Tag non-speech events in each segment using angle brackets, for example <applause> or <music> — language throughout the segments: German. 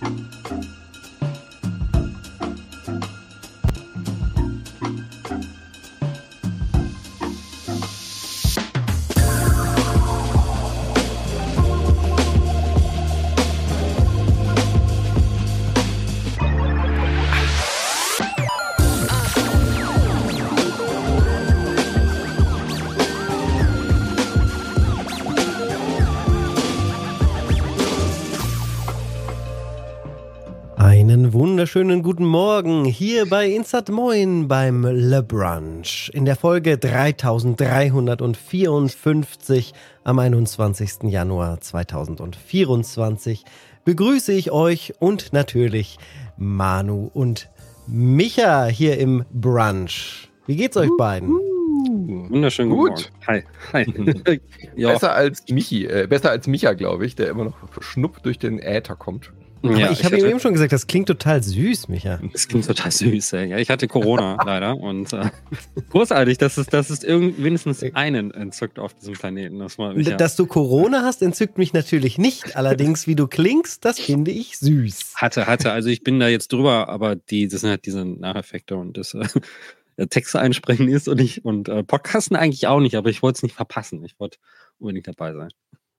Einen wunderschönen guten Morgen hier bei Instat Moin beim Le Brunch. In der Folge 3354 am 21. Januar 2024 begrüße ich euch und natürlich Manu und Micha hier im Brunch. Wie geht's euch beiden? Wunderschön Gut. Hi. Hi. <laughs> ja. Besser als Michi, äh, besser als Micha, glaube ich, der immer noch schnuppt durch den Äther kommt. Ja, ich habe ihm eben schon gesagt, das klingt total süß, Micha. Das klingt total süß, ey. Ja, ich hatte Corona <laughs> leider und äh, großartig, dass es, dass es irgend, wenigstens einen entzückt auf diesem Planeten. Das war, Micha. Dass du Corona hast, entzückt mich natürlich nicht. Allerdings, wie du klingst, das finde ich süß. Hatte, hatte. Also ich bin da jetzt drüber, aber die, das sind halt diese Nacheffekte und das äh, Texte einsprechen ist und ich und äh, Podcasten eigentlich auch nicht, aber ich wollte es nicht verpassen. Ich wollte unbedingt dabei sein.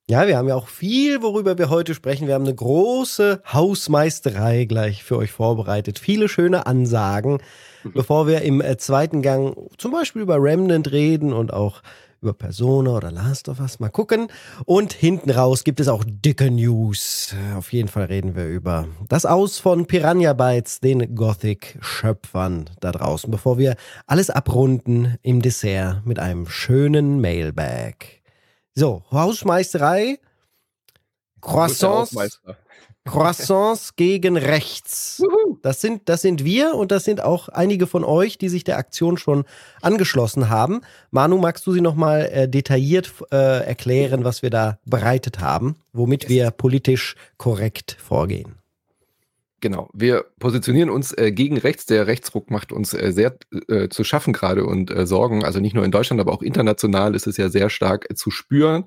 Ja, wir haben ja auch viel, worüber wir heute sprechen. Wir haben eine große Hausmeisterei gleich für euch vorbereitet. Viele schöne Ansagen, mhm. bevor wir im äh, zweiten Gang zum Beispiel über Remnant reden und auch über Persona oder Last of Us. Mal gucken. Und hinten raus gibt es auch dicke News. Auf jeden Fall reden wir über das Aus von Piranha Bytes, den Gothic-Schöpfern da draußen, bevor wir alles abrunden im Dessert mit einem schönen Mailbag. So, Hausmeisterei, Croissants, Croissants gegen rechts. Das sind, das sind wir und das sind auch einige von euch, die sich der Aktion schon angeschlossen haben. Manu, magst du sie nochmal äh, detailliert äh, erklären, was wir da bereitet haben, womit wir politisch korrekt vorgehen? Genau, wir positionieren uns äh, gegen rechts. Der Rechtsruck macht uns äh, sehr äh, zu schaffen gerade und äh, Sorgen. Also nicht nur in Deutschland, aber auch international ist es ja sehr stark äh, zu spüren.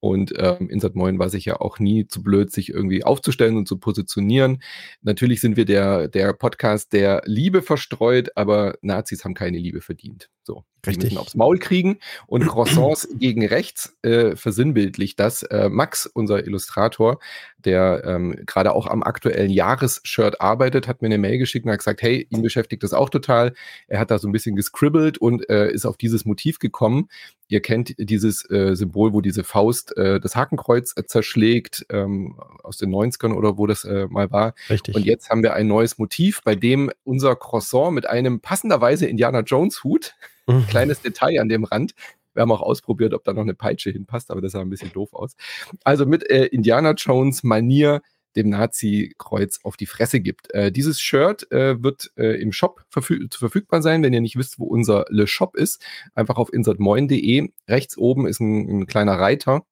Und ähm, Insert Moin war sich ja auch nie zu blöd, sich irgendwie aufzustellen und zu positionieren. Natürlich sind wir der, der Podcast, der Liebe verstreut, aber Nazis haben keine Liebe verdient. So, Richtig. müssen aufs Maul kriegen. Und Croissants <clears throat> gegen rechts äh, versinnbildlich das. Äh, Max, unser Illustrator, der ähm, gerade auch am aktuellen Jahresshirt arbeitet, hat mir eine Mail geschickt und hat gesagt, hey, ihn beschäftigt das auch total. Er hat da so ein bisschen gescribbelt und äh, ist auf dieses Motiv gekommen. Ihr kennt dieses äh, Symbol, wo diese Faust äh, das Hakenkreuz äh, zerschlägt, ähm, aus den 90ern oder wo das äh, mal war. Richtig. Und jetzt haben wir ein neues Motiv, bei dem unser Croissant mit einem passenderweise Indiana Jones Hut, mhm. kleines Detail an dem Rand, wir haben auch ausprobiert, ob da noch eine Peitsche hinpasst, aber das sah ein bisschen doof aus. Also mit äh, Indiana Jones Manier dem Nazi-Kreuz auf die Fresse gibt. Äh, dieses Shirt äh, wird äh, im Shop verfüg verfügbar sein. Wenn ihr nicht wisst, wo unser Le Shop ist, einfach auf insertmoin.de. Rechts oben ist ein, ein kleiner Reiter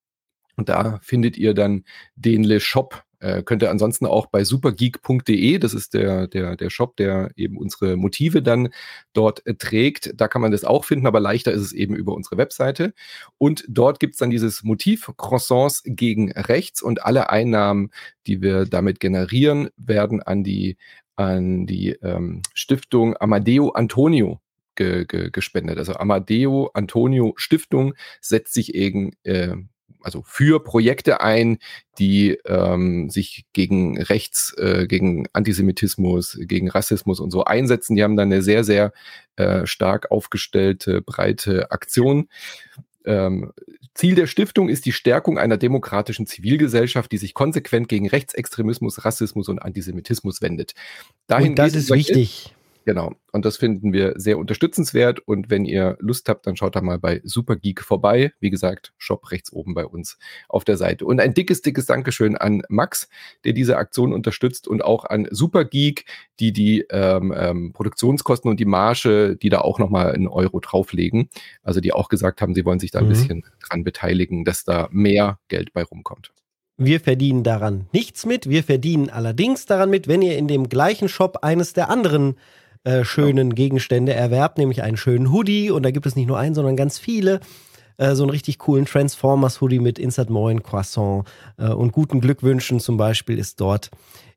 und da findet ihr dann den Le Shop äh, könnt ihr ansonsten auch bei supergeek.de, das ist der, der, der Shop, der eben unsere Motive dann dort äh, trägt. Da kann man das auch finden, aber leichter ist es eben über unsere Webseite. Und dort gibt es dann dieses Motiv Croissants gegen rechts und alle Einnahmen, die wir damit generieren, werden an die, an die ähm, Stiftung Amadeo Antonio ge, ge, gespendet. Also Amadeo Antonio Stiftung setzt sich eben äh, also für Projekte ein, die ähm, sich gegen Rechts, äh, gegen Antisemitismus, gegen Rassismus und so einsetzen. Die haben dann eine sehr, sehr äh, stark aufgestellte, breite Aktion. Ähm, Ziel der Stiftung ist die Stärkung einer demokratischen Zivilgesellschaft, die sich konsequent gegen Rechtsextremismus, Rassismus und Antisemitismus wendet. Dahin und das ist wichtig. Genau. Und das finden wir sehr unterstützenswert. Und wenn ihr Lust habt, dann schaut da mal bei Supergeek vorbei. Wie gesagt, Shop rechts oben bei uns auf der Seite. Und ein dickes, dickes Dankeschön an Max, der diese Aktion unterstützt und auch an Supergeek, die die ähm, ähm, Produktionskosten und die Marge, die da auch nochmal einen Euro drauflegen. Also die auch gesagt haben, sie wollen sich da ein mhm. bisschen dran beteiligen, dass da mehr Geld bei rumkommt. Wir verdienen daran nichts mit. Wir verdienen allerdings daran mit, wenn ihr in dem gleichen Shop eines der anderen äh, schönen Gegenstände erwerbt, nämlich einen schönen Hoodie. Und da gibt es nicht nur einen, sondern ganz viele. äh, so einen richtig coolen Transformers-Hoodie mit Insert Moin, Croissant äh, und guten Glückwünschen zum Beispiel ist dort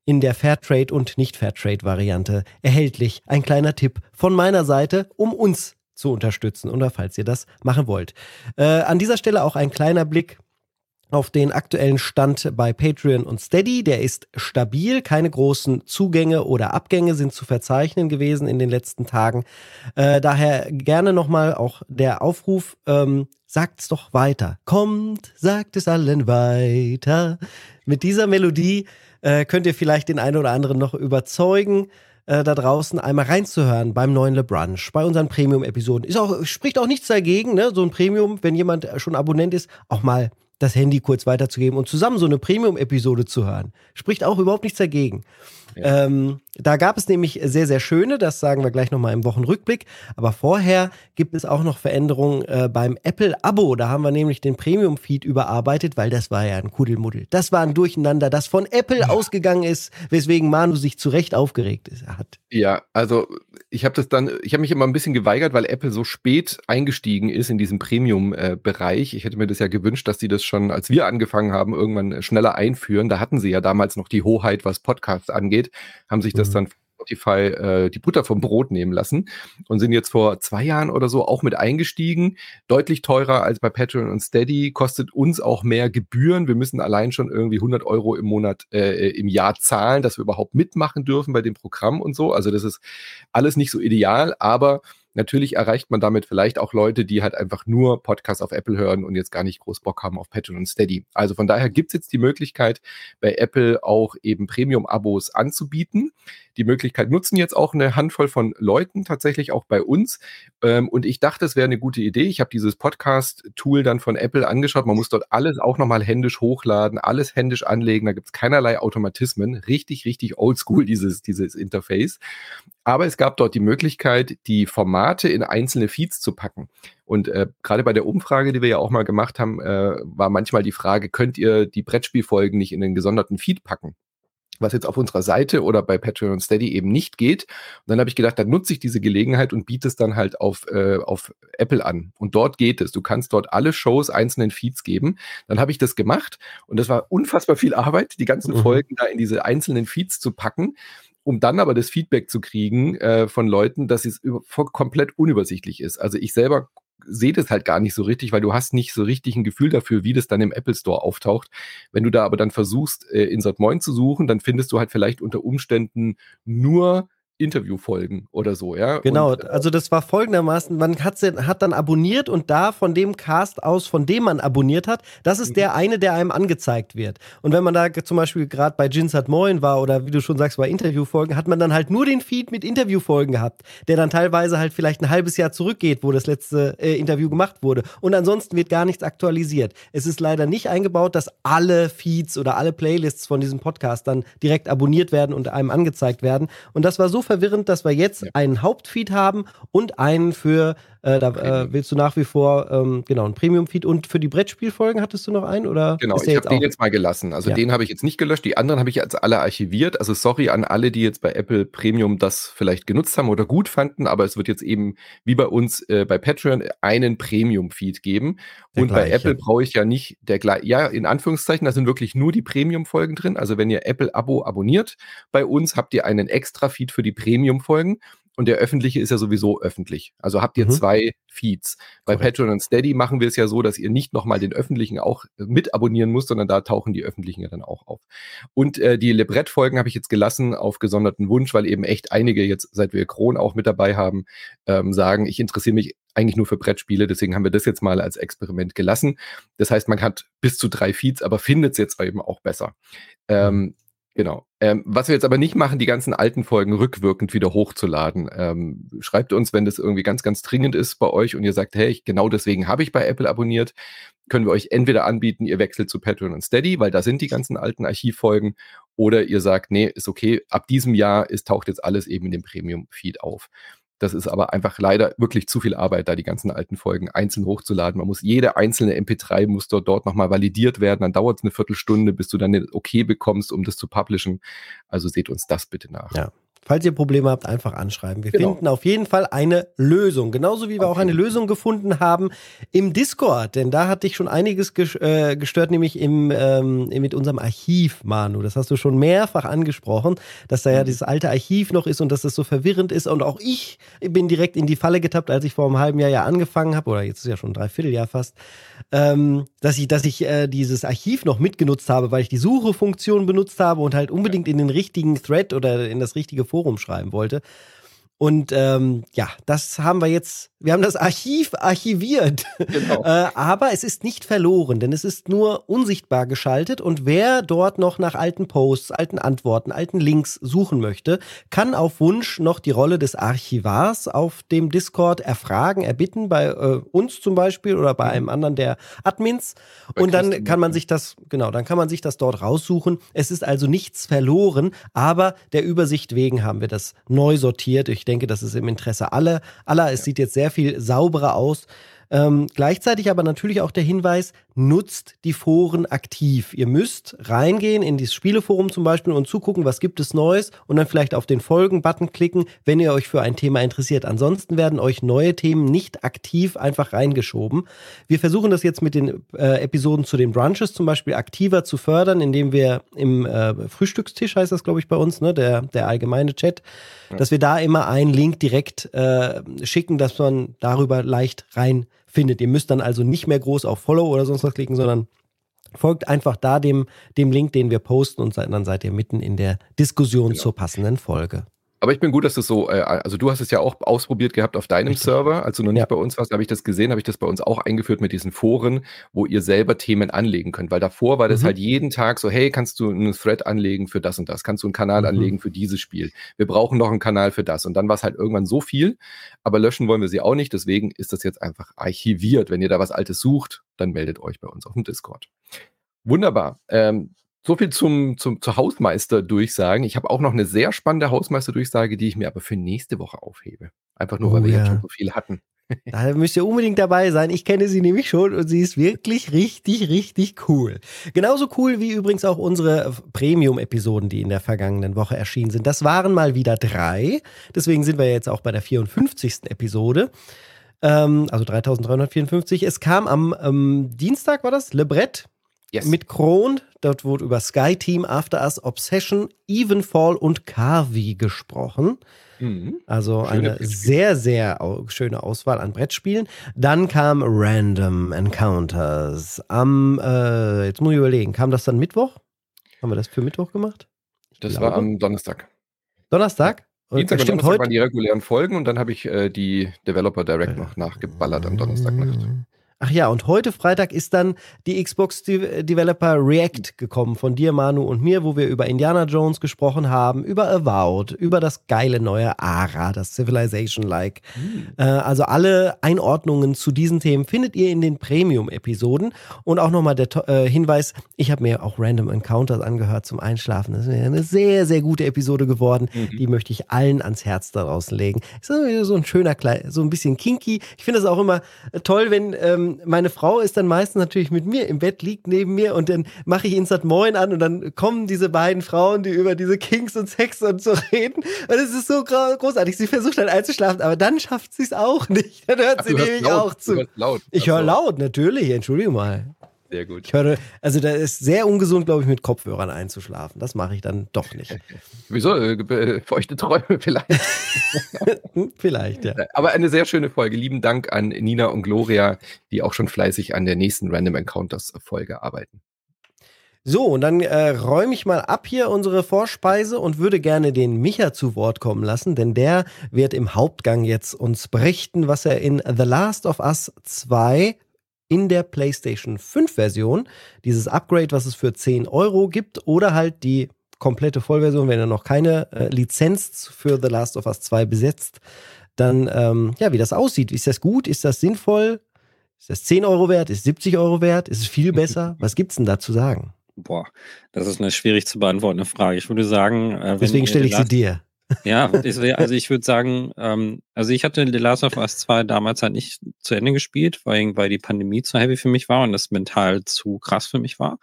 in der Fairtrade und nicht Fairtrade Variante erhältlich. Ein kleiner Tipp von meiner Seite, um uns zu unterstützen oder falls ihr das machen wollt. An dieser Stelle auch ein kleiner Blick auf den aktuellen Stand bei Patreon und Steady. Der ist stabil. Keine großen Zugänge oder Abgänge sind zu verzeichnen gewesen in den letzten Tagen. Äh, daher gerne nochmal auch der Aufruf, ähm, sagt's doch weiter. Kommt, sagt es allen weiter. Mit dieser Melodie äh, könnt ihr vielleicht den einen oder anderen noch überzeugen äh, da draußen einmal reinzuhören beim neuen LeBrunch, bei unseren Premium-Episoden. Auch, spricht auch nichts dagegen, ne? So ein Premium, wenn jemand schon Abonnent ist, auch mal das Handy kurz weiterzugeben und zusammen so eine Premium-Episode zu hören. Spricht auch überhaupt nichts dagegen. Ja. Ähm, da gab es nämlich sehr, sehr schöne, das sagen wir gleich nochmal im Wochenrückblick. Aber vorher gibt es auch noch Veränderungen äh, beim Apple-Abo. Da haben wir nämlich den Premium-Feed überarbeitet, weil das war ja ein Kuddelmuddel. Das war ein Durcheinander, das von Apple ja. ausgegangen ist, weswegen Manu sich zu Recht aufgeregt ist, hat. Ja, also ich habe das dann, ich habe mich immer ein bisschen geweigert, weil Apple so spät eingestiegen ist in diesem Premium-Bereich. ich hätte mir das ja gewünscht, dass sie das schon, als wir angefangen haben, irgendwann schneller einführen. Da hatten sie ja damals noch die Hoheit, was Podcasts angeht, haben sich das mhm. dann Spotify äh, die Butter vom Brot nehmen lassen und sind jetzt vor zwei Jahren oder so auch mit eingestiegen. Deutlich teurer als bei Patreon und Steady, kostet uns auch mehr Gebühren. Wir müssen allein schon irgendwie 100 Euro im Monat, äh, im Jahr zahlen, dass wir überhaupt mitmachen dürfen bei dem Programm und so. Also das ist alles nicht so ideal, aber Natürlich erreicht man damit vielleicht auch Leute, die halt einfach nur Podcasts auf Apple hören und jetzt gar nicht groß Bock haben auf Patreon und Steady. Also von daher gibt es jetzt die Möglichkeit, bei Apple auch eben Premium-Abos anzubieten. Die Möglichkeit nutzen jetzt auch eine Handvoll von Leuten, tatsächlich auch bei uns. Ähm, und ich dachte, es wäre eine gute Idee. Ich habe dieses Podcast-Tool dann von Apple angeschaut. Man muss dort alles auch nochmal händisch hochladen, alles händisch anlegen. Da gibt es keinerlei Automatismen. Richtig, richtig oldschool, dieses, dieses Interface. Aber es gab dort die Möglichkeit, die Formate in einzelne Feeds zu packen. Und äh, gerade bei der Umfrage, die wir ja auch mal gemacht haben, äh, war manchmal die Frage, könnt ihr die Brettspielfolgen nicht in den gesonderten Feed packen? was jetzt auf unserer Seite oder bei Patreon und Steady eben nicht geht. Und dann habe ich gedacht, dann nutze ich diese Gelegenheit und biete es dann halt auf, äh, auf Apple an. Und dort geht es. Du kannst dort alle Shows einzelnen Feeds geben. Dann habe ich das gemacht und das war unfassbar viel Arbeit, die ganzen mhm. Folgen da in diese einzelnen Feeds zu packen um dann aber das Feedback zu kriegen äh, von Leuten, dass es komplett unübersichtlich ist. Also ich selber sehe das halt gar nicht so richtig, weil du hast nicht so richtig ein Gefühl dafür, wie das dann im Apple Store auftaucht. Wenn du da aber dann versuchst, äh, Insert Moin zu suchen, dann findest du halt vielleicht unter Umständen nur Interviewfolgen oder so, ja. Genau, und, äh, also das war folgendermaßen, man hat, hat dann abonniert und da von dem Cast aus, von dem man abonniert hat, das ist der mhm. eine, der einem angezeigt wird. Und wenn man da zum Beispiel gerade bei Jins hat Moin war oder wie du schon sagst, bei Interviewfolgen, hat man dann halt nur den Feed mit Interviewfolgen gehabt, der dann teilweise halt vielleicht ein halbes Jahr zurückgeht, wo das letzte äh, Interview gemacht wurde. Und ansonsten wird gar nichts aktualisiert. Es ist leider nicht eingebaut, dass alle Feeds oder alle Playlists von diesem Podcast dann direkt abonniert werden und einem angezeigt werden. Und das war so verwirrend, dass wir jetzt einen Hauptfeed haben und einen für, äh, da äh, willst du nach wie vor, ähm, genau, einen Premium-Feed und für die Brettspielfolgen hattest du noch einen oder? Genau, ich habe den jetzt mal gelassen. Also ja. den habe ich jetzt nicht gelöscht, die anderen habe ich jetzt alle archiviert. Also sorry an alle, die jetzt bei Apple Premium das vielleicht genutzt haben oder gut fanden, aber es wird jetzt eben wie bei uns äh, bei Patreon einen Premium-Feed geben. Der und gleiche. bei Apple brauche ich ja nicht der gleiche, ja, in Anführungszeichen, da sind wirklich nur die Premium-Folgen drin. Also wenn ihr Apple-Abo abonniert bei uns, habt ihr einen extra Feed für die Premium-Folgen und der öffentliche ist ja sowieso öffentlich. Also habt ihr mhm. zwei Feeds. Bei Correct. Patreon und Steady machen wir es ja so, dass ihr nicht nochmal den öffentlichen auch mit abonnieren müsst, sondern da tauchen die öffentlichen ja dann auch auf. Und äh, die Lebrett-Folgen habe ich jetzt gelassen auf gesonderten Wunsch, weil eben echt einige jetzt, seit wir Kron auch mit dabei haben, ähm, sagen, ich interessiere mich eigentlich nur für Brettspiele, deswegen haben wir das jetzt mal als Experiment gelassen. Das heißt, man hat bis zu drei Feeds, aber findet es jetzt eben auch besser. Ähm, Genau. Ähm, was wir jetzt aber nicht machen, die ganzen alten Folgen rückwirkend wieder hochzuladen. Ähm, schreibt uns, wenn das irgendwie ganz, ganz dringend ist bei euch und ihr sagt, hey, ich, genau deswegen habe ich bei Apple abonniert, können wir euch entweder anbieten, ihr wechselt zu Patreon und Steady, weil da sind die ganzen alten Archivfolgen, oder ihr sagt, nee, ist okay, ab diesem Jahr ist, taucht jetzt alles eben in dem Premium-Feed auf. Das ist aber einfach leider wirklich zu viel Arbeit, da die ganzen alten Folgen einzeln hochzuladen. Man muss jede einzelne MP3 muss dort, dort nochmal validiert werden. Dann dauert es eine Viertelstunde, bis du dann eine Okay bekommst, um das zu publishen. Also seht uns das bitte nach. Ja. Falls ihr Probleme habt, einfach anschreiben. Wir genau. finden auf jeden Fall eine Lösung. Genauso wie wir okay. auch eine Lösung gefunden haben im Discord. Denn da hat dich schon einiges äh, gestört, nämlich im, ähm, mit unserem Archiv, Manu. Das hast du schon mehrfach angesprochen, dass da ja mhm. dieses alte Archiv noch ist und dass das so verwirrend ist. Und auch ich bin direkt in die Falle getappt, als ich vor einem halben Jahr ja angefangen habe, oder jetzt ist ja schon ein Dreivierteljahr fast, ähm, dass ich, dass ich äh, dieses Archiv noch mitgenutzt habe, weil ich die Suchefunktion benutzt habe und halt unbedingt in den richtigen Thread oder in das richtige Forum schreiben wollte. Und ähm, ja, das haben wir jetzt, wir haben das Archiv archiviert. Genau. <laughs> äh, aber es ist nicht verloren, denn es ist nur unsichtbar geschaltet. Und wer dort noch nach alten Posts, alten Antworten, alten Links suchen möchte, kann auf Wunsch noch die Rolle des Archivars auf dem Discord erfragen, erbitten, bei äh, uns zum Beispiel oder bei mhm. einem anderen der Admins. Bei und dann kann man sich das, genau, dann kann man sich das dort raussuchen. Es ist also nichts verloren, aber der Übersicht wegen haben wir das neu sortiert. Ich denke, das ist im Interesse aller. aller. Es sieht jetzt sehr viel sauberer aus. Ähm, gleichzeitig aber natürlich auch der Hinweis, nutzt die Foren aktiv. Ihr müsst reingehen in dieses Spieleforum zum Beispiel und zugucken, was gibt es Neues und dann vielleicht auf den Folgen-Button klicken, wenn ihr euch für ein Thema interessiert. Ansonsten werden euch neue Themen nicht aktiv einfach reingeschoben. Wir versuchen das jetzt mit den äh, Episoden zu den Brunches zum Beispiel aktiver zu fördern, indem wir im äh, Frühstückstisch, heißt das glaube ich bei uns, ne, der, der allgemeine Chat, ja. dass wir da immer einen Link direkt äh, schicken, dass man darüber leicht rein findet. Ihr müsst dann also nicht mehr groß auf Follow oder sonst was klicken, sondern folgt einfach da dem, dem Link, den wir posten und dann seid ihr mitten in der Diskussion genau. zur passenden Folge. Aber ich bin gut, dass du so, äh, also du hast es ja auch ausprobiert gehabt auf deinem Richtig. Server, also noch nicht ja. bei uns warst, habe ich das gesehen, habe ich das bei uns auch eingeführt mit diesen Foren, wo ihr selber Themen anlegen könnt, weil davor war das mhm. halt jeden Tag so, hey, kannst du einen Thread anlegen für das und das, kannst du einen Kanal mhm. anlegen für dieses Spiel, wir brauchen noch einen Kanal für das und dann war es halt irgendwann so viel, aber löschen wollen wir sie auch nicht, deswegen ist das jetzt einfach archiviert. Wenn ihr da was Altes sucht, dann meldet euch bei uns auf dem Discord. Wunderbar. Ähm, so viel zum, zum, zur Hausmeister-Durchsagen. Ich habe auch noch eine sehr spannende Hausmeister-Durchsage, die ich mir aber für nächste Woche aufhebe. Einfach nur, weil oh, wir ja. jetzt schon so viel hatten. Da müsst ihr unbedingt dabei sein. Ich kenne sie nämlich schon und sie ist wirklich richtig, richtig cool. Genauso cool wie übrigens auch unsere Premium-Episoden, die in der vergangenen Woche erschienen sind. Das waren mal wieder drei. Deswegen sind wir jetzt auch bei der 54. Episode. Ähm, also 3354. Es kam am ähm, Dienstag, war das? Lebret Yes. Mit Kron, dort wurde über Sky Team, After Us, Obsession, Evenfall und Carvi gesprochen. Mhm. Also Schöne eine sehr, sehr schöne Auswahl an Brettspielen. Dann kam Random Encounters. Am, äh, jetzt muss ich überlegen, kam das dann Mittwoch? Haben wir das für Mittwoch gemacht? Ich das glaube. war am Donnerstag. Donnerstag? Und Dienstag und Donnerstag heute? waren die regulären Folgen und dann habe ich äh, die Developer Direct noch nachgeballert am Donnerstagnacht. Ach ja, und heute Freitag ist dann die Xbox De Developer React gekommen von dir, Manu und mir, wo wir über Indiana Jones gesprochen haben, über Avowed, über das geile neue Ara, das Civilization-like. Mhm. Äh, also alle Einordnungen zu diesen Themen findet ihr in den Premium-Episoden. Und auch nochmal der äh, Hinweis, ich habe mir auch Random Encounters angehört zum Einschlafen. Das ist eine sehr, sehr gute Episode geworden. Mhm. Die möchte ich allen ans Herz daraus legen. Ist so ein schöner, so ein bisschen kinky. Ich finde es auch immer toll, wenn ähm, meine Frau ist dann meistens natürlich mit mir im Bett, liegt neben mir und dann mache ich Instant Moin an und dann kommen diese beiden Frauen, die über diese Kings und Sex und so reden. Und es ist so großartig. Sie versucht dann einzuschlafen, aber dann schafft sie es auch nicht. Dann hört Ach, sie nämlich auch zu. Ich höre laut, natürlich, entschuldige mal. Sehr gut. Ich höre, also da ist sehr ungesund, glaube ich, mit Kopfhörern einzuschlafen. Das mache ich dann doch nicht. <laughs> Wieso? Äh, feuchte Träume vielleicht. <laughs> vielleicht, ja. Aber eine sehr schöne Folge. Lieben Dank an Nina und Gloria, die auch schon fleißig an der nächsten Random Encounters Folge arbeiten. So, und dann äh, räume ich mal ab hier unsere Vorspeise und würde gerne den Micha zu Wort kommen lassen, denn der wird im Hauptgang jetzt uns berichten, was er in The Last of Us 2 in der PlayStation 5 Version, dieses Upgrade, was es für 10 Euro gibt, oder halt die komplette Vollversion, wenn er noch keine äh, Lizenz für The Last of Us 2 besetzt, dann, ähm, ja, wie das aussieht. Ist das gut? Ist das sinnvoll? Ist das 10 Euro wert? Ist 70 Euro wert? Ist es viel <laughs> besser? Was gibt's denn da zu sagen? Boah, das ist eine schwierig zu beantwortende Frage. Ich würde sagen, äh, deswegen stelle ich sie dir. Ja, also ich würde sagen, ähm, also ich hatte The Last of Us 2 damals halt nicht zu Ende gespielt, weil, weil die Pandemie zu heavy für mich war und das mental zu krass für mich war.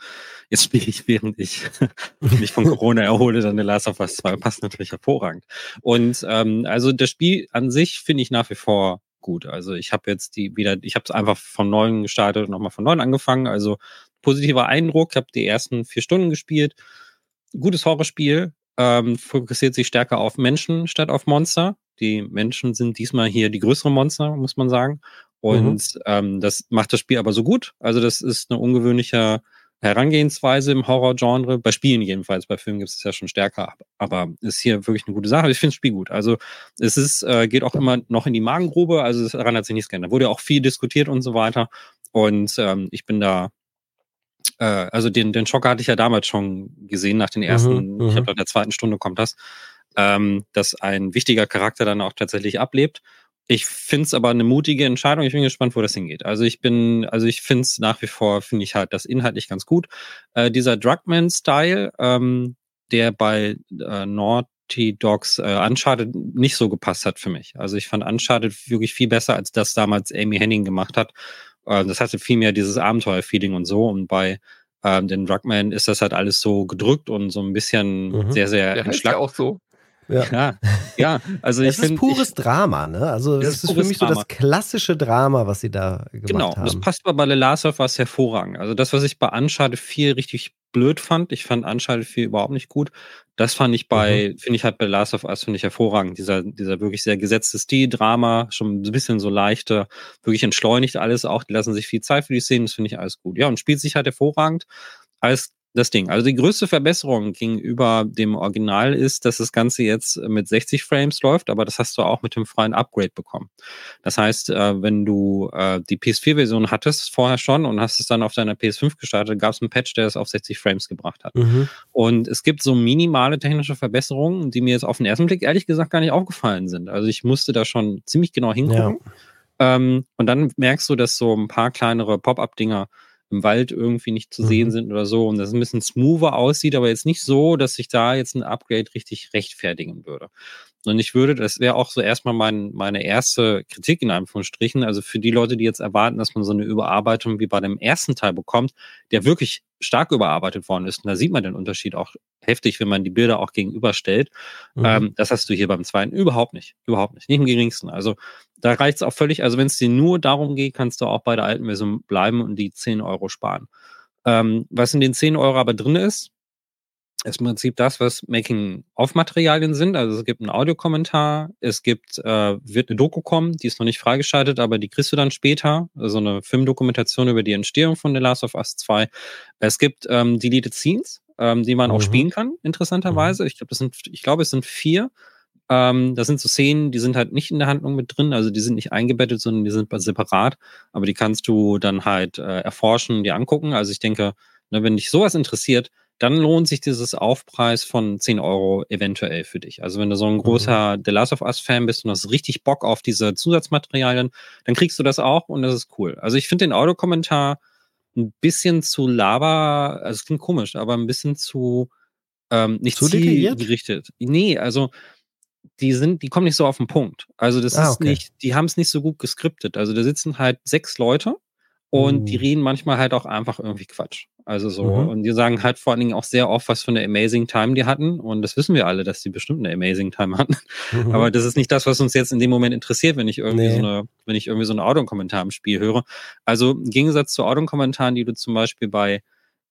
Jetzt spiele ich, während ich <laughs> mich von Corona erhole, dann The Last of Us 2. Passt natürlich hervorragend. Und ähm, also das Spiel an sich finde ich nach wie vor gut. Also ich habe jetzt die wieder, ich habe es einfach von neuem gestartet und nochmal von neuem angefangen. Also positiver Eindruck, habe die ersten vier Stunden gespielt. Gutes Horrorspiel, ähm, fokussiert sich stärker auf Menschen statt auf Monster. Die Menschen sind diesmal hier die größeren Monster, muss man sagen. Und mhm. ähm, das macht das Spiel aber so gut. Also das ist eine ungewöhnliche Herangehensweise im Horror-Genre. Bei Spielen jedenfalls, bei Filmen gibt es ja schon stärker, aber ist hier wirklich eine gute Sache. Ich finde das Spiel gut. Also es ist, äh, geht auch immer noch in die Magengrube, also daran hat sich nichts geändert. Da wurde auch viel diskutiert und so weiter. Und ähm, ich bin da äh, also den, den Schocker hatte ich ja damals schon gesehen, nach den ersten, mhm, ich habe mhm. nach der zweiten Stunde kommt das, ähm, dass ein wichtiger Charakter dann auch tatsächlich ablebt. Ich finde es aber eine mutige Entscheidung. Ich bin gespannt, wo das hingeht. Also ich bin, also ich finde es nach wie vor, finde ich halt das inhaltlich ganz gut. Äh, dieser Drugman-Style, ähm, der bei äh, Naughty Dogs äh, Uncharted nicht so gepasst hat für mich. Also ich fand Uncharted wirklich viel besser, als das damals Amy Henning gemacht hat. Äh, das hatte viel mehr dieses Abenteuer-Feeling und so. Und bei ähm, den Drugman ist das halt alles so gedrückt und so ein bisschen mhm. sehr, sehr Der heißt ja auch so. Ja. ja, ja, also ich finde. Es ist pures ich, Drama, ne? Also, das ist, ist für mich Drama. so das klassische Drama, was sie da gemacht genau, haben. Genau, das passt aber bei The Last of Us hervorragend. Also, das, was ich bei Uncharted 4 richtig blöd fand, ich fand Uncharted 4 überhaupt nicht gut. Das fand ich bei, mhm. finde ich halt bei Last of Us, finde ich hervorragend. Dieser, dieser wirklich sehr gesetzte Stil, Drama, schon ein bisschen so leichter, wirklich entschleunigt alles auch. Die lassen sich viel Zeit für die Szenen, das finde ich alles gut. Ja, und spielt sich halt hervorragend als das Ding. Also die größte Verbesserung gegenüber dem Original ist, dass das Ganze jetzt mit 60 Frames läuft, aber das hast du auch mit dem freien Upgrade bekommen. Das heißt, äh, wenn du äh, die PS4-Version hattest vorher schon und hast es dann auf deiner PS5 gestartet, gab es einen Patch, der es auf 60 Frames gebracht hat. Mhm. Und es gibt so minimale technische Verbesserungen, die mir jetzt auf den ersten Blick ehrlich gesagt gar nicht aufgefallen sind. Also ich musste da schon ziemlich genau hingucken. Ja. Ähm, und dann merkst du, dass so ein paar kleinere Pop-up-Dinger im Wald irgendwie nicht zu sehen mhm. sind oder so und das ein bisschen smoother aussieht, aber jetzt nicht so, dass sich da jetzt ein Upgrade richtig rechtfertigen würde. Und ich würde, das wäre auch so erstmal mein, meine erste Kritik in Anführungsstrichen, also für die Leute, die jetzt erwarten, dass man so eine Überarbeitung wie bei dem ersten Teil bekommt, der wirklich stark überarbeitet worden ist. Und da sieht man den Unterschied auch heftig, wenn man die Bilder auch gegenüberstellt. Mhm. Ähm, das hast du hier beim zweiten überhaupt nicht. Überhaupt nicht. Nicht im geringsten. Also da reicht es auch völlig, also wenn es dir nur darum geht, kannst du auch bei der alten Version bleiben und die 10 Euro sparen. Ähm, was in den 10 Euro aber drin ist, ist im Prinzip das, was Making-of-Materialien sind. Also es gibt einen Audiokommentar, es gibt, äh, wird eine Doku kommen, die ist noch nicht freigeschaltet, aber die kriegst du dann später. Also eine Filmdokumentation über die Entstehung von The Last of Us 2. Es gibt ähm, Deleted Scenes, ähm, die man mhm. auch spielen kann, interessanterweise. Mhm. Ich glaube, das sind, ich glaube, es sind vier. Ähm, das sind so Szenen, die sind halt nicht in der Handlung mit drin, also die sind nicht eingebettet, sondern die sind separat, aber die kannst du dann halt äh, erforschen, dir angucken. Also ich denke, ne, wenn dich sowas interessiert, dann lohnt sich dieses Aufpreis von 10 Euro eventuell für dich. Also wenn du so ein mhm. großer mhm. The Last of Us Fan bist und hast richtig Bock auf diese Zusatzmaterialien, dann kriegst du das auch und das ist cool. Also ich finde den Audiokommentar ein bisschen zu laber, also es klingt komisch, aber ein bisschen zu ähm, nicht zu zielgerichtet. Nee, also die sind, die kommen nicht so auf den Punkt. Also das ah, ist okay. nicht, die haben es nicht so gut geskriptet. Also da sitzen halt sechs Leute und mhm. die reden manchmal halt auch einfach irgendwie Quatsch. Also so. Mhm. Und die sagen halt vor allen Dingen auch sehr oft, was für eine Amazing Time die hatten. Und das wissen wir alle, dass die bestimmt eine Amazing Time hatten. Mhm. Aber das ist nicht das, was uns jetzt in dem Moment interessiert, wenn ich irgendwie nee. so eine, wenn ich irgendwie so einen Audiokommentar im Spiel höre. Also im Gegensatz zu Audiokommentaren, die du zum Beispiel bei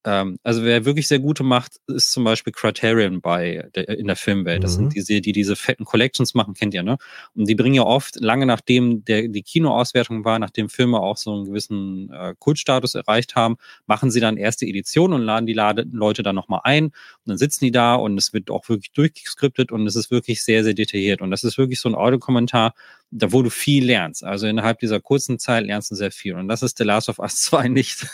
ähm, also wer wirklich sehr gute macht, ist zum Beispiel Criterion bei der, in der Filmwelt. Das mhm. sind diese, die diese fetten Collections machen, kennt ihr, ne? Und die bringen ja oft, lange nachdem der, die Kinoauswertung war, nachdem Filme auch so einen gewissen äh, Kultstatus erreicht haben, machen sie dann erste Editionen und laden die Lade Leute dann nochmal ein. Und dann sitzen die da und es wird auch wirklich durchgeskriptet und es ist wirklich sehr, sehr detailliert. Und das ist wirklich so ein Audiokommentar, da wo du viel lernst. Also innerhalb dieser kurzen Zeit lernst du sehr viel. Und das ist The Last of Us <laughs> 2 nicht.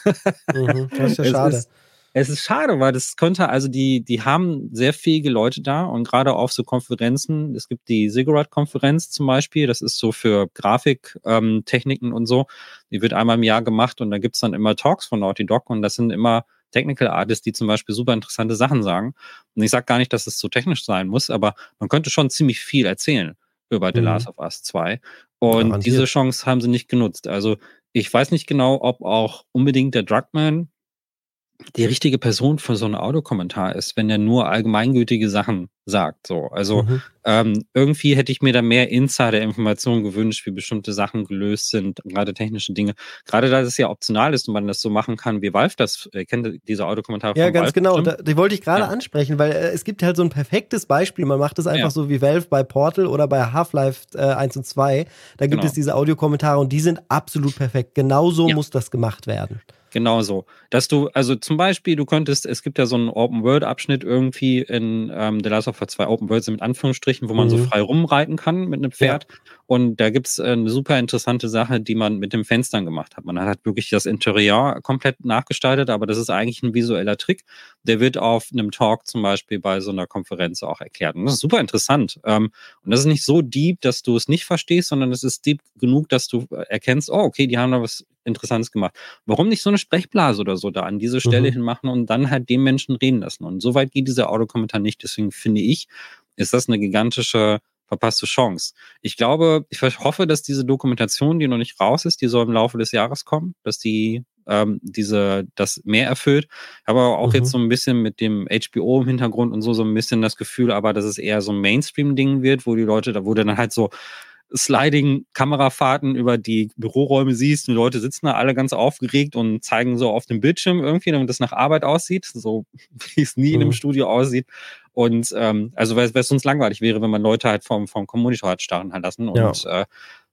Mhm, das ist ja schade. Ist, es ist schade, weil das könnte, also die, die haben sehr fähige Leute da und gerade auf so Konferenzen, es gibt die Ziggurat-Konferenz zum Beispiel, das ist so für Grafiktechniken ähm, und so, die wird einmal im Jahr gemacht und da gibt's dann immer Talks von Naughty Dog und das sind immer Technical Artists, die zum Beispiel super interessante Sachen sagen. Und ich sage gar nicht, dass es so technisch sein muss, aber man könnte schon ziemlich viel erzählen über The mhm. Last of Us 2. Und Garantiert. diese Chance haben sie nicht genutzt. Also ich weiß nicht genau, ob auch unbedingt der Drugman die richtige Person für so einen Audiokommentar ist, wenn er nur allgemeingültige Sachen sagt. So, also mhm. ähm, irgendwie hätte ich mir da mehr Insider-Informationen gewünscht, wie bestimmte Sachen gelöst sind, gerade technische Dinge. Gerade da es ja optional ist und man das so machen kann, wie Valve das äh, kennt diese Audiokommentare. Ja, ganz Valve genau. Da, die wollte ich gerade ja. ansprechen, weil äh, es gibt halt so ein perfektes Beispiel. Man macht es einfach ja. so wie Valve bei Portal oder bei Half-Life äh, 1 und 2. Da gibt genau. es diese Audiokommentare und die sind absolut perfekt. Genauso ja. muss das gemacht werden. Genauso. Dass du, also zum Beispiel, du könntest, es gibt ja so einen Open-World-Abschnitt irgendwie in ähm, The Last of Us 2 Open World sind mit Anführungsstrichen, wo man mhm. so frei rumreiten kann mit einem Pferd. Ja. Und da gibt's äh, eine super interessante Sache, die man mit den Fenstern gemacht hat. Man hat wirklich das Interieur komplett nachgestaltet, aber das ist eigentlich ein visueller Trick. Der wird auf einem Talk zum Beispiel bei so einer Konferenz auch erklärt. Und das ist super interessant. Ähm, und das ist nicht so deep, dass du es nicht verstehst, sondern es ist deep genug, dass du äh, erkennst, oh, okay, die haben da was Interessantes gemacht. Warum nicht so eine Sprechblase oder so da an diese Stelle mhm. hinmachen und dann halt den Menschen reden lassen? Und so weit geht dieser Autokommentar nicht. Deswegen finde ich, ist das eine gigantische verpasste Chance. Ich glaube, ich hoffe, dass diese Dokumentation, die noch nicht raus ist, die soll im Laufe des Jahres kommen, dass die ähm, diese das mehr erfüllt. Aber auch mhm. jetzt so ein bisschen mit dem HBO im Hintergrund und so so ein bisschen das Gefühl, aber dass es eher so ein Mainstream-Ding wird, wo die Leute, da wurde dann halt so Sliding-Kamerafahrten über die Büroräume siehst. Die Leute sitzen da alle ganz aufgeregt und zeigen so auf dem Bildschirm irgendwie, damit das nach Arbeit aussieht, so <laughs> wie es nie mhm. in einem mhm. Studio aussieht. Und ähm, also weil es sonst langweilig wäre, wenn man Leute halt vom, vom Monitor hat starren halt lassen. Und, ja. äh,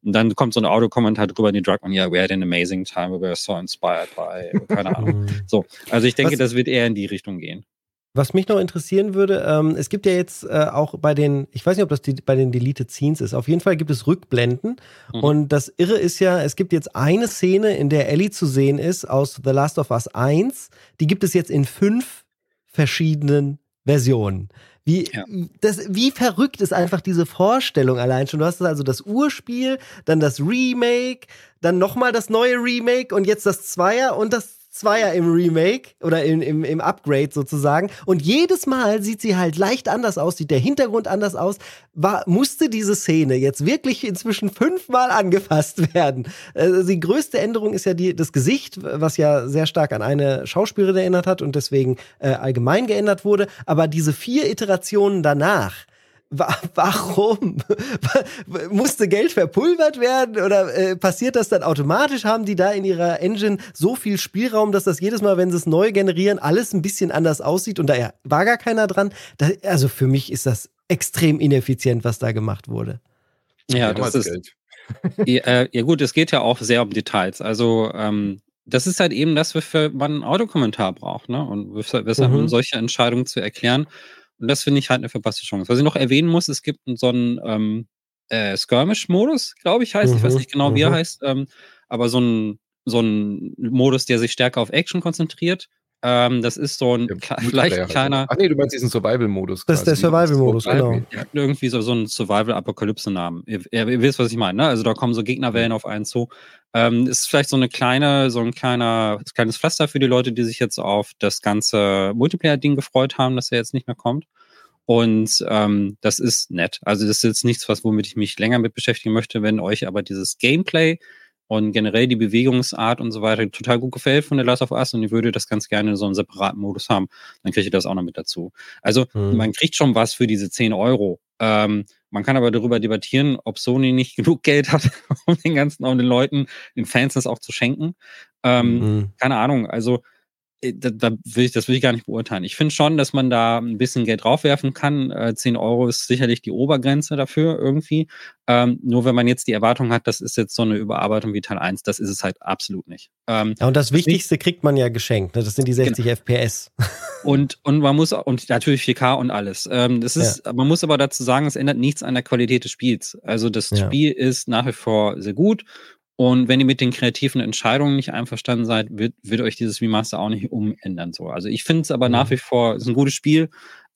und dann kommt so ein Audiokommentar drüber in die Drug und ja, we had an amazing time, we were so inspired by, keine Ahnung. <laughs> Mhm. so, also ich denke, Was? das wird eher in die Richtung gehen. Was mich noch interessieren würde, ähm, es gibt ja jetzt äh, auch bei den, ich weiß nicht, ob das die, bei den Deleted Scenes ist, auf jeden Fall gibt es Rückblenden. Mhm. Und das Irre ist ja, es gibt jetzt eine Szene, in der Ellie zu sehen ist aus The Last of Us 1. Die gibt es jetzt in fünf verschiedenen Versionen. Wie, ja. das, wie verrückt ist einfach diese Vorstellung allein schon. Du hast also das Urspiel, dann das Remake, dann nochmal das neue Remake und jetzt das Zweier und das Zweier im Remake oder im, im, im Upgrade sozusagen. Und jedes Mal sieht sie halt leicht anders aus, sieht der Hintergrund anders aus. War, musste diese Szene jetzt wirklich inzwischen fünfmal angefasst <laughs> werden? Also die größte Änderung ist ja die, das Gesicht, was ja sehr stark an eine Schauspielerin erinnert hat und deswegen äh, allgemein geändert wurde. Aber diese vier Iterationen danach, Warum? <laughs> Musste Geld verpulvert werden oder äh, passiert das dann automatisch? Haben die da in ihrer Engine so viel Spielraum, dass das jedes Mal, wenn sie es neu generieren, alles ein bisschen anders aussieht und da war gar keiner dran? Da, also für mich ist das extrem ineffizient, was da gemacht wurde. Ja, das ist. Geld. <laughs> ja, äh, ja, gut, es geht ja auch sehr um Details. Also ähm, das ist halt eben das, wofür man einen Autokommentar braucht, ne? Und weshalb mhm. solche Entscheidungen zu erklären. Und das finde ich halt eine verpasste Chance. Was ich noch erwähnen muss, es gibt so einen ähm, äh, Skirmish-Modus, glaube ich, heißt. Mhm, ich weiß mhm, nicht genau, wie er mhm. heißt. Ähm, aber so ein, so ein Modus, der sich stärker auf Action konzentriert. Ähm, das ist so ein ja, vielleicht ein kleiner. Ach nee, du meinst diesen Survival-Modus. Das ist der Survival-Modus, genau. Ja, irgendwie so, so ein Survival-Apokalypse-Namen. Ihr, ihr, wisst, was ich meine, ne? Also da kommen so Gegnerwellen auf einen zu. Ähm, ist vielleicht so eine kleine, so ein kleiner, kleines Pflaster für die Leute, die sich jetzt auf das ganze Multiplayer-Ding gefreut haben, dass er jetzt nicht mehr kommt. Und ähm, das ist nett. Also das ist jetzt nichts, was womit ich mich länger mit beschäftigen möchte. Wenn euch aber dieses Gameplay und generell die Bewegungsart und so weiter total gut gefällt von der Last of Us und ich würde das ganz gerne in so einem separaten Modus haben, dann kriege ich das auch noch mit dazu. Also mhm. man kriegt schon was für diese 10 Euro. Ähm, man kann aber darüber debattieren, ob Sony nicht <laughs> genug Geld hat, um den ganzen, um den Leuten, den Fans das auch zu schenken. Ähm, mhm. Keine Ahnung. Also da, da will ich, das will ich gar nicht beurteilen. Ich finde schon, dass man da ein bisschen Geld draufwerfen kann. Äh, 10 Euro ist sicherlich die Obergrenze dafür irgendwie. Ähm, nur wenn man jetzt die Erwartung hat, das ist jetzt so eine Überarbeitung wie Teil 1, das ist es halt absolut nicht. Ähm, ja, und das Wichtigste nicht, kriegt man ja geschenkt. Ne? Das sind die 60 genau. FPS. <laughs> Und, und man muss, und natürlich 4K und alles. Ähm, das ist, ja. man muss aber dazu sagen, es ändert nichts an der Qualität des Spiels. Also das ja. Spiel ist nach wie vor sehr gut und wenn ihr mit den kreativen Entscheidungen nicht einverstanden seid, wird, wird euch dieses Remaster auch nicht umändern. So. Also ich finde es aber mhm. nach wie vor, ist ein gutes Spiel.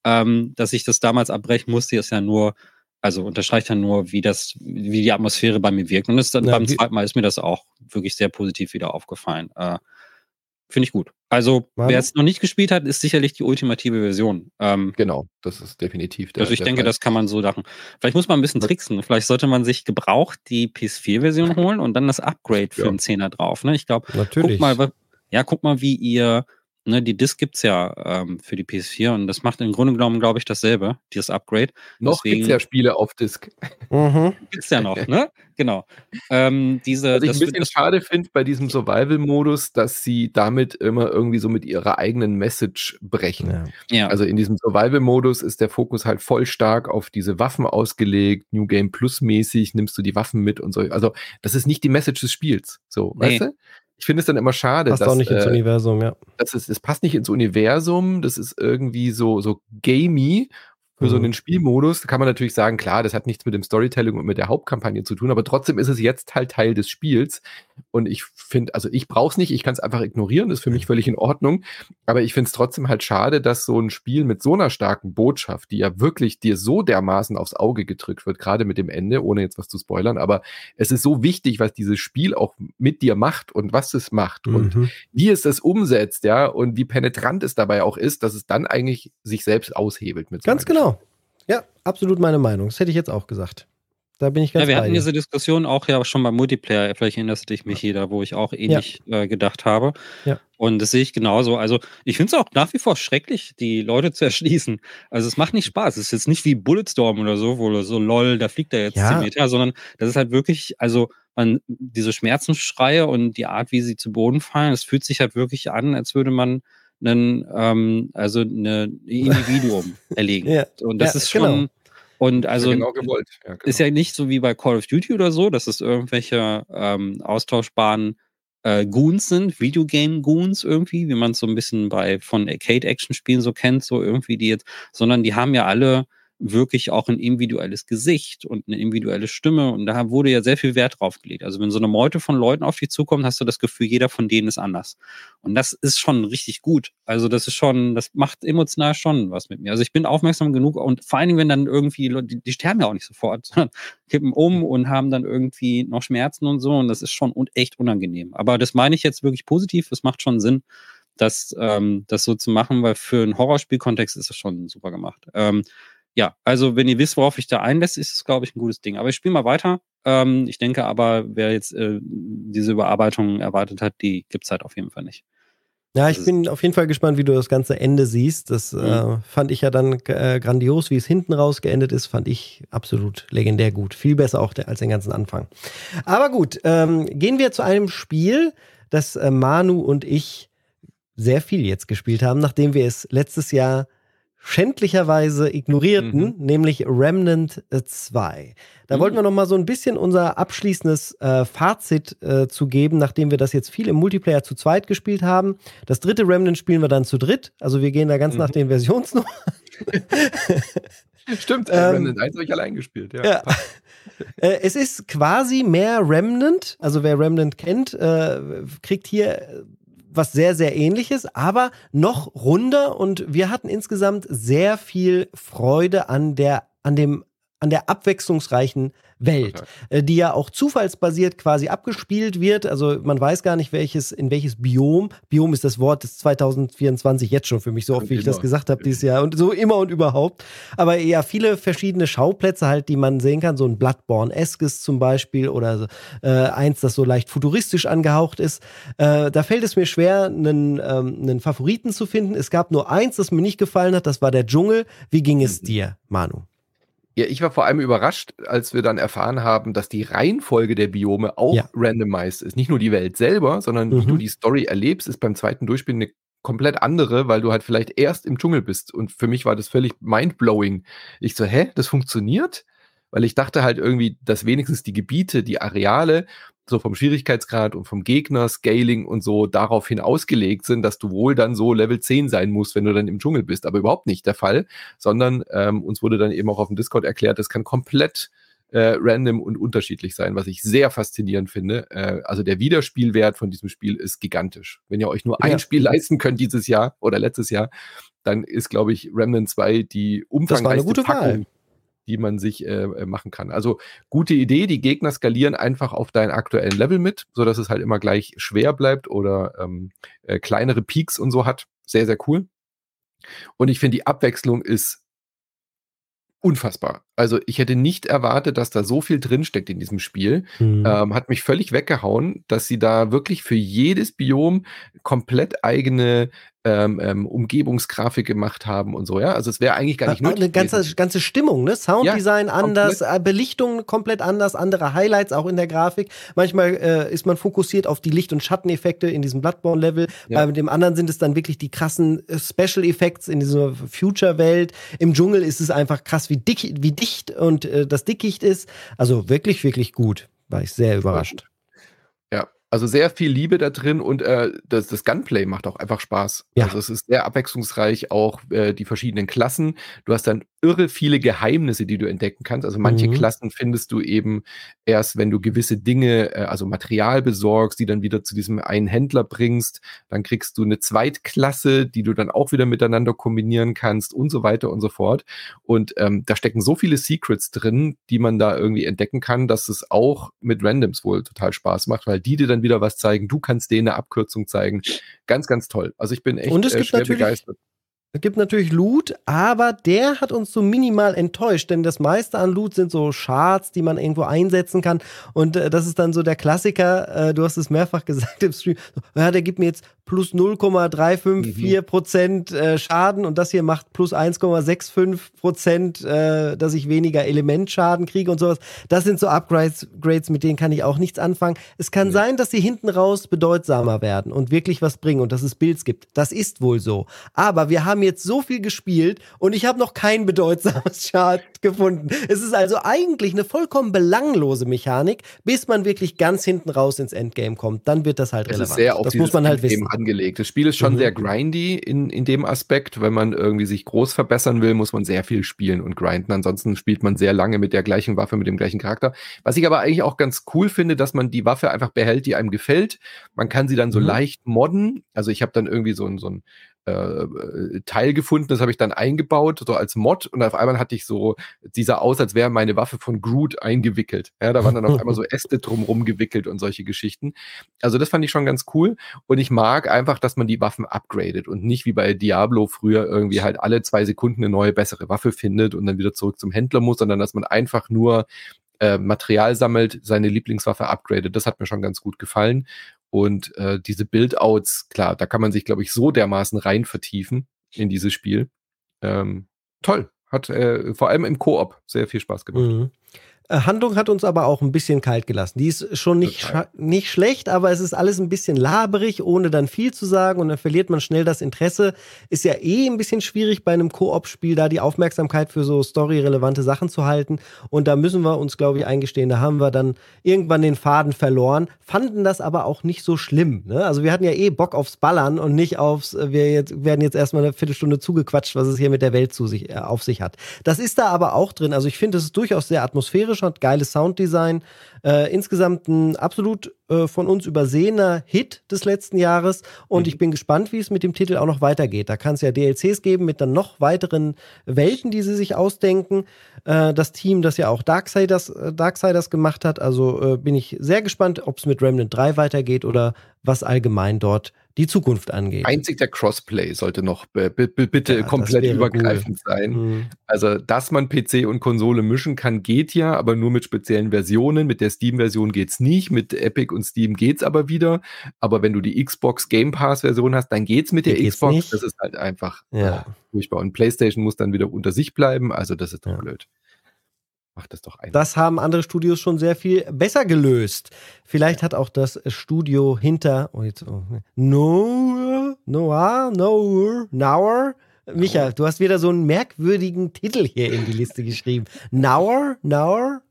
Ähm, dass ich das damals abbrechen musste, ist ja nur, also unterstreicht ja nur, wie das, wie die Atmosphäre bei mir wirkt. Und das dann ja, beim zweiten Mal ist mir das auch wirklich sehr positiv wieder aufgefallen. Äh, finde ich gut. Also, wer es noch nicht gespielt hat, ist sicherlich die ultimative Version. Ähm, genau, das ist definitiv der. Also, ich der denke, Fall. das kann man so machen. Vielleicht muss man ein bisschen tricksen. Vielleicht sollte man sich gebraucht die PS4-Version <laughs> holen und dann das Upgrade für ja. einen Zehner drauf. Ne? Ich glaube, guck mal, ja, guck mal, wie ihr ne, die Disk gibt es ja ähm, für die PS4 und das macht im Grunde genommen, glaube ich, dasselbe, dieses Upgrade. Noch gibt es ja Spiele auf Disk. Mhm. Gibt es ja noch, ne? Genau. Ähm, diese, Was ich ein bisschen das, schade finde bei diesem Survival-Modus, dass sie damit immer irgendwie so mit ihrer eigenen Message brechen. Ja. ja. Also in diesem Survival-Modus ist der Fokus halt voll stark auf diese Waffen ausgelegt, New Game Plus mäßig, nimmst du die Waffen mit und so. Also das ist nicht die Message des Spiels. So, nee. weißt du? Ich finde es dann immer schade. Passt dass, auch nicht ins äh, Universum, ja. Das ist, es passt nicht ins Universum, das ist irgendwie so, so gamey für mhm. so einen Spielmodus kann man natürlich sagen, klar, das hat nichts mit dem Storytelling und mit der Hauptkampagne zu tun, aber trotzdem ist es jetzt halt Teil des Spiels. Und ich finde, also ich brauche es nicht, ich kann es einfach ignorieren, ist für mich völlig in Ordnung. Aber ich finde es trotzdem halt schade, dass so ein Spiel mit so einer starken Botschaft, die ja wirklich dir so dermaßen aufs Auge gedrückt wird, gerade mit dem Ende, ohne jetzt was zu spoilern, aber es ist so wichtig, was dieses Spiel auch mit dir macht und was es macht mhm. und wie es das umsetzt, ja, und wie penetrant es dabei auch ist, dass es dann eigentlich sich selbst aushebelt mit so Ganz genau. Ja, absolut meine Meinung. Das hätte ich jetzt auch gesagt. Da bin ich ganz Ja, wir hatten dir. diese Diskussion auch ja schon beim Multiplayer. Vielleicht erinnerst du dich, Michi, da wo ich auch ähnlich ja. äh, gedacht habe. Ja. Und das sehe ich genauso. Also, ich finde es auch nach wie vor schrecklich, die Leute zu <laughs> erschließen. Also, es macht nicht Spaß. Es ist jetzt nicht wie Bulletstorm oder so, wo so lol, da fliegt er jetzt ja. 10 Meter, sondern das ist halt wirklich, also, man, diese Schmerzensschreie und die Art, wie sie zu Boden fallen, es fühlt sich halt wirklich an, als würde man einen, ähm, also eine Individuum <laughs> erlegen. Ja. Und das ja, ist schon. Genau. Und also ja genau gewollt. Genau. ist ja nicht so wie bei Call of Duty oder so, dass es irgendwelche ähm, austauschbaren äh, Goons sind, Videogame-Goons irgendwie, wie man es so ein bisschen bei von Arcade-Action-Spielen so kennt, so irgendwie die jetzt, sondern die haben ja alle wirklich auch ein individuelles Gesicht und eine individuelle Stimme. Und da wurde ja sehr viel Wert drauf gelegt. Also wenn so eine Meute von Leuten auf dich zukommt, hast du das Gefühl, jeder von denen ist anders. Und das ist schon richtig gut. Also das ist schon, das macht emotional schon was mit mir. Also ich bin aufmerksam genug und vor allen Dingen, wenn dann irgendwie, die, die sterben ja auch nicht sofort, <laughs> sondern kippen um und haben dann irgendwie noch Schmerzen und so. Und das ist schon echt unangenehm. Aber das meine ich jetzt wirklich positiv. Es macht schon Sinn, das, ähm, das so zu machen, weil für einen Horrorspielkontext ist es schon super gemacht. Ähm, ja, also wenn ihr wisst, worauf ich da einlässt, ist es, glaube ich, ein gutes Ding. Aber ich spiele mal weiter. Ähm, ich denke aber, wer jetzt äh, diese Überarbeitung erwartet hat, die gibt's halt auf jeden Fall nicht. Ja, ich bin auf jeden Fall gespannt, wie du das ganze Ende siehst. Das mhm. äh, fand ich ja dann äh, grandios, wie es hinten raus geendet ist, fand ich absolut legendär gut. Viel besser auch der, als den ganzen Anfang. Aber gut, ähm, gehen wir zu einem Spiel, das äh, Manu und ich sehr viel jetzt gespielt haben, nachdem wir es letztes Jahr schändlicherweise ignorierten, mhm. nämlich Remnant 2. Äh, da mhm. wollten wir noch mal so ein bisschen unser abschließendes äh, Fazit äh, zu geben, nachdem wir das jetzt viel im Multiplayer zu zweit gespielt haben. Das dritte Remnant spielen wir dann zu dritt, also wir gehen da ganz mhm. nach den Versionsnummern. <laughs> Stimmt, äh, ähm, Remnant 1 habe ich allein gespielt, ja. ja. <laughs> Äh, es ist quasi mehr Remnant, also wer Remnant kennt, äh, kriegt hier was sehr, sehr ähnliches, aber noch runder und wir hatten insgesamt sehr viel Freude an der, an dem, an der abwechslungsreichen Welt, okay. Äh, die ja auch zufallsbasiert quasi abgespielt wird. Also man weiß gar nicht, welches, in welches Biom. Biom ist das Wort des 2024 jetzt schon für mich, so oft wie ich das gesagt habe dieses Jahr und so immer und überhaupt. Aber ja, viele verschiedene Schauplätze halt, die man sehen kann, so ein Bloodborne-eskes zum Beispiel oder äh, eins, das so leicht futuristisch angehaucht ist. Äh, da fällt es mir schwer, einen, ähm, einen Favoriten zu finden. Es gab nur eins, das mir nicht gefallen hat, das war der Dschungel. Wie ging es mhm. dir, Manu? Ja, ich war vor allem überrascht, als wir dann erfahren haben, dass die Reihenfolge der Biome auch ja. randomized ist. Nicht nur die Welt selber, sondern mhm. wie du mhm. die Story erlebst, ist beim zweiten Durchspielen eine komplett andere, weil du halt vielleicht erst im Dschungel bist. Und für mich war das völlig mindblowing. Ich so, hä, das funktioniert? Weil ich dachte halt irgendwie, dass wenigstens die Gebiete, die Areale so vom Schwierigkeitsgrad und vom Gegner, Scaling und so daraufhin ausgelegt sind, dass du wohl dann so Level 10 sein musst, wenn du dann im Dschungel bist. Aber überhaupt nicht der Fall, sondern ähm, uns wurde dann eben auch auf dem Discord erklärt, das kann komplett äh, random und unterschiedlich sein, was ich sehr faszinierend finde. Äh, also der Wiederspielwert von diesem Spiel ist gigantisch. Wenn ihr euch nur ja. ein Spiel leisten könnt dieses Jahr oder letztes Jahr, dann ist, glaube ich, Remnant 2 die umfangreichste Packung. Wahl die man sich äh, äh, machen kann. Also gute Idee, die Gegner skalieren einfach auf deinen aktuellen Level mit, sodass es halt immer gleich schwer bleibt oder ähm, äh, kleinere Peaks und so hat. Sehr, sehr cool. Und ich finde, die Abwechslung ist unfassbar. Also ich hätte nicht erwartet, dass da so viel drinsteckt in diesem Spiel. Mhm. Ähm, hat mich völlig weggehauen, dass sie da wirklich für jedes Biom komplett eigene ähm, ähm, Umgebungsgrafik gemacht haben und so, ja. Also es wäre eigentlich gar nicht nur eine ganze, ganze Stimmung, ne? Sounddesign ja, anders, komplett. Äh, Belichtung komplett anders, andere Highlights auch in der Grafik. Manchmal äh, ist man fokussiert auf die Licht- und Schatteneffekte in diesem Bloodborne-Level. Ja. Bei dem anderen sind es dann wirklich die krassen äh, Special Effects in dieser Future-Welt. Im Dschungel ist es einfach krass, wie dick, wie dicht und äh, das Dickicht ist. Also wirklich, wirklich gut. War ich sehr überrascht. Also sehr viel Liebe da drin und äh, das, das Gunplay macht auch einfach Spaß. Ja. Also es ist sehr abwechslungsreich, auch äh, die verschiedenen Klassen. Du hast dann irre viele Geheimnisse, die du entdecken kannst. Also manche mhm. Klassen findest du eben erst, wenn du gewisse Dinge, äh, also Material besorgst, die dann wieder zu diesem einen Händler bringst. Dann kriegst du eine Zweitklasse, die du dann auch wieder miteinander kombinieren kannst und so weiter und so fort. Und ähm, da stecken so viele Secrets drin, die man da irgendwie entdecken kann, dass es auch mit Randoms wohl total Spaß macht, weil die dir dann wieder was zeigen, du kannst denen eine Abkürzung zeigen. Ganz, ganz toll. Also ich bin echt Und es äh, schwer begeistert. Es gibt natürlich Loot, aber der hat uns so minimal enttäuscht, denn das meiste an Loot sind so Charts, die man irgendwo einsetzen kann. Und äh, das ist dann so der Klassiker, äh, du hast es mehrfach <laughs> gesagt im Stream, ja, der gibt mir jetzt plus 0,354 Prozent äh, Schaden und das hier macht plus 1,65 Prozent, äh, dass ich weniger Elementschaden kriege und sowas. Das sind so Upgrades, Grades, mit denen kann ich auch nichts anfangen. Es kann ja. sein, dass sie hinten raus bedeutsamer werden und wirklich was bringen und dass es Builds gibt. Das ist wohl so. Aber wir haben jetzt so viel gespielt und ich habe noch kein bedeutsames <laughs> Chart gefunden. Es ist also eigentlich eine vollkommen belanglose Mechanik, bis man wirklich ganz hinten raus ins Endgame kommt. Dann wird das halt es relevant. Ist sehr auf das muss man halt Endgame wissen. angelegt. Das Spiel ist schon mhm. sehr grindy in, in dem Aspekt. Wenn man irgendwie sich groß verbessern will, muss man sehr viel spielen und grinden. Ansonsten spielt man sehr lange mit der gleichen Waffe, mit dem gleichen Charakter. Was ich aber eigentlich auch ganz cool finde, dass man die Waffe einfach behält, die einem gefällt. Man kann sie dann so mhm. leicht modden. Also ich habe dann irgendwie so ein, so ein äh, Teil gefunden, das habe ich dann eingebaut, so als Mod und auf einmal hatte ich so, dieser aus, als wäre meine Waffe von Groot eingewickelt. Ja, da waren dann auf einmal so <laughs> Äste drumrum gewickelt und solche Geschichten. Also das fand ich schon ganz cool und ich mag einfach, dass man die Waffen upgradet und nicht wie bei Diablo früher irgendwie halt alle zwei Sekunden eine neue, bessere Waffe findet und dann wieder zurück zum Händler muss, sondern dass man einfach nur äh, Material sammelt, seine Lieblingswaffe upgradet. Das hat mir schon ganz gut gefallen. Und äh, diese Build-Outs, klar, da kann man sich, glaube ich, so dermaßen rein vertiefen in dieses Spiel. Ähm, toll. Hat äh, vor allem im Koop sehr viel Spaß gemacht. Mhm. Äh, Handlung hat uns aber auch ein bisschen kalt gelassen. Die ist schon nicht, nicht schlecht, aber es ist alles ein bisschen laberig, ohne dann viel zu sagen und dann verliert man schnell das Interesse. Ist ja eh ein bisschen schwierig bei einem Koop-Spiel, da die Aufmerksamkeit für so storyrelevante Sachen zu halten. Und da müssen wir uns, glaube ich, eingestehen, da haben wir dann irgendwann den Faden verloren, fanden das aber auch nicht so schlimm. Ne? Also wir hatten ja eh Bock aufs Ballern und nicht aufs, äh, wir jetzt, werden jetzt erstmal eine Viertelstunde zugequatscht, was es hier mit der Welt zu sich, äh, auf sich hat. Das ist da aber auch drin. Also ich finde, es ist durchaus sehr atmosphärisch atmosphärisch hat, geiles Sounddesign. Äh, insgesamt ein absolut äh, von uns übersehener Hit des letzten Jahres. Und mhm. ich bin gespannt, wie es mit dem Titel auch noch weitergeht. Da kann es ja DLCs geben mit dann noch weiteren Welten, die sie sich ausdenken. Äh, das Team, das ja auch Darksiders, äh, Darksiders gemacht hat. Also äh, bin ich sehr gespannt, ob es mit Remnant 3 weitergeht oder was allgemein dort die Zukunft angeht. Einzig der Crossplay sollte noch bitte ja, komplett übergreifend cool. sein. Mhm. Also, dass man PC und Konsole mischen kann, geht ja, aber nur mit speziellen Versionen. Mit der Steam-Version geht's nicht, mit Epic und Steam geht's aber wieder. Aber wenn du die Xbox Game Pass-Version hast, dann geht's mit der geht's Xbox. Nicht. Das ist halt einfach ja. furchtbar. Und PlayStation muss dann wieder unter sich bleiben. Also, das ist doch ja. blöd. Macht das doch ein. Das haben andere Studios schon sehr viel besser gelöst. Vielleicht hat auch das Studio hinter oh jetzt, oh, Noah, Noah, Noah, Noah. Micha, du hast wieder so einen merkwürdigen Titel hier in die Liste <laughs> geschrieben. Nauer, Nauer,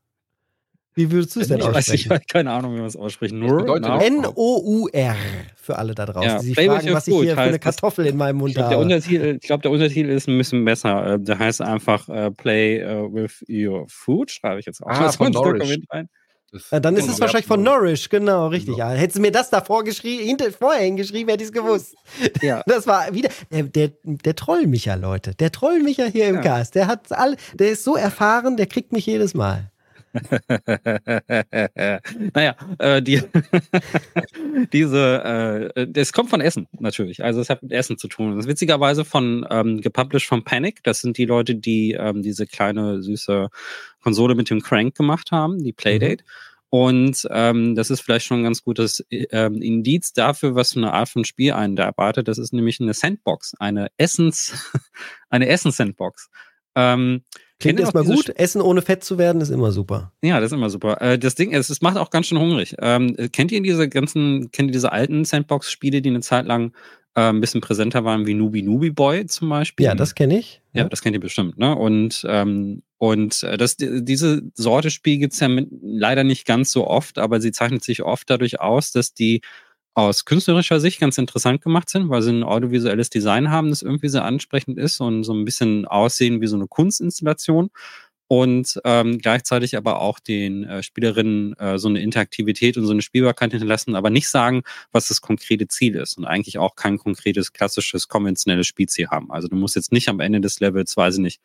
wie würdest du es denn ich aussprechen? Weiß, ich habe keine Ahnung, wie man es ausspricht. N-O-U-R für alle da draußen, ja, die sich fragen, was ich hier für eine Kartoffel in meinem Mund ich glaub, habe. Der Untertitel, ich glaube, der Untertitel ist ein bisschen besser. Äh, der heißt einfach uh, Play uh, with your food, schreibe ich jetzt auch ah, von Nourish. rein. Ja, dann ist es wahrscheinlich von Norwich, genau, richtig. Genau. Ja, hättest du mir das da hinter, vorher hingeschrieben, hätte ich es gewusst. Ja. <laughs> Das war wieder der, der, der Trollmicher, Leute. Der Trollmicher hier im ja. Cast. Der hat all, der ist so erfahren, der kriegt mich jedes Mal. <laughs> naja, äh, die, <laughs> diese, äh, das kommt von Essen natürlich. Also es hat mit Essen zu tun. Das ist witzigerweise von ähm, gepublished von Panic. Das sind die Leute, die ähm, diese kleine süße Konsole mit dem Crank gemacht haben, die Playdate. Mhm. Und ähm, das ist vielleicht schon ein ganz gutes ähm, Indiz dafür, was für eine Art von Spiel einen da erwartet. Das ist nämlich eine Sandbox, eine Essens, <laughs> eine Essens-Sandbox. Ähm, Klingt erstmal gut. Essen ohne fett zu werden ist immer super. Ja, das ist immer super. Äh, das Ding ist, es macht auch ganz schön hungrig. Ähm, kennt ihr diese ganzen, kennt ihr diese alten Sandbox-Spiele, die eine Zeit lang äh, ein bisschen präsenter waren, wie Nubi Nubi Boy zum Beispiel? Ja, das kenne ich. Ja, ja, das kennt ihr bestimmt, ne? Und, ähm, und äh, das, diese Sorte Spiel gibt's ja mit, leider nicht ganz so oft, aber sie zeichnet sich oft dadurch aus, dass die aus künstlerischer Sicht ganz interessant gemacht sind, weil sie ein audiovisuelles Design haben, das irgendwie sehr ansprechend ist und so ein bisschen aussehen wie so eine Kunstinstallation und ähm, gleichzeitig aber auch den äh, Spielerinnen äh, so eine Interaktivität und so eine Spielbarkeit hinterlassen, aber nicht sagen, was das konkrete Ziel ist und eigentlich auch kein konkretes, klassisches, konventionelles Spielziel haben. Also du musst jetzt nicht am Ende des Levels, weiß ich nicht,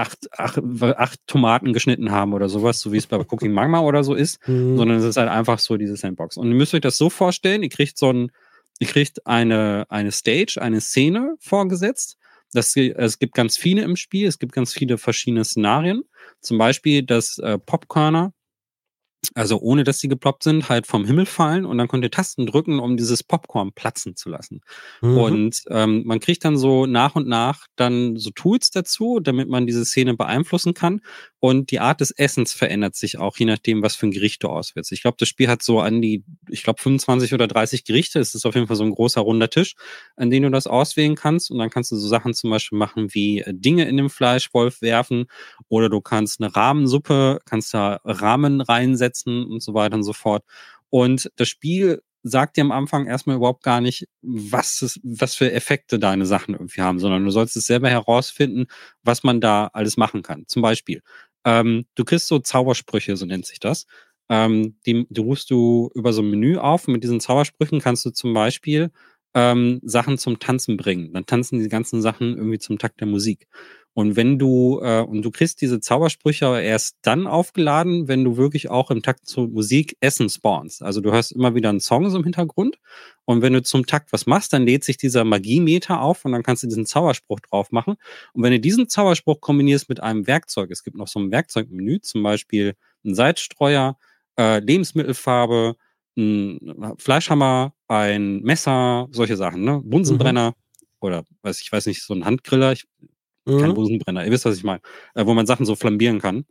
acht, acht, acht Tomaten geschnitten haben oder sowas, so wie es bei Cooking <laughs> Magma oder so ist, mhm. sondern es ist halt einfach so diese Sandbox. Und ihr müsst euch das so vorstellen, ihr kriegt so ein, ihr kriegt eine, eine Stage, eine Szene vorgesetzt. Das, es gibt ganz viele im Spiel, es gibt ganz viele verschiedene Szenarien. Zum Beispiel, dass äh, Popcorner also ohne dass sie geploppt sind, halt vom Himmel fallen und dann könnt ihr Tasten drücken, um dieses Popcorn platzen zu lassen. Mhm. Und ähm, man kriegt dann so nach und nach dann so Tools dazu, damit man diese Szene beeinflussen kann. Und die Art des Essens verändert sich auch, je nachdem, was für ein Gericht du auswählst. Ich glaube, das Spiel hat so an die, ich glaube, 25 oder 30 Gerichte. Es ist auf jeden Fall so ein großer runder Tisch, an dem du das auswählen kannst. Und dann kannst du so Sachen zum Beispiel machen wie äh, Dinge in den Fleischwolf werfen oder du kannst eine Rahmensuppe, kannst da Rahmen reinsetzen und so weiter und so fort. Und das Spiel sagt dir am Anfang erstmal überhaupt gar nicht, was, es, was für Effekte deine Sachen irgendwie haben, sondern du sollst es selber herausfinden, was man da alles machen kann. Zum Beispiel, ähm, du kriegst so Zaubersprüche, so nennt sich das. Ähm, die, die rufst du über so ein Menü auf mit diesen Zaubersprüchen kannst du zum Beispiel ähm, Sachen zum Tanzen bringen. Dann tanzen die ganzen Sachen irgendwie zum Takt der Musik. Und wenn du, äh, und du kriegst diese Zaubersprüche aber erst dann aufgeladen, wenn du wirklich auch im Takt zur Musik Essen spawnst. Also du hörst immer wieder einen Song so im Hintergrund. Und wenn du zum Takt was machst, dann lädt sich dieser Magiemeter auf und dann kannst du diesen Zauberspruch drauf machen. Und wenn du diesen Zauberspruch kombinierst mit einem Werkzeug, es gibt noch so ein Werkzeugmenü, zum Beispiel ein Salzstreuer, äh, Lebensmittelfarbe, ein Fleischhammer, ein Messer, solche Sachen, ne? Bunsenbrenner mhm. oder weiß ich weiß nicht, so ein Handgriller. Ich Mhm. Kein Busenbrenner, ihr wisst, was ich meine. Äh, wo man Sachen so flambieren kann.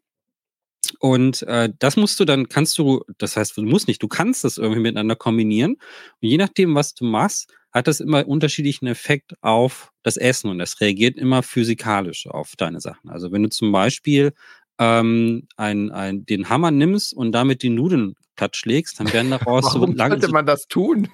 Und äh, das musst du dann, kannst du, das heißt, du musst nicht, du kannst das irgendwie miteinander kombinieren. Und je nachdem, was du machst, hat das immer unterschiedlichen Effekt auf das Essen und das reagiert immer physikalisch auf deine Sachen. Also wenn du zum Beispiel ähm, ein, ein, den Hammer nimmst und damit die Nudeln platt schlägst, dann werden <laughs> daraus warum so sollte man das tun?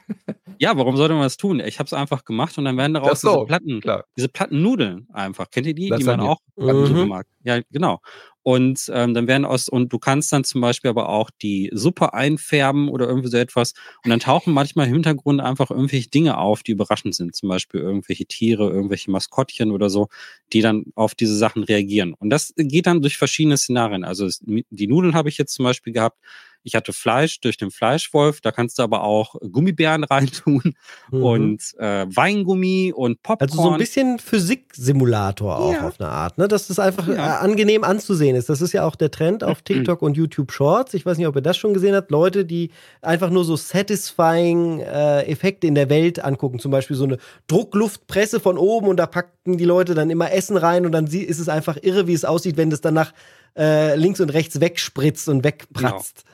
ja, warum sollte man das tun? Ich habe es einfach gemacht und dann werden daraus so, diese Platten, klar. diese Plattennudeln einfach. Kennt ihr die, das die man auch Supermarkt? Ja, genau. Und ähm, dann werden aus, und du kannst dann zum Beispiel aber auch die Suppe einfärben oder irgendwie so etwas. Und dann tauchen manchmal im Hintergrund einfach irgendwelche Dinge auf, die überraschend sind. Zum Beispiel irgendwelche Tiere, irgendwelche Maskottchen oder so, die dann auf diese Sachen reagieren. Und das geht dann durch verschiedene Szenarien. Also die Nudeln habe ich jetzt zum Beispiel gehabt. Ich hatte Fleisch durch den Fleischwolf, da kannst du aber auch Gummibären <laughs> reintun mhm. und äh, Weingummi und Popcorn. Also so ein bisschen Physiksimulator auch ja. auf eine Art, ne? Dass das einfach ja. Äh, angenehm anzusehen ist. Das ist ja auch der Trend auf TikTok und YouTube Shorts. Ich weiß nicht, ob ihr das schon gesehen habt. Leute, die einfach nur so satisfying äh, Effekte in der Welt angucken. Zum Beispiel so eine Druckluftpresse von oben und da packen die Leute dann immer Essen rein und dann ist es einfach irre, wie es aussieht, wenn das danach äh, links und rechts wegspritzt und wegpratzt. Genau.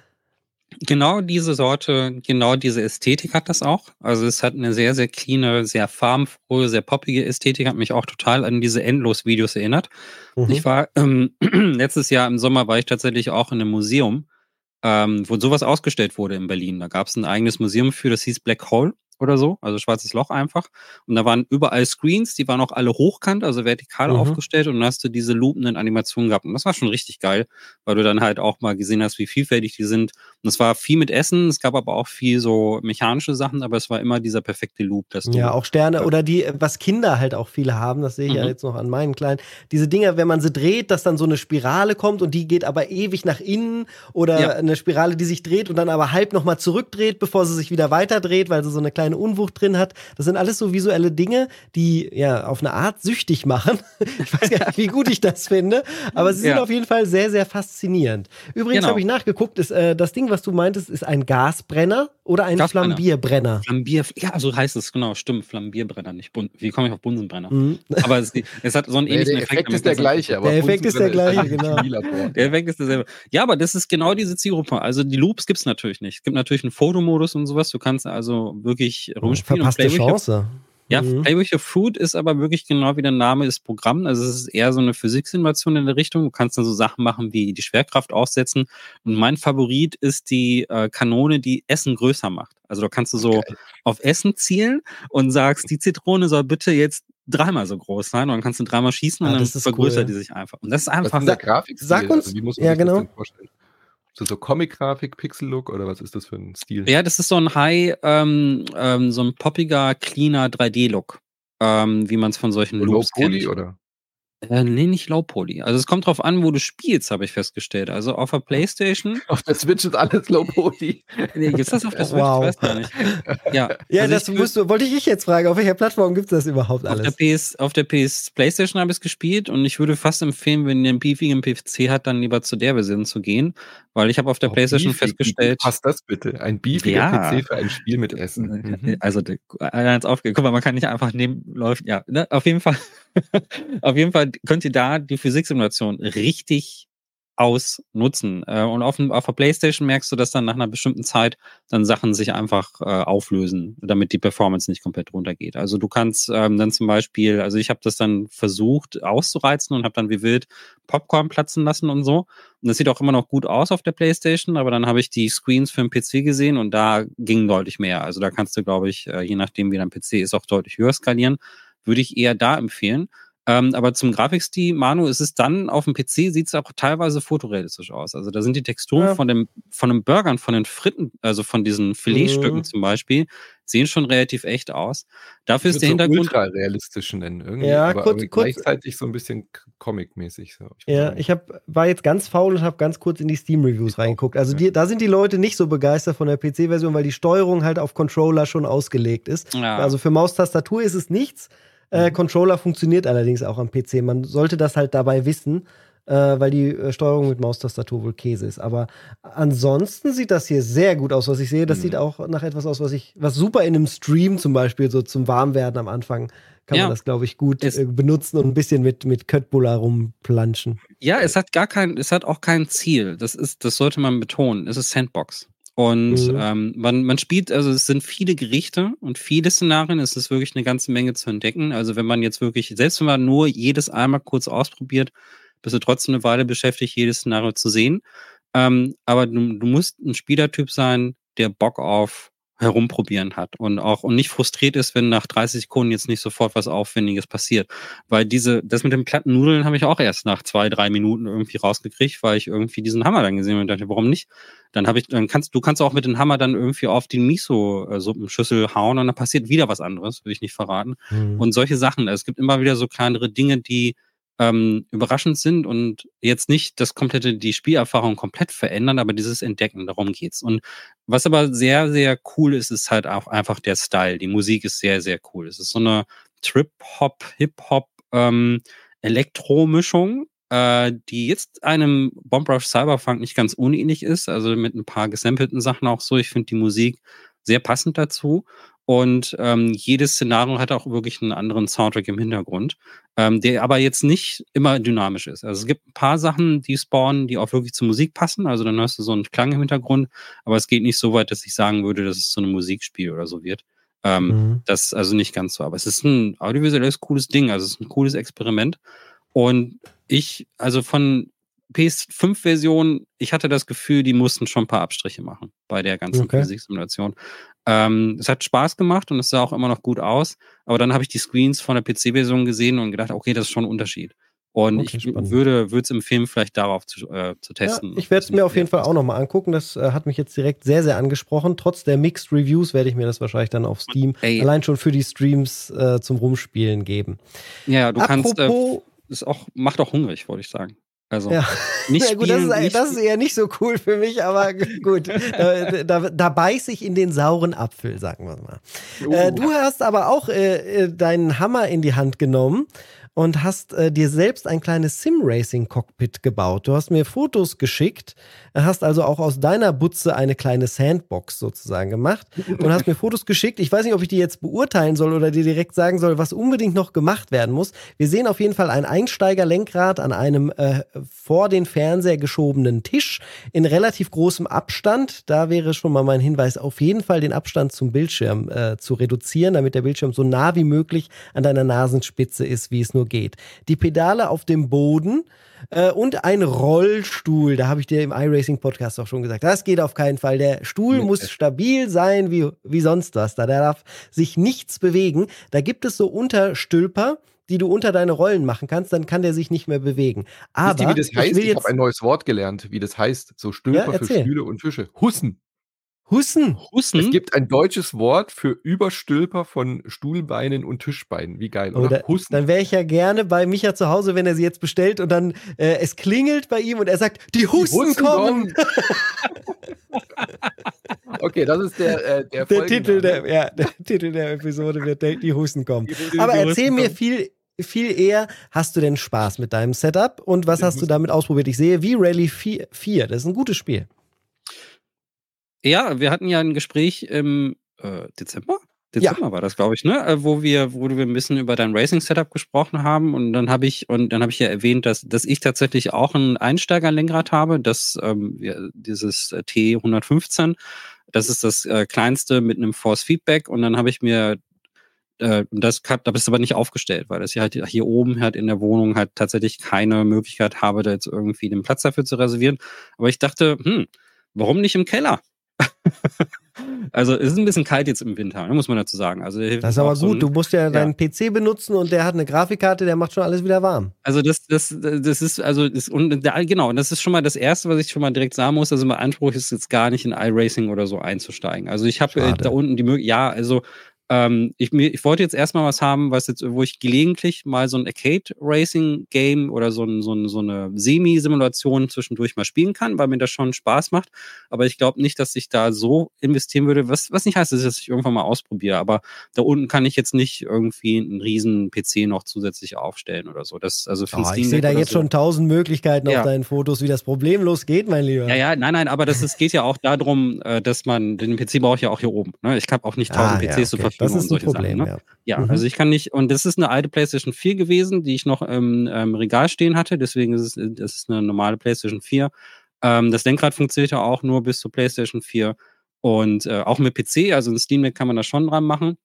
Genau diese Sorte, genau diese Ästhetik hat das auch. Also es hat eine sehr, sehr cleane, sehr farbenfrohe, sehr poppige Ästhetik, hat mich auch total an diese Endlos-Videos erinnert. Mhm. Ich war ähm, <clears throat> letztes Jahr im Sommer war ich tatsächlich auch in einem Museum, ähm, wo sowas ausgestellt wurde in Berlin. Da gab es ein eigenes Museum für, das hieß Black Hole. Oder so, also schwarzes Loch einfach. Und da waren überall Screens, die waren auch alle hochkant, also vertikal mhm. aufgestellt und dann hast du diese loopenden Animationen gehabt. Und das war schon richtig geil, weil du dann halt auch mal gesehen hast, wie vielfältig die sind. Und es war viel mit Essen, es gab aber auch viel so mechanische Sachen, aber es war immer dieser perfekte Loop. Dass ja, auch Sterne oder die, was Kinder halt auch viele haben, das sehe ich mhm. ja jetzt noch an meinen Kleinen. Diese Dinger, wenn man sie dreht, dass dann so eine Spirale kommt und die geht aber ewig nach innen oder ja. eine Spirale, die sich dreht und dann aber halb nochmal zurückdreht, bevor sie sich wieder weiter dreht, weil sie so eine kleine Unwucht drin hat. Das sind alles so visuelle Dinge, die ja auf eine Art süchtig machen. <laughs> ich weiß gar nicht, wie gut ich das finde, aber sie sind ja. auf jeden Fall sehr, sehr faszinierend. Übrigens genau. habe ich nachgeguckt, ist, äh, das Ding, was du meintest, ist ein Gasbrenner oder ein Gasbrenner. Flambierbrenner. Flambier, ja, so heißt es, genau, stimmt, Flambierbrenner, nicht Bun Wie komme ich auf Bunsenbrenner? Mhm. Aber es, es, hat so einen ähnlichen der Effekt. Der Effekt ist der gleiche, aber der Effekt ist der gleiche, genau. Der Effekt ist derselbe. Ja, aber das ist genau diese Zielgruppe. Also die Loops gibt es natürlich nicht. Es gibt natürlich einen Fotomodus und sowas. Du kannst also wirklich rumspielen. Verpasste und Chance. Ja, mhm. Your Food ist aber wirklich genau wie der Name des Programms. Also es ist eher so eine Physiksimulation in der Richtung. Du kannst dann so Sachen machen wie die Schwerkraft aussetzen. Und mein Favorit ist die äh, Kanone, die Essen größer macht. Also da kannst du so okay. auf Essen zielen und sagst, die Zitrone soll bitte jetzt dreimal so groß sein und dann kannst du dreimal schießen und ah, dann vergrößert cool, die sich einfach. Und das ist einfach. Was ist Grafik Sag uns, also, wie muss man ja, genau. das vorstellen? So, so Comic-Grafik, Pixel-Look oder was ist das für ein Stil? Ja, das ist so ein High, ähm, ähm, so ein poppiger, cleaner 3D-Look, ähm, wie man es von solchen Loops kennt. Poly, oder? Äh, nee, nicht Low Poly. Also es kommt drauf an, wo du spielst, habe ich festgestellt. Also auf der Playstation. <laughs> Auf der Switch ist alles Low Poly. <laughs> nee, gibt's das auf der Switch? Wow. Ich weiß gar nicht. Ja, <laughs> ja also das musst du, wollte ich jetzt fragen, auf welcher Plattform gibt es das überhaupt alles? Auf der PS, auf der PS Playstation habe ich es gespielt und ich würde fast empfehlen, wenn ihr einen beefigen PC hat, dann lieber zu der Version zu gehen, weil ich habe auf der oh, Playstation beefig, festgestellt. Passt das bitte? Ein beefiger ja. PC für ein Spiel mit Essen. Mhm. Also, einer hat's aufgegeben. Guck mal, man kann nicht einfach nehmen, läuft, ja, ne? auf jeden Fall. <laughs> auf jeden Fall könnt ihr da die Physiksimulation richtig ausnutzen. Äh, und auf, auf der Playstation merkst du, dass dann nach einer bestimmten Zeit dann Sachen sich einfach äh, auflösen, damit die Performance nicht komplett runtergeht. Also du kannst ähm, dann zum Beispiel, also ich habe das dann versucht auszureizen und habe dann wie wild Popcorn platzen lassen und so. Und das sieht auch immer noch gut aus auf der Playstation, aber dann habe ich die Screens für den PC gesehen und da ging deutlich mehr. Also da kannst du, glaube ich, äh, je nachdem wie dein PC ist, auch deutlich höher skalieren. Würde ich eher da empfehlen. Ähm, aber zum Grafikstil, Manu, ist es dann auf dem PC, sieht es auch teilweise fotorealistisch aus. Also da sind die Texturen ja. von dem, von den Burgern, von den Fritten, also von diesen Filetstücken mhm. zum Beispiel, sehen schon relativ echt aus. Dafür ist der Hintergrund. ultra realistisch nennen, irgendwie. Ja, aber, kurz, aber gleichzeitig so ein bisschen comic-mäßig. So. Ich ja, ich hab, war jetzt ganz faul und habe ganz kurz in die Steam-Reviews reingeguckt. Also die, da sind die Leute nicht so begeistert von der PC-Version, weil die Steuerung halt auf Controller schon ausgelegt ist. Ja. Also für Maustastatur ist es nichts. Äh, mhm. Controller funktioniert allerdings auch am PC. Man sollte das halt dabei wissen, äh, weil die äh, Steuerung mit Maustastatur wohl Käse ist. Aber ansonsten sieht das hier sehr gut aus, was ich sehe. Das mhm. sieht auch nach etwas aus, was ich, was super in einem Stream zum Beispiel, so zum Warmwerden am Anfang, kann ja. man das, glaube ich, gut es, äh, benutzen und ein bisschen mit, mit Köttbullar rumplanschen. Ja, es hat gar kein, es hat auch kein Ziel. Das ist, das sollte man betonen. Es ist Sandbox. Und mhm. ähm, man, man spielt, also es sind viele Gerichte und viele Szenarien, es ist wirklich eine ganze Menge zu entdecken. Also wenn man jetzt wirklich, selbst wenn man nur jedes einmal kurz ausprobiert, bist du trotzdem eine Weile beschäftigt, jedes Szenario zu sehen. Ähm, aber du, du musst ein Spielertyp sein, der Bock auf herumprobieren hat und auch und nicht frustriert ist, wenn nach 30 Sekunden jetzt nicht sofort was Aufwendiges passiert. Weil diese, das mit den platten Nudeln habe ich auch erst nach zwei, drei Minuten irgendwie rausgekriegt, weil ich irgendwie diesen Hammer dann gesehen habe und dachte, warum nicht? Dann habe ich, dann kannst du kannst auch mit dem Hammer dann irgendwie auf die Miso-Suppenschüssel hauen und dann passiert wieder was anderes, will ich nicht verraten. Mhm. Und solche Sachen. Also es gibt immer wieder so kleinere Dinge, die ähm, überraschend sind und jetzt nicht das komplette, die Spielerfahrung komplett verändern, aber dieses Entdecken, darum geht's. Und was aber sehr, sehr cool ist, ist halt auch einfach der Style. Die Musik ist sehr, sehr cool. Es ist so eine Trip-Hop, Hip-Hop, ähm, Elektro-Mischung, äh, die jetzt einem Bomb Rush Cyberpunk nicht ganz unähnlich ist, also mit ein paar gesampelten Sachen auch so. Ich finde die Musik sehr passend dazu. Und ähm, jedes Szenario hat auch wirklich einen anderen Soundtrack im Hintergrund, ähm, der aber jetzt nicht immer dynamisch ist. Also es gibt ein paar Sachen, die spawnen, die auch wirklich zur Musik passen. Also dann hörst du so einen Klang im Hintergrund, aber es geht nicht so weit, dass ich sagen würde, dass es so ein Musikspiel oder so wird. Ähm, mhm. Das also nicht ganz so. Aber es ist ein audiovisuelles cooles Ding. Also es ist ein cooles Experiment. Und ich, also von PS5-Version, ich hatte das Gefühl, die mussten schon ein paar Abstriche machen bei der ganzen okay. Physiksimulation. Ähm, es hat Spaß gemacht und es sah auch immer noch gut aus. Aber dann habe ich die Screens von der PC-Version gesehen und gedacht, okay, das ist schon ein Unterschied. Und okay, ich spannend. würde es empfehlen, vielleicht darauf zu, äh, zu testen. Ja, ich werde es mir auf jeden Fall auch nochmal angucken. Das äh, hat mich jetzt direkt sehr, sehr angesprochen. Trotz der Mixed Reviews werde ich mir das wahrscheinlich dann auf Steam Ey. allein schon für die Streams äh, zum Rumspielen geben. Ja, du Apropos, kannst. Äh, ist auch, macht auch hungrig, wollte ich sagen. Also ja. nicht ja, gut, das, ist, das ist eher nicht so cool für mich, aber <laughs> gut. da, da, da beiß ich in den sauren Apfel, sagen wir mal. Uh. Äh, du hast aber auch äh, äh deinen Hammer in die Hand genommen und hast äh, dir selbst ein kleines Sim-Racing-Cockpit gebaut. Du hast mir Fotos geschickt, hast also auch aus deiner Butze eine kleine Sandbox sozusagen gemacht und hast mir Fotos geschickt. Ich weiß nicht, ob ich die jetzt beurteilen soll oder dir direkt sagen soll, was unbedingt noch gemacht werden muss. Wir sehen auf jeden Fall ein Einsteigerlenkrad an einem äh, vor den Fernseher geschobenen Tisch in relativ großem Abstand. Da wäre schon mal mein Hinweis, auf jeden Fall den Abstand zum Bildschirm äh, zu reduzieren, damit der Bildschirm so nah wie möglich an deiner Nasenspitze ist, wie es nur geht. Die Pedale auf dem Boden äh, und ein Rollstuhl. Da habe ich dir im iRacing Podcast auch schon gesagt. Das geht auf keinen Fall. Der Stuhl nee. muss stabil sein wie, wie sonst was. Da darf sich nichts bewegen. Da gibt es so Unterstülper, die du unter deine Rollen machen kannst, dann kann der sich nicht mehr bewegen. Aber Wisst ihr, wie das heißt? Ich, ich habe ein neues Wort gelernt, wie das heißt. So Stülper ja, für Stühle und Fische. Hussen. Hussen. Hussen. Es gibt ein deutsches Wort für Überstülper von Stuhlbeinen und Tischbeinen. Wie geil, oder? oder Hussen. Dann wäre ich ja gerne bei Micha zu Hause, wenn er sie jetzt bestellt und dann äh, es klingelt bei ihm und er sagt, die Hussen, die Hussen kommen. <laughs> okay, das ist der, äh, der, der Titel der, ja, der <laughs> Titel der Episode wird die Hussen kommen. Die, Aber erzähl mir viel viel eher, hast du denn Spaß mit deinem Setup und was hast du damit ausprobiert? Ich sehe wie Rally 4, 4, das ist ein gutes Spiel. Ja, wir hatten ja ein Gespräch im äh, Dezember. Dezember ja. war das, glaube ich, ne? Äh, wo wir, wo wir ein bisschen über dein Racing-Setup gesprochen haben und dann habe ich und dann habe ich ja erwähnt, dass, dass ich tatsächlich auch ein Einsteigerlenkrad habe, das ähm, dieses T115. Das ist das äh, kleinste mit einem Force Feedback und dann habe ich mir äh, das hat, da bist du aber nicht aufgestellt, weil das hier halt hier oben halt in der Wohnung halt tatsächlich keine Möglichkeit habe, da jetzt irgendwie den Platz dafür zu reservieren. Aber ich dachte, hm, warum nicht im Keller? <laughs> also es ist ein bisschen kalt jetzt im Winter, ne, muss man dazu sagen. Also, das ist aber gut, so ein, du musst ja, ja deinen PC benutzen und der hat eine Grafikkarte, der macht schon alles wieder warm. Also das, das, das ist, also das, und da, genau, das ist schon mal das Erste, was ich schon mal direkt sagen muss. Also mein Anspruch ist jetzt gar nicht in iRacing oder so einzusteigen. Also ich habe äh, da unten die Möglichkeit, ja, also ähm, ich, ich wollte jetzt erstmal was haben, was jetzt, wo ich gelegentlich mal so ein Arcade-Racing-Game oder so, ein, so, ein, so eine Semi-Simulation zwischendurch mal spielen kann, weil mir das schon Spaß macht. Aber ich glaube nicht, dass ich da so investieren würde, was, was nicht heißt, dass ich irgendwann mal ausprobiere. Aber da unten kann ich jetzt nicht irgendwie einen riesen PC noch zusätzlich aufstellen oder so. Das, also oh, ich sehe da jetzt so. schon tausend Möglichkeiten ja. auf deinen Fotos, wie das problemlos geht, mein Lieber. Ja, ja, nein, nein, aber das ist, geht ja auch darum, äh, dass man, den PC brauche ich ja auch hier oben. Ne? Ich habe auch nicht tausend ah, PCs ja, okay. zur Verfügung das ist ein Problem, Sachen, ne? ja. Ja, mhm. also ich kann nicht, und das ist eine alte PlayStation 4 gewesen, die ich noch im ähm, Regal stehen hatte, deswegen ist es das ist eine normale PlayStation 4. Ähm, das Lenkrad funktioniert ja auch nur bis zur PlayStation 4 und äh, auch mit PC, also ein Steam Deck kann man da schon dran machen.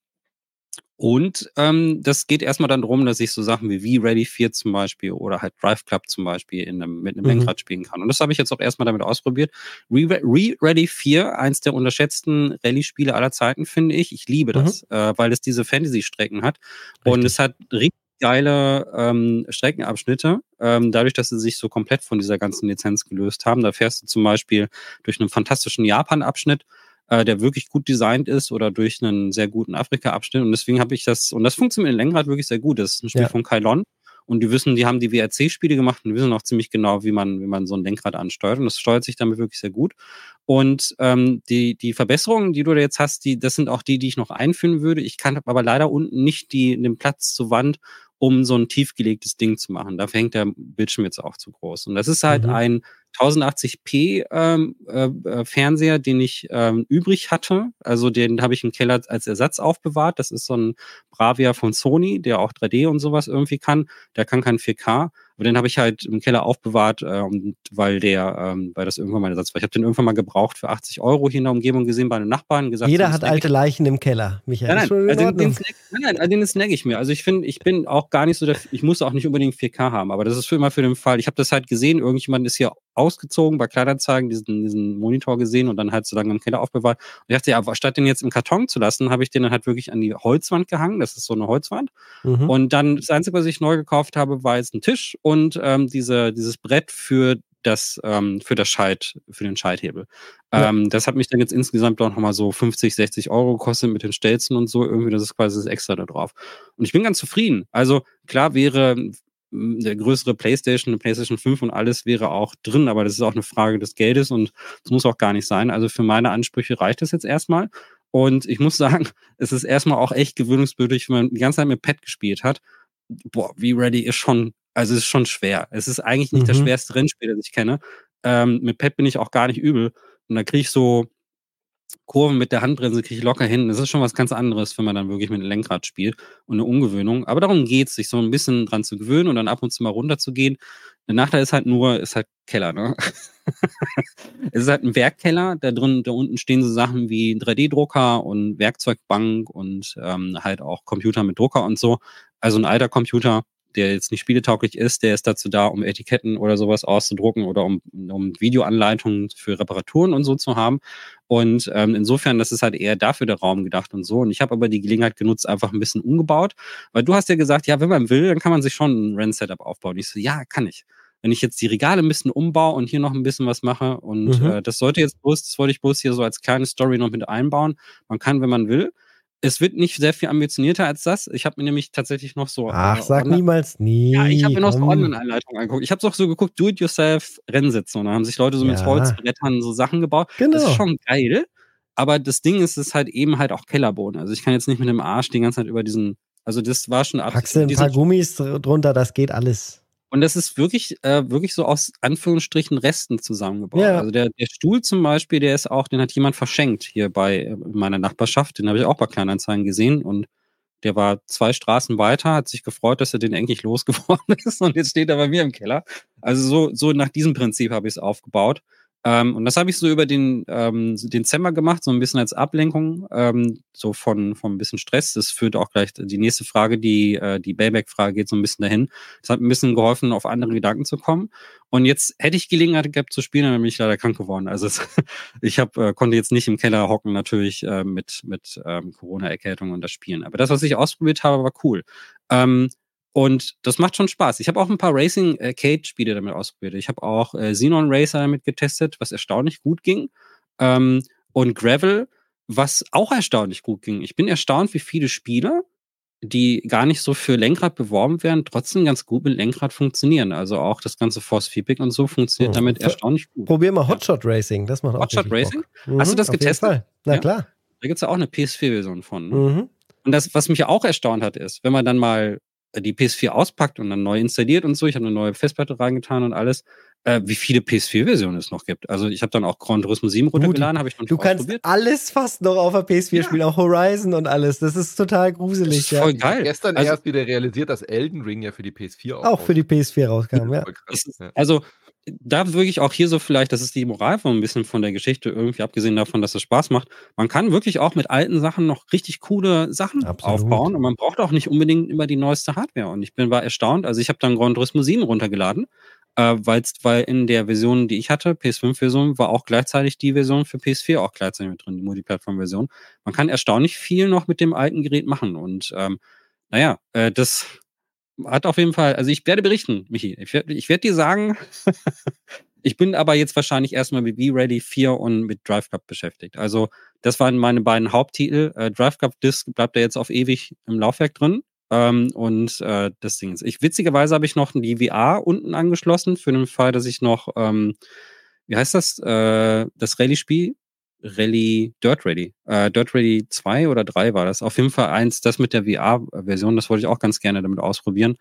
Und ähm, das geht erstmal dann darum, dass ich so Sachen wie V-Ready 4 zum Beispiel oder halt Drive Club zum Beispiel in einem, mit einem mhm. Lenkrad spielen kann. Und das habe ich jetzt auch erstmal damit ausprobiert. Re-Ready 4, eins der unterschätzten Rallye-Spiele aller Zeiten, finde ich. Ich liebe das, mhm. äh, weil es diese Fantasy-Strecken hat. Richtig. Und es hat richtig geile ähm, Streckenabschnitte, ähm, dadurch, dass sie sich so komplett von dieser ganzen Lizenz gelöst haben. Da fährst du zum Beispiel durch einen fantastischen Japan-Abschnitt äh, der wirklich gut designt ist oder durch einen sehr guten Afrika-Abschnitt. Und deswegen habe ich das, und das funktioniert in Lenkrad wirklich sehr gut. Das ist ein Spiel ja. von Kylon. Und die wissen, die haben die WRC-Spiele gemacht und die wissen auch ziemlich genau, wie man, wie man so ein Lenkrad ansteuert. Und das steuert sich damit wirklich sehr gut. Und ähm, die, die Verbesserungen, die du da jetzt hast, die, das sind auch die, die ich noch einführen würde. Ich kann aber leider unten nicht die, den Platz zur Wand, um so ein tiefgelegtes Ding zu machen. Dafür hängt der Bildschirm jetzt auch zu groß. Und das ist halt mhm. ein 1080p ähm, äh, äh, Fernseher, den ich ähm, übrig hatte. Also den habe ich im Keller als Ersatz aufbewahrt. Das ist so ein Bravia von Sony, der auch 3D und sowas irgendwie kann. Der kann kein 4K. Aber den habe ich halt im Keller aufbewahrt, ähm, weil der, ähm, weil das irgendwann mein Ersatz war. Ich habe den irgendwann mal gebraucht für 80 Euro hier in der Umgebung gesehen bei einem Nachbarn. Gesagt, Jeder hat alte Leichen im Keller, Michael. Nein, nein, also den, den, snack, nein, nein, den snag ich mir. Also ich finde, ich bin auch gar nicht so, der, ich muss auch nicht unbedingt 4K haben, aber das ist für immer für den Fall. Ich habe das halt gesehen, irgendjemand ist hier ausgezogen bei Kleinanzeigen, diesen, diesen Monitor gesehen und dann halt so lange im Keller aufbewahrt. Und ich dachte, ja, statt den jetzt im Karton zu lassen, habe ich den dann halt wirklich an die Holzwand gehangen. Das ist so eine Holzwand. Mhm. Und dann das Einzige, was ich neu gekauft habe, war jetzt ein Tisch und ähm, diese, dieses Brett für das ähm, für das Scheit, für den Schalthebel. Ja. Ähm, das hat mich dann jetzt insgesamt auch nochmal so 50, 60 Euro gekostet mit den Stelzen und so. Irgendwie, das ist quasi das Extra da drauf. Und ich bin ganz zufrieden. Also klar wäre der größere PlayStation, eine PlayStation 5 und alles wäre auch drin, aber das ist auch eine Frage des Geldes und das muss auch gar nicht sein. Also für meine Ansprüche reicht es jetzt erstmal. Und ich muss <laughs> sagen, es ist erstmal auch echt gewöhnungsbedürftig, wenn man die ganze Zeit mit Pad gespielt hat. Boah, wie ready ist schon also es ist schon schwer. Es ist eigentlich nicht mhm. das schwerste Rennspiel, das ich kenne. Ähm, mit Pep bin ich auch gar nicht übel. Und da kriege ich so Kurven mit der Handbremse kriege ich locker hin. Das ist schon was ganz anderes, wenn man dann wirklich mit dem Lenkrad spielt und eine Ungewöhnung. Aber darum geht es, sich so ein bisschen dran zu gewöhnen und dann ab und zu mal runter zu gehen. Der Nachteil ist halt nur, ist halt Keller, ne? <laughs> es ist halt ein Werkkeller, da drin, da unten stehen so Sachen wie 3D-Drucker und Werkzeugbank und ähm, halt auch Computer mit Drucker und so. Also ein alter Computer, der jetzt nicht spieletauglich ist, der ist dazu da, um Etiketten oder sowas auszudrucken oder um, um Videoanleitungen für Reparaturen und so zu haben. Und ähm, insofern, das ist halt eher dafür der Raum gedacht und so. Und ich habe aber die Gelegenheit genutzt, einfach ein bisschen umgebaut, weil du hast ja gesagt, ja, wenn man will, dann kann man sich schon ein Rent-Setup aufbauen. Ich so, ja, kann ich wenn ich jetzt die Regale ein bisschen umbaue und hier noch ein bisschen was mache und mhm. äh, das sollte jetzt bloß, das wollte ich bloß hier so als kleine Story noch mit einbauen. Man kann, wenn man will, es wird nicht sehr viel ambitionierter als das. Ich habe mir nämlich tatsächlich noch so. Ach, äh, sag niemals nie. Ja, ich habe mir noch so Online-Anleitungen angeguckt. Ich habe auch so geguckt, Do-it-yourself-Rennsitze. Und da haben sich Leute so ja. mit Holzbrettern so Sachen gebaut. Genau. Das ist genau. schon geil. Aber das Ding ist, es ist halt eben halt auch Kellerboden. Also ich kann jetzt nicht mit dem Arsch die ganze Zeit über diesen. Also das war schon ab. Packst du ein paar Gummis drunter, das geht alles. Und das ist wirklich, äh, wirklich so aus Anführungsstrichen Resten zusammengebaut. Ja. Also der, der Stuhl zum Beispiel, der ist auch, den hat jemand verschenkt hier bei äh, meiner Nachbarschaft. Den habe ich auch bei Kleinanzeigen gesehen und der war zwei Straßen weiter, hat sich gefreut, dass er den endlich losgeworden <laughs> ist und jetzt steht er bei mir im Keller. Also so, so nach diesem Prinzip habe ich es aufgebaut. Ähm, und das habe ich so über den, ähm, den Zemmer gemacht, so ein bisschen als Ablenkung, ähm, so von, von ein bisschen Stress. Das führt auch gleich die nächste Frage, die, äh, die Bayback-Frage geht so ein bisschen dahin. Das hat ein bisschen geholfen, auf andere Gedanken zu kommen. Und jetzt hätte ich Gelegenheit gehabt zu spielen, dann bin ich leider krank geworden. Also es, <laughs> ich hab, äh, konnte jetzt nicht im Keller hocken, natürlich äh, mit, mit ähm, Corona-Erkältung und das Spielen. Aber das, was ich ausprobiert habe, war cool. Ähm, und das macht schon Spaß. Ich habe auch ein paar Racing Arcade-Spiele damit ausprobiert. Ich habe auch äh, Xenon Racer damit getestet, was erstaunlich gut ging. Ähm, und Gravel, was auch erstaunlich gut ging. Ich bin erstaunt, wie viele Spiele, die gar nicht so für Lenkrad beworben werden, trotzdem ganz gut mit Lenkrad funktionieren. Also auch das ganze Force Feedback und so funktioniert hm. damit erstaunlich gut. Probier mal Hotshot. Racing, das macht auch Hotshot Racing? Mhm, Hast du das getestet? Na ja? klar. Da gibt es ja auch eine PS4-Version von. Ne? Mhm. Und das, was mich auch erstaunt hat, ist, wenn man dann mal die PS4 auspackt und dann neu installiert und so, ich habe eine neue Festplatte reingetan und alles, äh, wie viele PS4-Versionen es noch gibt. Also ich habe dann auch Gran Turismo 7 runtergeladen, habe ich noch Du kannst alles fast noch auf der PS4 ja. spielen, auch Horizon und alles. Das ist total gruselig. Das ist voll ja. geil. Gestern also, erst wieder realisiert, dass Elden Ring ja für die PS4 auch, auch für die PS4 rauskam. ja. Ist, also da wirklich auch hier so vielleicht, das ist die Moral von ein bisschen von der Geschichte, irgendwie abgesehen davon, dass es Spaß macht. Man kann wirklich auch mit alten Sachen noch richtig coole Sachen Absolut. aufbauen und man braucht auch nicht unbedingt immer die neueste Hardware. Und ich bin war erstaunt, also ich habe dann Gran Turismo 7 runtergeladen, äh, weil's, weil in der Version, die ich hatte, PS5-Version, war auch gleichzeitig die Version für PS4 auch gleichzeitig mit drin, die Multiplattform-Version. Man kann erstaunlich viel noch mit dem alten Gerät machen und ähm, naja, äh, das hat auf jeden Fall, also ich werde berichten, Michi. Ich werde ich werd dir sagen, <laughs> ich bin aber jetzt wahrscheinlich erstmal mit V-Ready 4 und mit Drive Cup beschäftigt. Also das waren meine beiden Haupttitel. Äh, Drive Cup Disc bleibt ja jetzt auf ewig im Laufwerk drin. Ähm, und äh, das Ding ist, ich witzigerweise habe ich noch die VR unten angeschlossen für den Fall, dass ich noch, ähm, wie heißt das, äh, das Rallye-Spiel Rally, Dirt Rally. Äh, Dirt Rally 2 oder 3 war das. Auf jeden Fall eins, das mit der VR-Version, das wollte ich auch ganz gerne damit ausprobieren.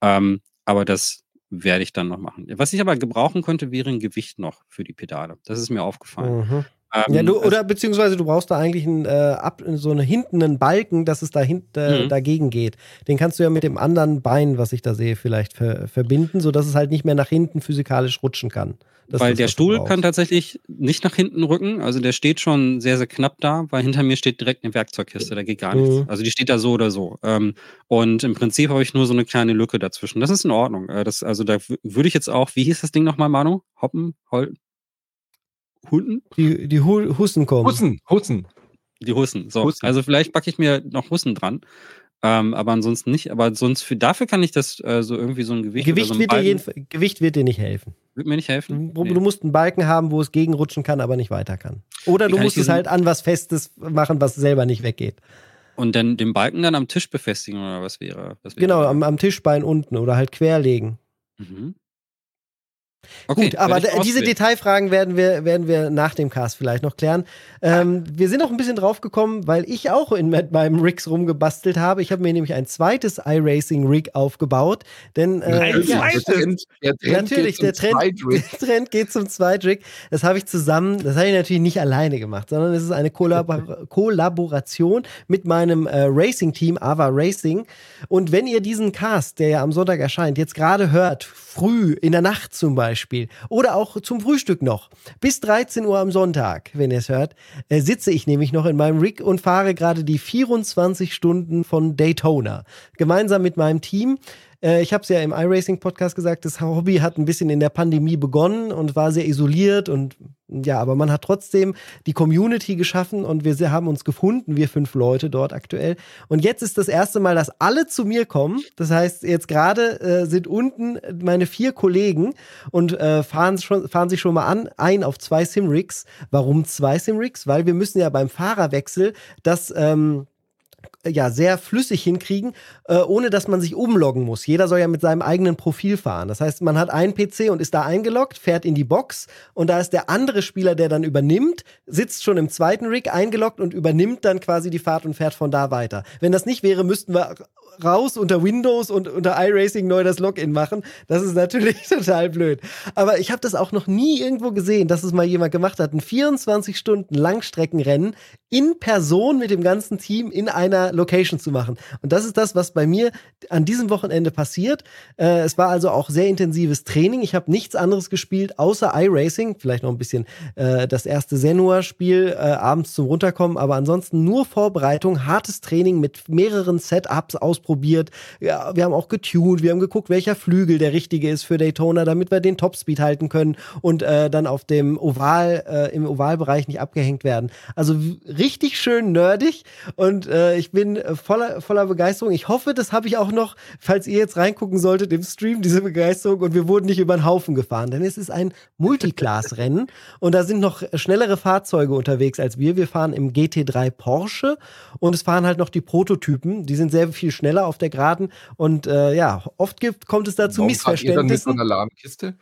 Ähm, aber das werde ich dann noch machen. Was ich aber gebrauchen könnte, wäre ein Gewicht noch für die Pedale. Das ist mir aufgefallen. Mhm. Ähm, ja, du, oder beziehungsweise du brauchst da eigentlich einen, äh, ab, so einen hinten einen Balken, dass es da hint, äh, mhm. dagegen geht. Den kannst du ja mit dem anderen Bein, was ich da sehe, vielleicht ver verbinden, sodass es halt nicht mehr nach hinten physikalisch rutschen kann. Das weil der Stuhl kann tatsächlich nicht nach hinten rücken. Also der steht schon sehr, sehr knapp da, weil hinter mir steht direkt eine Werkzeugkiste. Da geht gar nichts. Mhm. Also die steht da so oder so. Ähm, und im Prinzip habe ich nur so eine kleine Lücke dazwischen. Das ist in Ordnung. Äh, das, also da würde ich jetzt auch, wie hieß das Ding nochmal, Manu? Hoppen? Hol Hunden? Die, die Hussen kommen. Hussen, Hussen. Die Hussen. So, Hussen. also vielleicht packe ich mir noch Hussen dran. Ähm, aber ansonsten nicht. Aber sonst für dafür kann ich das äh, so irgendwie so ein Gewicht. Gewicht, so wird dir jeden, Gewicht wird dir nicht helfen. Wird mir nicht helfen. Du, nee. du, musst einen Balken haben, wo es gegenrutschen kann, aber nicht weiter kann. Oder du musst es halt an was Festes machen, was selber nicht weggeht. Und dann den Balken dann am Tisch befestigen oder was wäre? Was wäre genau, am, am Tischbein unten oder halt querlegen. Mhm. Okay, Gut, aber diese Detailfragen werden wir, werden wir nach dem Cast vielleicht noch klären. Ähm, wir sind auch ein bisschen drauf gekommen, weil ich auch in meinem Rigs rumgebastelt habe. Ich habe mir nämlich ein zweites iRacing-Rig aufgebaut. Denn, äh, ein ja, zweites? Der Trend natürlich, der Trend, <laughs> der Trend geht zum Zweitrig. Das habe ich zusammen, das habe ich natürlich nicht alleine gemacht, sondern es ist eine Kollabor <laughs> Kollaboration mit meinem äh, Racing-Team, Ava Racing. Und wenn ihr diesen Cast, der ja am Sonntag erscheint, jetzt gerade hört, früh, in der Nacht zum Beispiel, oder auch zum Frühstück noch, bis 13 Uhr am Sonntag, wenn ihr es hört, äh, sitze ich nämlich noch in meinem Rig und fahre gerade die 24 Stunden von Daytona. Gemeinsam mit meinem Team. Äh, ich habe es ja im iRacing-Podcast gesagt, das Hobby hat ein bisschen in der Pandemie begonnen und war sehr isoliert und ja, aber man hat trotzdem die Community geschaffen und wir haben uns gefunden, wir fünf Leute dort aktuell. Und jetzt ist das erste Mal, dass alle zu mir kommen. Das heißt, jetzt gerade äh, sind unten meine vier Kollegen und äh, fahren, schon, fahren sich schon mal an, ein auf zwei Simrigs. Warum zwei Simrigs? Weil wir müssen ja beim Fahrerwechsel das ähm, ja sehr flüssig hinkriegen, äh, ohne dass man sich umloggen muss. Jeder soll ja mit seinem eigenen Profil fahren. Das heißt, man hat einen PC und ist da eingeloggt, fährt in die Box und da ist der andere Spieler, der dann übernimmt, sitzt schon im zweiten Rig eingeloggt und übernimmt dann quasi die Fahrt und fährt von da weiter. Wenn das nicht wäre, müssten wir raus unter Windows und unter iRacing neu das Login machen. Das ist natürlich <laughs> total blöd. Aber ich habe das auch noch nie irgendwo gesehen, dass es mal jemand gemacht hat. Ein 24 Stunden Langstreckenrennen in Person mit dem ganzen Team in einer Location zu machen. Und das ist das, was bei mir an diesem Wochenende passiert. Äh, es war also auch sehr intensives Training. Ich habe nichts anderes gespielt außer iRacing. Vielleicht noch ein bisschen äh, das erste Senua-Spiel äh, abends zum Runterkommen. Aber ansonsten nur Vorbereitung, hartes Training mit mehreren Setups ausprobiert. Ja, wir haben auch getuned, wir haben geguckt, welcher Flügel der richtige ist für Daytona, damit wir den Topspeed halten können und äh, dann auf dem Oval, äh, im Ovalbereich nicht abgehängt werden. Also richtig schön nerdig und äh, ich bin voller, voller Begeisterung. Ich hoffe, das habe ich auch noch, falls ihr jetzt reingucken solltet im Stream, diese Begeisterung und wir wurden nicht über den Haufen gefahren, denn es ist ein Multiclass-Rennen und da sind noch schnellere Fahrzeuge unterwegs als wir. Wir fahren im GT3 Porsche und es fahren halt noch die Prototypen, die sind sehr viel schneller auf der Geraden. Und äh, ja, oft gibt, kommt es da zu Missverständnissen. So Alarmkiste?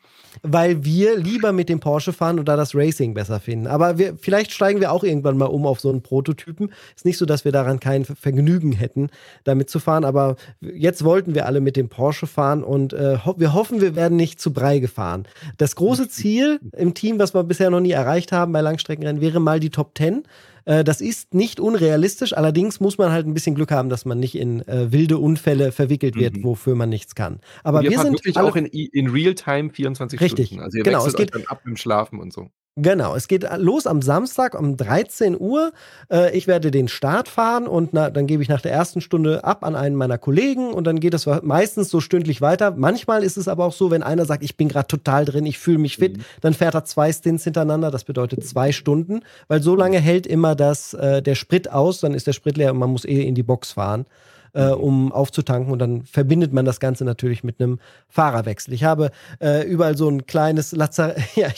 Weil wir lieber mit dem Porsche fahren und da das Racing besser finden. Aber wir, vielleicht steigen wir auch irgendwann mal um auf so einen Prototypen. Ist nicht so, dass wir daran kein Vergnügen hätten, damit zu fahren. Aber jetzt wollten wir alle mit dem Porsche fahren und äh, ho wir hoffen, wir werden nicht zu Brei gefahren. Das große Ziel im Team, was wir bisher noch nie erreicht haben bei Langstreckenrennen, wäre mal die Top 10. Äh, das ist nicht unrealistisch, allerdings muss man halt ein bisschen Glück haben, dass man nicht in äh, wilde Unfälle verwickelt wird, mhm. wofür man nichts kann. Aber wir sind wirklich auch in, in Real-Time 24 richtig. Stunden. Also ihr genau, es geht ab im Schlafen und so. Genau, es geht los am Samstag um 13 Uhr. Äh, ich werde den Start fahren und na, dann gebe ich nach der ersten Stunde ab an einen meiner Kollegen und dann geht es meistens so stündlich weiter. Manchmal ist es aber auch so, wenn einer sagt, ich bin gerade total drin, ich fühle mich fit, mhm. dann fährt er zwei Stints hintereinander. Das bedeutet zwei Stunden, weil so lange hält immer das, äh, der Sprit aus, dann ist der Sprit leer und man muss eh in die Box fahren äh, um aufzutanken. Und dann verbindet man das Ganze natürlich mit einem Fahrerwechsel. Ich habe äh, überall so ein kleines Lazarett, <laughs> ja,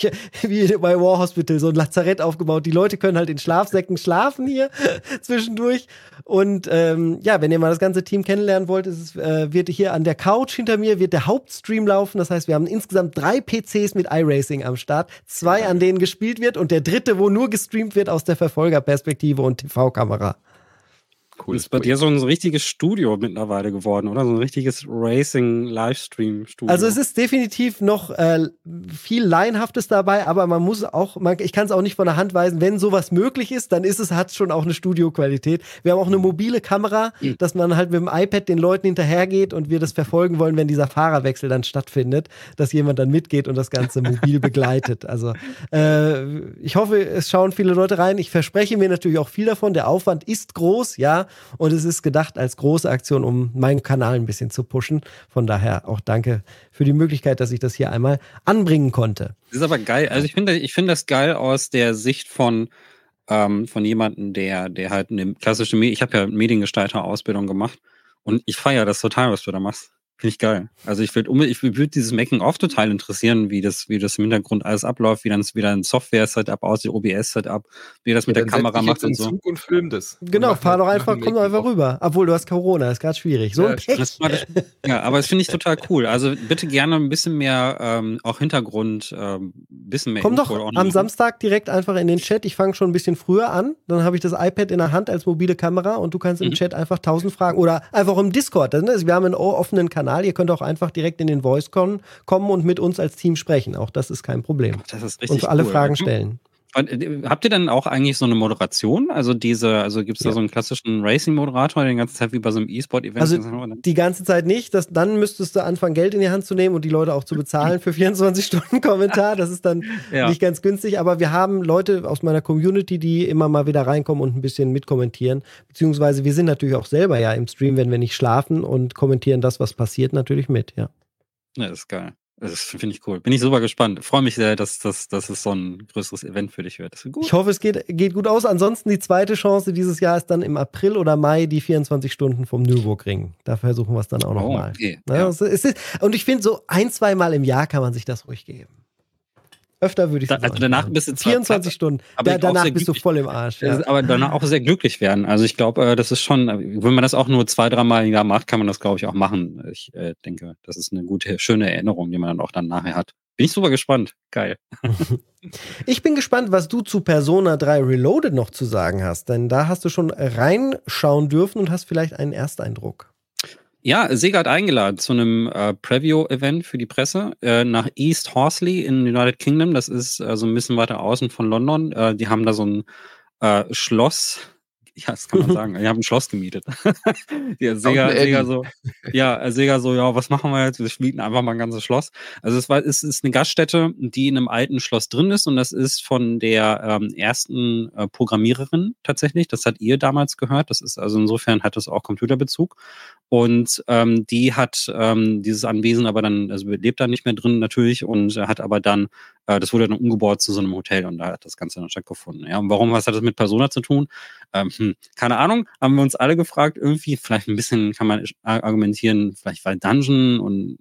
wie bei War Hospital, so ein Lazarett aufgebaut. Die Leute können halt in Schlafsäcken schlafen hier <laughs> zwischendurch. Und ähm, ja, wenn ihr mal das ganze Team kennenlernen wollt, es, äh, wird hier an der Couch hinter mir wird der Hauptstream laufen. Das heißt, wir haben insgesamt drei PCs mit iRacing am Start. Zwei, an denen gespielt wird und der dritte, wo nur gestreamt wird aus der Verfolgerperspektive und TV-Kamera. Cool. Das ist bei dir so ein richtiges Studio mittlerweile geworden, oder? So ein richtiges Racing-Livestream-Studio. Also es ist definitiv noch äh, viel Laienhaftes dabei, aber man muss auch, man, ich kann es auch nicht von der Hand weisen, wenn sowas möglich ist, dann ist es, hat schon auch eine Studioqualität. Wir haben auch eine mhm. mobile Kamera, mhm. dass man halt mit dem iPad den Leuten hinterhergeht und wir das verfolgen wollen, wenn dieser Fahrerwechsel dann stattfindet, dass jemand dann mitgeht und das Ganze mobil <laughs> begleitet. Also äh, ich hoffe, es schauen viele Leute rein. Ich verspreche mir natürlich auch viel davon. Der Aufwand ist groß, ja, und es ist gedacht als große Aktion, um meinen Kanal ein bisschen zu pushen. Von daher auch danke für die Möglichkeit, dass ich das hier einmal anbringen konnte. Das ist aber geil. Also ich finde, ich finde das geil aus der Sicht von ähm, von jemandem, der, der halt eine klassische, ich habe ja Mediengestalter-Ausbildung gemacht und ich feiere das total, was du da machst. Finde ich geil. Also ich würde ich würde dieses Making-of total interessieren, wie das, wie das im Hintergrund alles abläuft, wie dann wieder ein Software-Setup aussieht, OBS-Setup, wie das mit ja, der Kamera macht und so. Zug und film das. Genau, fahr doch einfach, komm doch einfach rüber. Obwohl du hast Corona, ist gerade schwierig. So ja, ein Pech. <laughs> ja, aber das finde ich total cool. Also bitte gerne ein bisschen mehr ähm, auch Hintergrund, ähm, bisschen mehr. Komm Info doch am Samstag direkt einfach in den Chat. Ich fange schon ein bisschen früher an. Dann habe ich das iPad in der Hand als mobile Kamera und du kannst im mhm. Chat einfach tausend Fragen oder einfach im Discord. Wir haben einen offenen Kanal Kanal. Ihr könnt auch einfach direkt in den Voice kommen und mit uns als Team sprechen. Auch das ist kein Problem. Das ist richtig Und alle cool. Fragen stellen. Äh, habt ihr dann auch eigentlich so eine Moderation? Also diese, also gibt es da ja. so einen klassischen Racing-Moderator, der die ganze Zeit wie bei so einem E-Sport-Event? Also die ganze Zeit nicht. Das, dann müsstest du anfangen, Geld in die Hand zu nehmen und die Leute auch zu bezahlen für 24 <laughs> Stunden Kommentar. Das ist dann <laughs> ja. nicht ganz günstig. Aber wir haben Leute aus meiner Community, die immer mal wieder reinkommen und ein bisschen mitkommentieren. Beziehungsweise wir sind natürlich auch selber ja im Stream, wenn wir nicht schlafen und kommentieren das, was passiert, natürlich mit, ja. Ja, das ist geil. Das finde ich cool. Bin ich super gespannt. Freue mich sehr, dass, dass, dass es so ein größeres Event für dich wird. Ich hoffe, es geht, geht gut aus. Ansonsten die zweite Chance dieses Jahr ist dann im April oder Mai die 24 Stunden vom Nürburgring. Da versuchen wir es dann auch nochmal. Oh, okay. ja. ja. und ich finde, so ein, zwei Mal im Jahr kann man sich das ruhig geben. Öfter würde ich sagen. Also danach bist du 24 Stunden. Aber da, danach bist du voll im Arsch. Ja. Aber danach auch sehr glücklich werden. Also ich glaube, äh, das ist schon, wenn man das auch nur zwei, dreimal im Jahr macht, kann man das, glaube ich, auch machen. Ich äh, denke, das ist eine gute, schöne Erinnerung, die man dann auch dann nachher hat. Bin ich super gespannt. Geil. <laughs> ich bin gespannt, was du zu Persona 3 Reloaded noch zu sagen hast, denn da hast du schon reinschauen dürfen und hast vielleicht einen Ersteindruck. Ja, Sega hat eingeladen zu einem äh, Preview-Event für die Presse äh, nach East Horsley in United Kingdom. Das ist äh, so ein bisschen weiter außen von London. Äh, die haben da so ein äh, Schloss <laughs> ja, das kann man sagen. Ich habe ein Schloss gemietet. <laughs> ja, Sega, Sega so, ja, Sega so, ja, was machen wir jetzt? Wir mieten einfach mal ein ganzes Schloss. Also es war, es ist eine Gaststätte, die in einem alten Schloss drin ist und das ist von der ähm, ersten äh, Programmiererin tatsächlich. Das hat ihr damals gehört. Das ist also insofern hat es auch Computerbezug. Und ähm, die hat ähm, dieses Anwesen aber dann, also lebt da nicht mehr drin natürlich und hat aber dann, äh, das wurde dann umgebaut zu so einem Hotel und da hat das Ganze dann stattgefunden. Ja, und warum, was hat das mit Persona zu tun? Ähm, hm, keine Ahnung, haben wir uns alle gefragt, irgendwie, vielleicht ein bisschen kann man argumentieren, vielleicht weil Dungeon und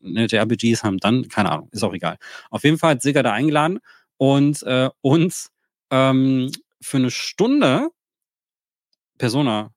ne, JRPGs haben dann, keine Ahnung, ist auch egal. Auf jeden Fall hat Sega da eingeladen und äh, uns ähm, für eine Stunde Persona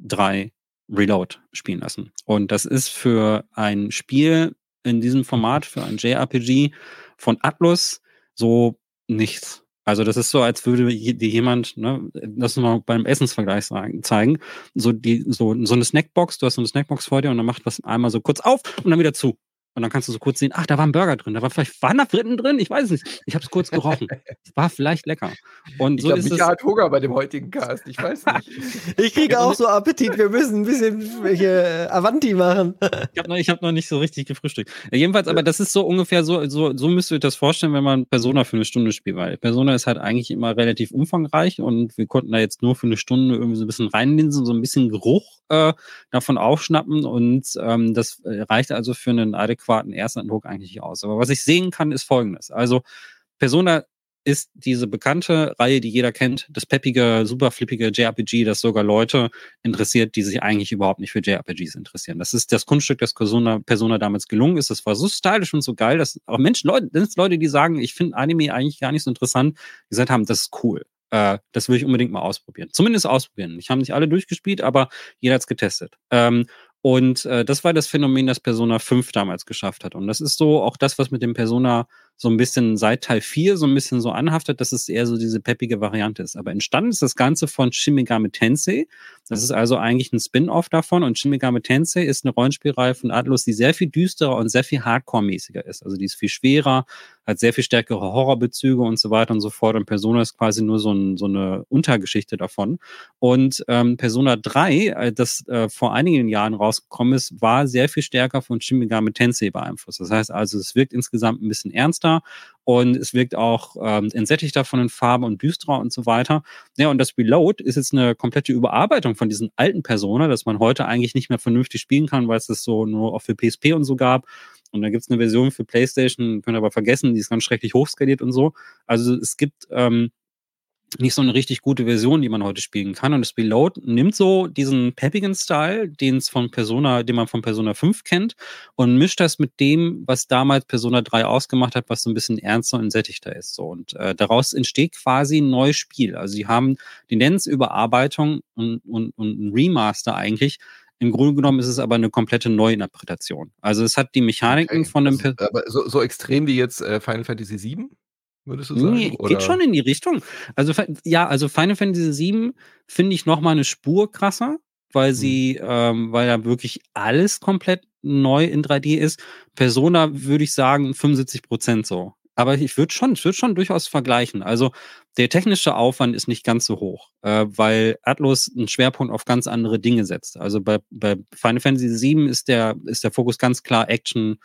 3 Reload spielen lassen. Und das ist für ein Spiel in diesem Format, für ein JRPG von Atlus so nichts. Also das ist so, als würde dir jemand, ne, das mal beim Essensvergleich sagen, zeigen, so die, so, so eine Snackbox, du hast so eine Snackbox vor dir und dann macht was einmal so kurz auf und dann wieder zu. Und dann kannst du so kurz sehen, ach, da war ein Burger drin, da war vielleicht, waren da Fritten drin? Ich weiß es nicht. Ich habe es kurz gerochen. <laughs> War vielleicht lecker. Und ich so glaub, ist Micha es. hat Hunger bei dem heutigen Cast. Ich weiß nicht. <laughs> ich kriege auch so Appetit. Wir müssen ein bisschen welche Avanti machen. <laughs> ich habe noch, hab noch nicht so richtig gefrühstückt. Ja, jedenfalls, aber das ist so ungefähr so, so, so müsst ihr euch das vorstellen, wenn man Persona für eine Stunde spielt. Weil Persona ist halt eigentlich immer relativ umfangreich und wir konnten da jetzt nur für eine Stunde irgendwie so ein bisschen reinlinsen, so ein bisschen Geruch äh, davon aufschnappen und ähm, das äh, reicht also für einen adäquaten Ersteindruck eigentlich aus. Aber was ich sehen kann, ist folgendes. Also Persona ist diese bekannte Reihe, die jeder kennt, das peppige, super flippige JRPG, das sogar Leute interessiert, die sich eigentlich überhaupt nicht für JRPGs interessieren. Das ist das Kunststück, das Persona, Persona damals gelungen ist. Das war so stylisch und so geil, dass auch Menschen, Leute, das Leute, die sagen, ich finde Anime eigentlich gar nicht so interessant, gesagt haben, das ist cool. Äh, das will ich unbedingt mal ausprobieren. Zumindest ausprobieren. Ich habe nicht alle durchgespielt, aber jeder hat es getestet. Ähm, Und äh, das war das Phänomen, das Persona 5 damals geschafft hat. Und das ist so auch das, was mit dem Persona so ein bisschen seit Teil 4 so ein bisschen so anhaftet, dass es eher so diese peppige Variante ist. Aber entstanden ist das Ganze von Shin Megami Tensei. Das ist also eigentlich ein Spin-off davon. Und Shin Megami Tensei ist eine Rollenspielreihe von Atlus, die sehr viel düsterer und sehr viel Hardcore-mäßiger ist. Also die ist viel schwerer, hat sehr viel stärkere Horrorbezüge und so weiter und so fort. Und Persona ist quasi nur so, ein, so eine Untergeschichte davon. Und ähm, Persona 3, äh, das äh, vor einigen Jahren rausgekommen ist, war sehr viel stärker von Shin Megami Tensei beeinflusst. Das heißt also, es wirkt insgesamt ein bisschen ernster und es wirkt auch ähm, entsättigter von den Farben und düsterer und so weiter. Ja, und das Reload ist jetzt eine komplette Überarbeitung von diesen alten Persona, dass man heute eigentlich nicht mehr vernünftig spielen kann, weil es das so nur auch für PSP und so gab. Und da gibt es eine Version für PlayStation, könnt ihr aber vergessen, die ist ganz schrecklich hochskaliert und so. Also es gibt ähm, nicht so eine richtig gute Version, die man heute spielen kann. Und das Reload nimmt so diesen peppigen Style, den es von Persona, den man von Persona 5 kennt, und mischt das mit dem, was damals Persona 3 ausgemacht hat, was so ein bisschen ernster und sättigter ist. So. Und äh, daraus entsteht quasi ein neues Spiel. Also sie haben, die nennen es Überarbeitung und, und, und ein Remaster eigentlich, im Grunde genommen ist es aber eine komplette Neuinterpretation. Also es hat die Mechaniken okay. von einem. Also, aber so, so, extrem wie jetzt äh, Final Fantasy VII? Würdest du sagen? Nee, geht schon in die Richtung. Also ja, also Final Fantasy VII finde ich noch mal eine Spur krasser, weil hm. sie, hm. ähm, weil da wirklich alles komplett neu in 3D ist. Persona würde ich sagen 75 Prozent so. Aber ich würde schon, ich würde schon durchaus vergleichen. Also der technische Aufwand ist nicht ganz so hoch, äh, weil Atlas einen Schwerpunkt auf ganz andere Dinge setzt. Also bei, bei Final Fantasy VII ist der, ist der Fokus ganz klar Action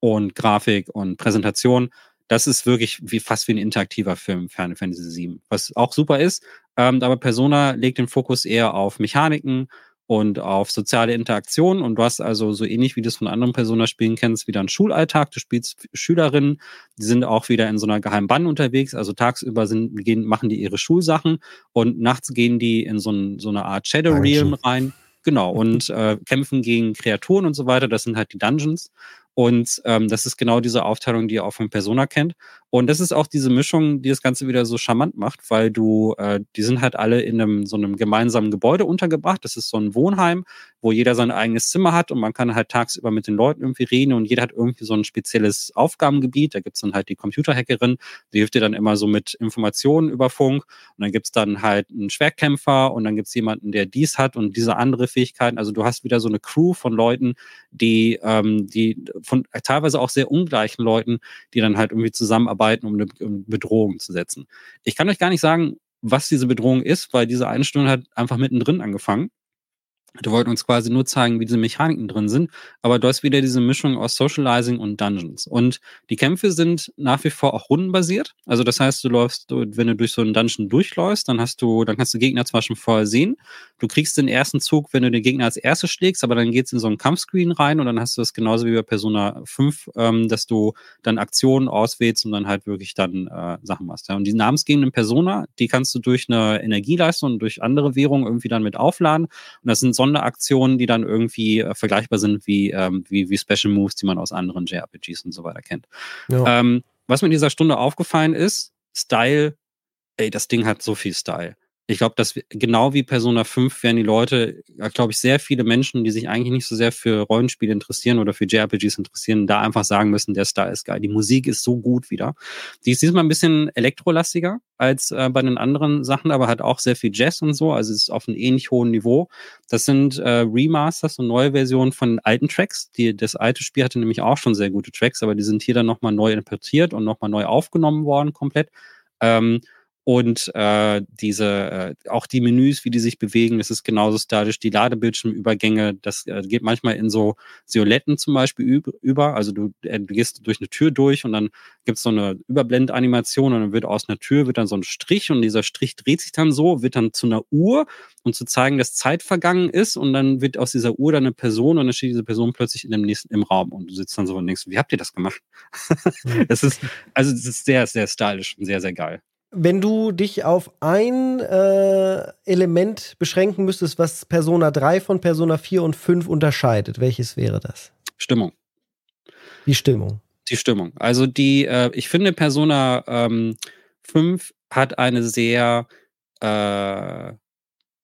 und Grafik und Präsentation. Das ist wirklich wie fast wie ein interaktiver Film, Final Fantasy VII, was auch super ist. Ähm, aber Persona legt den Fokus eher auf Mechaniken und auf soziale Interaktion. Und du hast also so ähnlich wie du es von anderen Persona-Spielen kennst, wieder einen Schulalltag. Du spielst Schülerinnen, die sind auch wieder in so einer geheimen Band unterwegs. Also tagsüber sind, gehen, machen die ihre Schulsachen und nachts gehen die in so, ein, so eine Art Shadow Realm rein. Genau, <laughs> und äh, kämpfen gegen Kreaturen und so weiter. Das sind halt die Dungeons. Und ähm, das ist genau diese Aufteilung, die ihr auch von Persona kennt. Und das ist auch diese Mischung, die das Ganze wieder so charmant macht, weil du, äh, die sind halt alle in einem so einem gemeinsamen Gebäude untergebracht. Das ist so ein Wohnheim, wo jeder sein eigenes Zimmer hat und man kann halt tagsüber mit den Leuten irgendwie reden und jeder hat irgendwie so ein spezielles Aufgabengebiet. Da gibt's dann halt die Computerhackerin, die hilft dir dann immer so mit Informationen über Funk. Und dann gibt's dann halt einen Schwertkämpfer und dann gibt's jemanden, der dies hat und diese andere Fähigkeiten. Also du hast wieder so eine Crew von Leuten, die, ähm, die von teilweise auch sehr ungleichen Leuten, die dann halt irgendwie zusammenarbeiten, um eine, Bedrohung zu setzen. Ich kann euch gar nicht sagen, was diese Bedrohung ist, weil diese Stunde hat einfach mittendrin angefangen. Die wollten uns quasi nur zeigen, wie diese Mechaniken drin sind. Aber du hast wieder diese Mischung aus Socializing und Dungeons. Und die Kämpfe sind nach wie vor auch rundenbasiert. Also das heißt, du läufst, wenn du durch so einen Dungeon durchläufst, dann hast du, dann kannst du Gegner zwar schon vorher sehen. Du kriegst den ersten Zug, wenn du den Gegner als erstes schlägst, aber dann geht's in so einen Kampfscreen rein und dann hast du das genauso wie bei Persona 5, ähm, dass du dann Aktionen auswählst und dann halt wirklich dann äh, Sachen machst. Ja. Und die namensgebenden Persona, die kannst du durch eine Energieleistung und durch andere Währungen irgendwie dann mit aufladen. Und das sind so Sonderaktionen, die dann irgendwie äh, vergleichbar sind wie, ähm, wie, wie Special Moves, die man aus anderen JRPGs und so weiter kennt. Ja. Ähm, was mir in dieser Stunde aufgefallen ist, Style, ey, das Ding hat so viel Style ich glaube, dass genau wie Persona 5 werden die Leute, glaube ich, sehr viele Menschen, die sich eigentlich nicht so sehr für Rollenspiele interessieren oder für JRPGs interessieren, da einfach sagen müssen, der Style ist geil. Die Musik ist so gut wieder. Die ist diesmal ein bisschen elektrolastiger als äh, bei den anderen Sachen, aber hat auch sehr viel Jazz und so, also ist auf einem ähnlich hohen Niveau. Das sind äh, Remasters und neue Versionen von alten Tracks. Die, das alte Spiel hatte nämlich auch schon sehr gute Tracks, aber die sind hier dann nochmal neu interpretiert und nochmal neu aufgenommen worden komplett. Ähm, und äh, diese äh, auch die Menüs, wie die sich bewegen, das ist genauso statisch. Die Ladebildschirmübergänge, das äh, geht manchmal in so Violetten zum Beispiel über. Also du, äh, du gehst durch eine Tür durch und dann gibt's so eine Überblendanimation und dann wird aus einer Tür wird dann so ein Strich und dieser Strich dreht sich dann so, wird dann zu einer Uhr und zu zeigen, dass Zeit vergangen ist und dann wird aus dieser Uhr dann eine Person und dann steht diese Person plötzlich in dem nächsten im Raum und du sitzt dann so und denkst, wie habt ihr das gemacht? <laughs> das ist also das ist sehr sehr stylisch und sehr sehr geil wenn du dich auf ein äh, Element beschränken müsstest, was Persona 3 von Persona 4 und 5 unterscheidet, welches wäre das? Stimmung. Die Stimmung. Die Stimmung. Also die, äh, ich finde, Persona ähm, 5 hat eine sehr äh,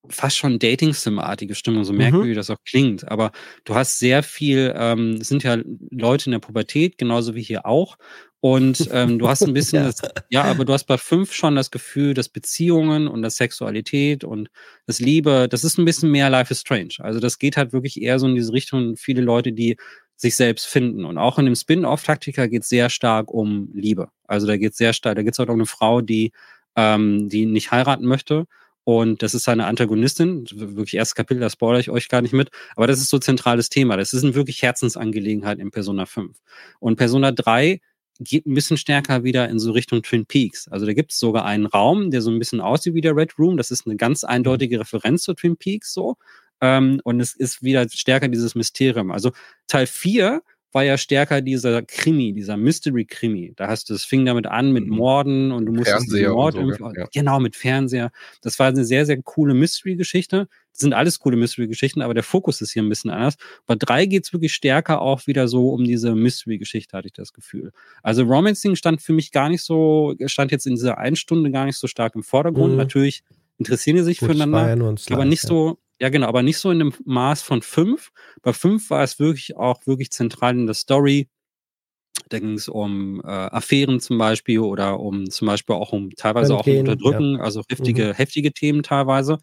fast schon Dating-Sim-artige Stimmung, so merkwürdig mhm. das auch klingt. Aber du hast sehr viel, ähm, es sind ja Leute in der Pubertät, genauso wie hier auch. Und ähm, du hast ein <laughs> bisschen, ja. Das, ja, aber du hast bei fünf schon das Gefühl, dass Beziehungen und das Sexualität und das Liebe, das ist ein bisschen mehr Life is Strange. Also das geht halt wirklich eher so in diese Richtung, viele Leute, die sich selbst finden. Und auch in dem Spin-off-Taktiker geht es sehr stark um Liebe. Also da geht es sehr stark, da geht es auch um eine Frau, die, ähm, die nicht heiraten möchte und das ist seine Antagonistin, wirklich erstes Kapitel, da spoilere ich euch gar nicht mit. Aber das ist so zentrales Thema. Das ist eine wirklich Herzensangelegenheit in Persona 5. Und Persona 3 geht ein bisschen stärker wieder in so Richtung Twin Peaks. Also da gibt es sogar einen Raum, der so ein bisschen aussieht wie der Red Room. Das ist eine ganz eindeutige Referenz zu Twin Peaks so. Ähm, und es ist wieder stärker dieses Mysterium. Also Teil 4 war ja stärker dieser Krimi, dieser Mystery-Krimi. Da hast du, es fing damit an mit mhm. Morden und du musstest den Mord so, irgendwie, ja. genau, mit Fernseher. Das war eine sehr, sehr coole Mystery-Geschichte. Das sind alles coole Mystery-Geschichten, aber der Fokus ist hier ein bisschen anders. Bei drei geht's wirklich stärker auch wieder so um diese Mystery-Geschichte, hatte ich das Gefühl. Also Romancing stand für mich gar nicht so, stand jetzt in dieser einen Stunde gar nicht so stark im Vordergrund. Mhm. Natürlich interessieren die sich Gut, füreinander, ja aber nicht ja. so, ja, genau, aber nicht so in einem Maß von fünf. Bei fünf war es wirklich auch wirklich zentral in der Story. Da ging es um äh, Affären zum Beispiel oder um zum Beispiel auch um teilweise auch um Unterdrücken, ja. also heftige, mhm. heftige Themen teilweise.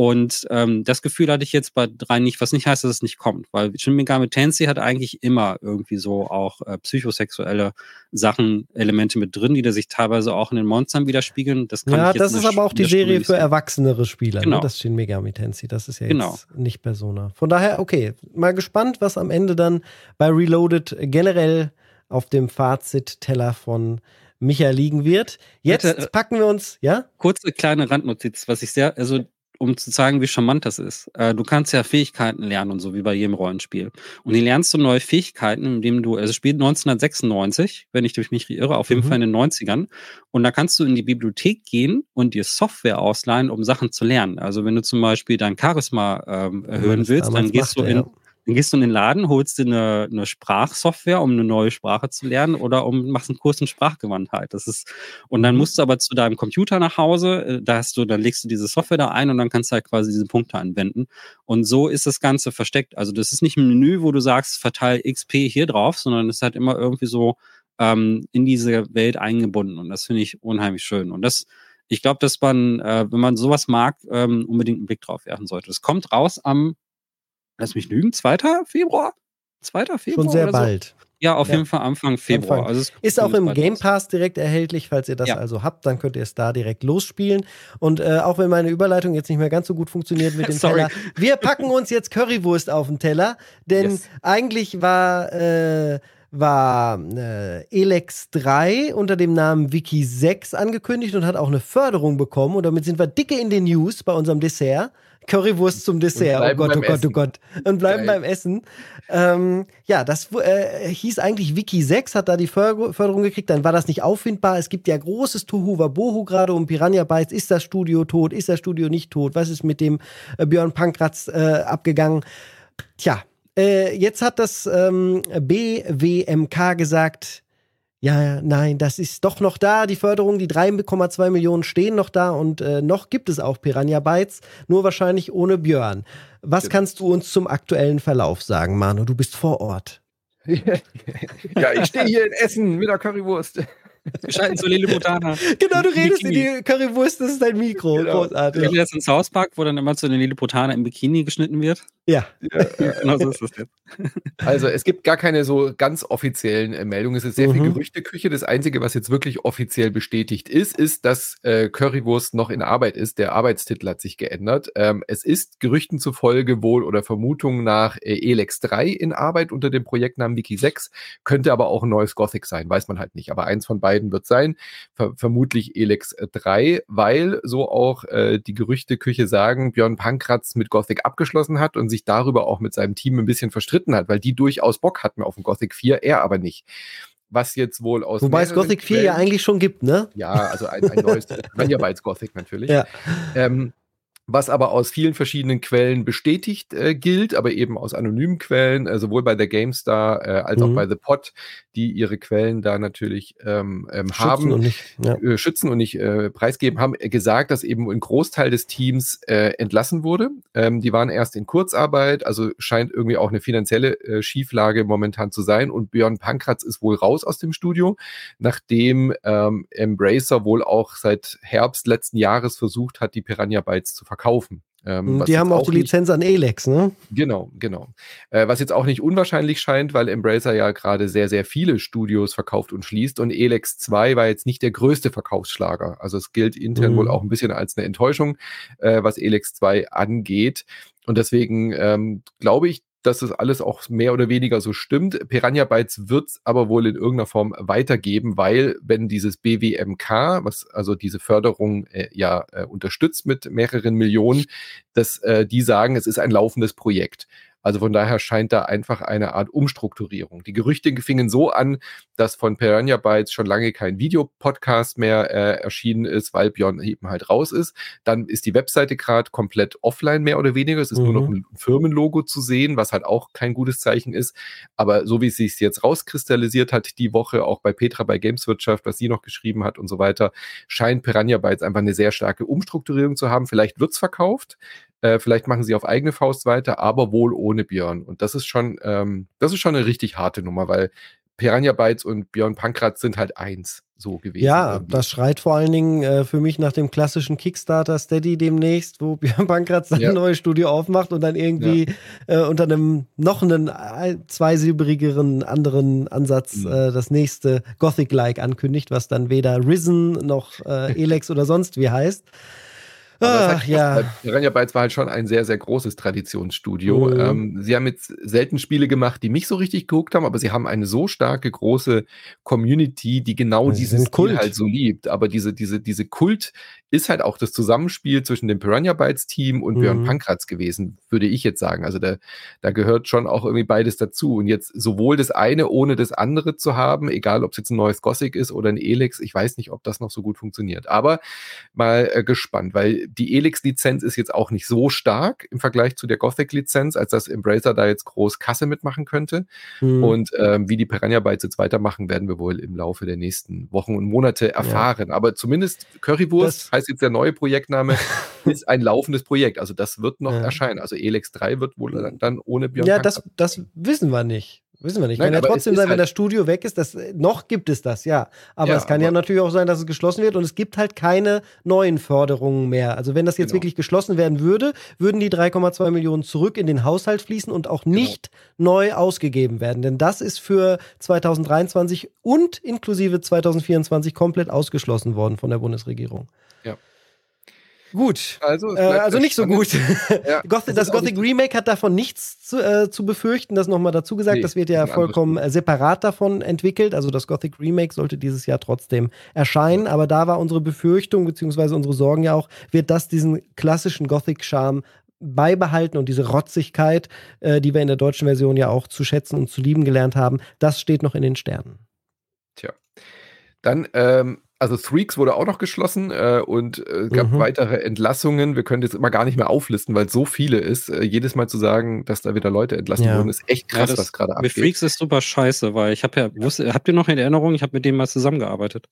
Und ähm, das Gefühl hatte ich jetzt bei drei nicht, was nicht heißt, dass es nicht kommt, weil Shin Megami Tensei hat eigentlich immer irgendwie so auch äh, psychosexuelle Sachen, Elemente mit drin, die da sich teilweise auch in den Monstern widerspiegeln. Das kann ja, ich das ist aber auch die Serie für erwachsenere Spieler, ne? genau. ne? das Shin Megami Tensei. Das ist ja genau. jetzt nicht Persona. Von daher, okay, mal gespannt, was am Ende dann bei Reloaded generell auf dem Fazit-Teller von Micha liegen wird. Jetzt Bitte, äh, packen wir uns, ja? Kurze kleine Randnotiz, was ich sehr, also um zu zeigen, wie charmant das ist. Äh, du kannst ja Fähigkeiten lernen und so, wie bei jedem Rollenspiel. Und die lernst du neue Fähigkeiten, indem du, also spielt 1996, wenn ich durch mich irre, auf jeden mhm. Fall in den 90ern. Und da kannst du in die Bibliothek gehen und dir Software ausleihen, um Sachen zu lernen. Also wenn du zum Beispiel dein Charisma ähm, erhöhen willst, dann gehst du in, ja. Dann gehst du in den Laden, holst dir eine, eine Sprachsoftware, um eine neue Sprache zu lernen oder um machst einen Kurs in Sprachgewandtheit. Das ist und dann mhm. musst du aber zu deinem Computer nach Hause, äh, da hast du, dann legst du diese Software da ein und dann kannst du halt quasi diese Punkte anwenden. Und so ist das Ganze versteckt. Also das ist nicht ein Menü, wo du sagst, verteil XP hier drauf, sondern es ist halt immer irgendwie so ähm, in diese Welt eingebunden. Und das finde ich unheimlich schön. Und das ich glaube, dass man, äh, wenn man sowas mag, ähm, unbedingt einen Blick drauf werfen sollte. Es kommt raus am lass mich lügen, 2. Februar? 2. Februar? Schon sehr bald. Ja, auf ja. jeden Fall Anfang Februar. Anfang. Also ist auch im Game Pass direkt erhältlich, falls ihr das ja. also habt, dann könnt ihr es da direkt losspielen. Und äh, auch wenn meine Überleitung jetzt nicht mehr ganz so gut funktioniert mit <laughs> dem Teller, wir packen uns jetzt Currywurst auf den Teller, denn yes. eigentlich war äh, war äh, Elex 3 unter dem Namen Wiki 6 angekündigt und hat auch eine Förderung bekommen. Und damit sind wir dicke in den News bei unserem Dessert. Currywurst zum Dessert. Oh Gott, oh Gott, oh Gott. Und bleiben Geil. beim Essen. Ähm, ja, das äh, hieß eigentlich Wiki 6, hat da die Förderung gekriegt. Dann war das nicht auffindbar. Es gibt ja großes Tuhu Wabohu gerade um Piranha Bytes. Ist das Studio tot? Ist das Studio nicht tot? Was ist mit dem äh, Björn Pankratz äh, abgegangen? Tja, äh, jetzt hat das ähm, BWMK gesagt, ja, nein, das ist doch noch da, die Förderung, die 3,2 Millionen stehen noch da und äh, noch gibt es auch Piranha Bytes, nur wahrscheinlich ohne Björn. Was genau. kannst du uns zum aktuellen Verlauf sagen, Manu? Du bist vor Ort. <laughs> ja, ich stehe hier in Essen mit der Currywurst. Wir schalten zu Lilliputana. Genau, du redest Bikini. in die Currywurst, das ist dein Mikro. Genau. Großartig. Kennt ihr das in South Park, wo dann immer zu den Lilliputaner im Bikini geschnitten wird? Ja. ja genau so ist das jetzt. <laughs> Also, es gibt gar keine so ganz offiziellen äh, Meldungen. Es ist sehr mhm. viel Gerüchteküche. Das Einzige, was jetzt wirklich offiziell bestätigt ist, ist, dass äh, Currywurst noch in Arbeit ist. Der Arbeitstitel hat sich geändert. Ähm, es ist Gerüchten zufolge wohl oder Vermutungen nach äh, Elex 3 in Arbeit unter dem Projektnamen Wiki 6. Könnte aber auch ein neues Gothic sein, weiß man halt nicht. Aber eins von beiden wird sein. Ver vermutlich Elex 3, weil so auch äh, die Gerüchteküche sagen, Björn Pankratz mit Gothic abgeschlossen hat und sich darüber auch mit seinem Team ein bisschen verstritten hat, weil die durchaus Bock hatten auf ein Gothic 4, er aber nicht was jetzt wohl aus. Wobei es Gothic 4 ja eigentlich schon gibt, ne? Ja, also ein, ein neues <laughs> Manja Gothic natürlich. Ja. Ähm, was aber aus vielen verschiedenen Quellen bestätigt äh, gilt, aber eben aus anonymen Quellen, äh, sowohl bei der GameStar äh, als mhm. auch bei The Pot, die ihre Quellen da natürlich ähm, ähm, haben, und nicht, ja. äh, schützen und nicht äh, preisgeben, haben gesagt, dass eben ein Großteil des Teams äh, entlassen wurde. Ähm, die waren erst in Kurzarbeit, also scheint irgendwie auch eine finanzielle äh, Schieflage momentan zu sein. Und Björn Pankratz ist wohl raus aus dem Studio, nachdem ähm, Embracer wohl auch seit Herbst letzten Jahres versucht hat, die Piranha Bytes zu verkaufen verkaufen. Ähm, die haben auch, die Lizenz an Elex, ne? Genau, genau. Äh, was jetzt auch nicht unwahrscheinlich scheint, weil Embracer ja gerade sehr, sehr viele Studios verkauft und schließt und Elex 2 war jetzt nicht der größte Verkaufsschlager. Also es gilt intern mhm. wohl auch ein bisschen als eine Enttäuschung, äh, was Elex 2 angeht. Und deswegen ähm, glaube ich, dass das alles auch mehr oder weniger so stimmt. Piranha Bytes wird es aber wohl in irgendeiner Form weitergeben, weil wenn dieses BWMK, was also diese Förderung äh, ja äh, unterstützt mit mehreren Millionen, dass äh, die sagen, es ist ein laufendes Projekt. Also von daher scheint da einfach eine Art Umstrukturierung. Die Gerüchte fingen so an, dass von Piranha Bytes schon lange kein Videopodcast mehr äh, erschienen ist, weil Björn eben halt raus ist. Dann ist die Webseite gerade komplett offline, mehr oder weniger. Es ist mhm. nur noch mhm. ein Firmenlogo zu sehen, was halt auch kein gutes Zeichen ist. Aber so wie es sich jetzt rauskristallisiert hat, die Woche auch bei Petra bei Gameswirtschaft, was sie noch geschrieben hat und so weiter, scheint Piranha Bytes einfach eine sehr starke Umstrukturierung zu haben. Vielleicht wird's verkauft. Äh, vielleicht machen sie auf eigene Faust weiter, aber wohl ohne Björn. Und das ist schon, ähm, das ist schon eine richtig harte Nummer, weil Piranha Bytes und Björn Pankratz sind halt eins so gewesen. Ja, irgendwie. das schreit vor allen Dingen äh, für mich nach dem klassischen Kickstarter Steady demnächst, wo <laughs> Björn Pankratz sein ja. neues Studio aufmacht und dann irgendwie ja. äh, unter einem noch einen äh, zweisilberigeren anderen Ansatz mhm. äh, das nächste Gothic-like ankündigt, was dann weder Risen noch äh, Elex oder sonst wie heißt. Ach, ja. Piranha Bytes war halt schon ein sehr, sehr großes Traditionsstudio. Mhm. Ähm, sie haben jetzt selten Spiele gemacht, die mich so richtig geguckt haben, aber sie haben eine so starke, große Community, die genau sie diesen Kult. halt so liebt. Aber diese, diese, diese Kult ist halt auch das Zusammenspiel zwischen dem Piranha Bytes Team und mhm. Björn Pankratz gewesen, würde ich jetzt sagen. Also da, da gehört schon auch irgendwie beides dazu. Und jetzt sowohl das eine ohne das andere zu haben, egal ob es jetzt ein neues Gothic ist oder ein Elix, ich weiß nicht, ob das noch so gut funktioniert. Aber mal äh, gespannt, weil die Elix-Lizenz ist jetzt auch nicht so stark im Vergleich zu der Gothic-Lizenz, als dass Embracer da jetzt groß Kasse mitmachen könnte. Mhm. Und ähm, wie die Piranha Bytes jetzt weitermachen, werden wir wohl im Laufe der nächsten Wochen und Monate erfahren. Ja. Aber zumindest Currywurst das heißt jetzt der neue Projektname, <laughs> ist ein laufendes Projekt. Also das wird noch ja. erscheinen. Also Elex 3 wird wohl dann, dann ohne Björn. Ja, das, das wissen wir nicht. Wissen wir nicht. Nein, kann ja trotzdem sein, wenn halt das Studio weg ist, das, noch gibt es das, ja. Aber ja, es kann ja natürlich auch sein, dass es geschlossen wird und es gibt halt keine neuen Förderungen mehr. Also wenn das jetzt genau. wirklich geschlossen werden würde, würden die 3,2 Millionen zurück in den Haushalt fließen und auch genau. nicht genau. neu ausgegeben werden. Denn das ist für 2023 und inklusive 2024 komplett ausgeschlossen worden von der Bundesregierung. Gut. Also, äh, also nicht so gut. Ja, <laughs> Gothic, das, das Gothic Remake hat davon nichts zu, äh, zu befürchten. Das nochmal dazu gesagt. Nee, das wird ja vollkommen äh, separat davon entwickelt. Also das Gothic Remake sollte dieses Jahr trotzdem erscheinen. Aber da war unsere Befürchtung beziehungsweise unsere Sorgen ja auch, wird das diesen klassischen Gothic-Charme beibehalten und diese Rotzigkeit, äh, die wir in der deutschen Version ja auch zu schätzen und zu lieben gelernt haben, das steht noch in den Sternen. Tja. Dann ähm, also Threaks wurde auch noch geschlossen äh, und äh, gab mhm. weitere Entlassungen. Wir können jetzt immer gar nicht mehr auflisten, weil es so viele ist. Äh, jedes Mal zu sagen, dass da wieder Leute entlassen ja. wurden, ist echt krass, ja, das, was gerade abgeht. Mit Freaks ist super scheiße, weil ich habe ja, wusste, habt ihr noch in Erinnerung, ich habe mit dem mal zusammengearbeitet.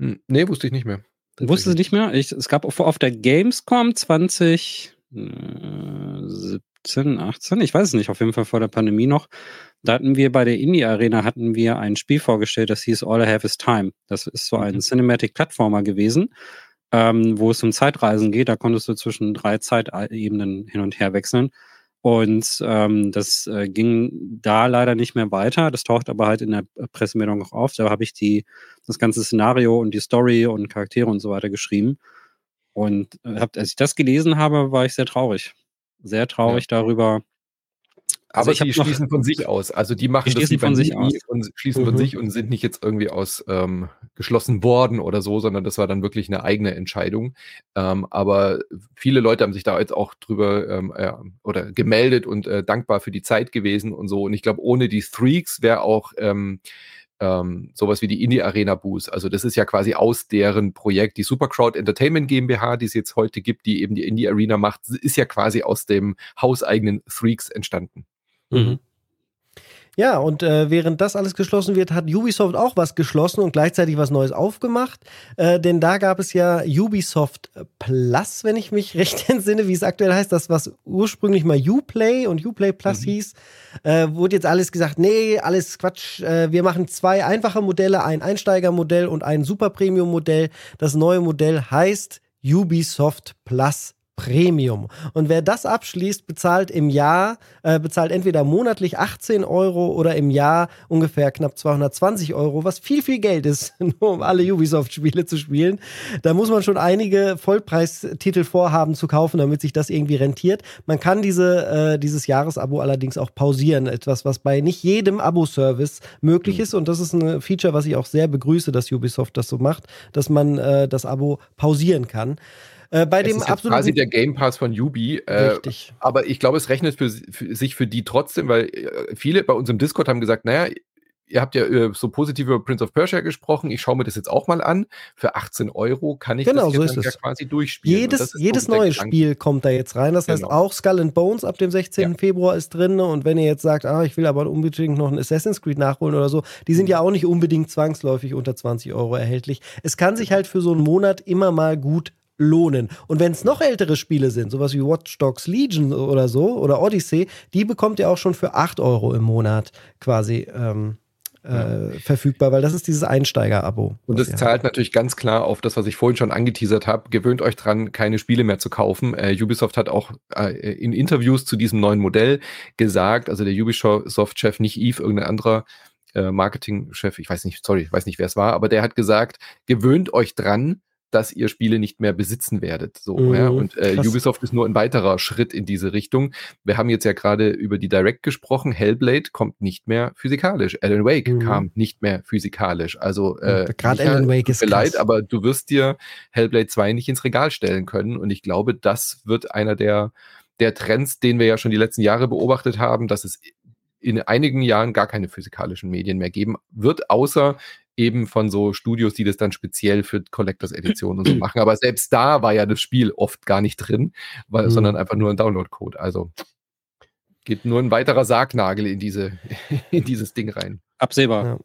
Hm, nee, wusste ich nicht mehr. Wusste es nicht mehr? Ich, es gab auf, auf der Gamescom 2017, 18, ich weiß es nicht, auf jeden Fall vor der Pandemie noch, da hatten wir bei der Indie Arena hatten wir ein Spiel vorgestellt, das hieß All I Have Is Time. Das ist so ein mhm. Cinematic Platformer gewesen, ähm, wo es um Zeitreisen geht. Da konntest du zwischen drei Zeitebenen hin und her wechseln. Und ähm, das äh, ging da leider nicht mehr weiter. Das taucht aber halt in der Pressemeldung auch auf. Da habe ich die, das ganze Szenario und die Story und Charaktere und so weiter geschrieben. Und äh, hab, als ich das gelesen habe, war ich sehr traurig. Sehr traurig ja. darüber, also aber die schließen von sich aus. Also die machen die das von sich aus. und schließen mhm. von sich und sind nicht jetzt irgendwie aus ähm, geschlossen worden oder so, sondern das war dann wirklich eine eigene Entscheidung. Ähm, aber viele Leute haben sich da jetzt auch drüber ähm, äh, oder gemeldet und äh, dankbar für die Zeit gewesen und so. Und ich glaube, ohne die Threaks wäre auch ähm, ähm, sowas wie die Indie Arena Boost. Also das ist ja quasi aus deren Projekt, die Supercrowd Entertainment GmbH, die es jetzt heute gibt, die eben die Indie Arena macht, ist ja quasi aus dem hauseigenen Freaks entstanden. Mhm. Ja, und äh, während das alles geschlossen wird, hat Ubisoft auch was geschlossen und gleichzeitig was Neues aufgemacht. Äh, denn da gab es ja Ubisoft Plus, wenn ich mich <laughs> recht entsinne, wie es aktuell heißt, das, was ursprünglich mal Uplay und Uplay Plus mhm. hieß, äh, wurde jetzt alles gesagt, nee, alles Quatsch. Äh, wir machen zwei einfache Modelle, ein Einsteigermodell und ein Super Premium Modell. Das neue Modell heißt Ubisoft Plus Premium. Und wer das abschließt, bezahlt im Jahr, äh, bezahlt entweder monatlich 18 Euro oder im Jahr ungefähr knapp 220 Euro, was viel, viel Geld ist, <laughs> nur um alle Ubisoft-Spiele zu spielen. Da muss man schon einige Vollpreistitel vorhaben zu kaufen, damit sich das irgendwie rentiert. Man kann diese, äh, dieses Jahresabo allerdings auch pausieren. Etwas, was bei nicht jedem Abo-Service möglich mhm. ist. Und das ist ein Feature, was ich auch sehr begrüße, dass Ubisoft das so macht, dass man äh, das Abo pausieren kann. Äh, bei es dem ist absoluten quasi der Game Pass von Yubi. Äh, Richtig. Aber ich glaube, es rechnet für, für, sich für die trotzdem, weil äh, viele bei uns im Discord haben gesagt, naja, ihr habt ja äh, so positiv über Prince of Persia gesprochen. Ich schaue mir das jetzt auch mal an. Für 18 Euro kann ich genau, das so ja quasi durchspielen. Jedes, jedes neue Spiel kommt da jetzt rein. Das heißt, genau. auch Skull and Bones ab dem 16. Ja. Februar ist drin. Und wenn ihr jetzt sagt, ah, ich will aber unbedingt noch ein Assassin's Creed nachholen oder so, die sind ja auch nicht unbedingt zwangsläufig unter 20 Euro erhältlich. Es kann sich halt für so einen Monat immer mal gut lohnen. Und wenn es noch ältere Spiele sind, sowas wie Watch Dogs Legion oder so oder Odyssey, die bekommt ihr auch schon für 8 Euro im Monat quasi ähm, äh, verfügbar, weil das ist dieses Einsteiger-Abo. Und das zahlt natürlich ganz klar auf das, was ich vorhin schon angeteasert habe. Gewöhnt euch dran, keine Spiele mehr zu kaufen. Äh, Ubisoft hat auch äh, in Interviews zu diesem neuen Modell gesagt, also der Ubisoft-Chef, nicht Eve, irgendein anderer äh, Marketingchef, ich weiß nicht, sorry, ich weiß nicht, wer es war, aber der hat gesagt, gewöhnt euch dran, dass ihr Spiele nicht mehr besitzen werdet. So, mhm, ja. Und äh, Ubisoft ist nur ein weiterer Schritt in diese Richtung. Wir haben jetzt ja gerade über die Direct gesprochen. Hellblade kommt nicht mehr physikalisch. Alan Wake mhm. kam nicht mehr physikalisch. Also äh, gerade Alan Wake ist leid, aber du wirst dir Hellblade 2 nicht ins Regal stellen können. Und ich glaube, das wird einer der der Trends, den wir ja schon die letzten Jahre beobachtet haben, dass es in einigen Jahren gar keine physikalischen Medien mehr geben wird, außer eben von so Studios, die das dann speziell für Collectors Edition und so machen. Aber selbst da war ja das Spiel oft gar nicht drin, weil, mhm. sondern einfach nur ein Download-Code. Also geht nur ein weiterer Sargnagel in diese, <laughs> in dieses Ding rein. Absehbar.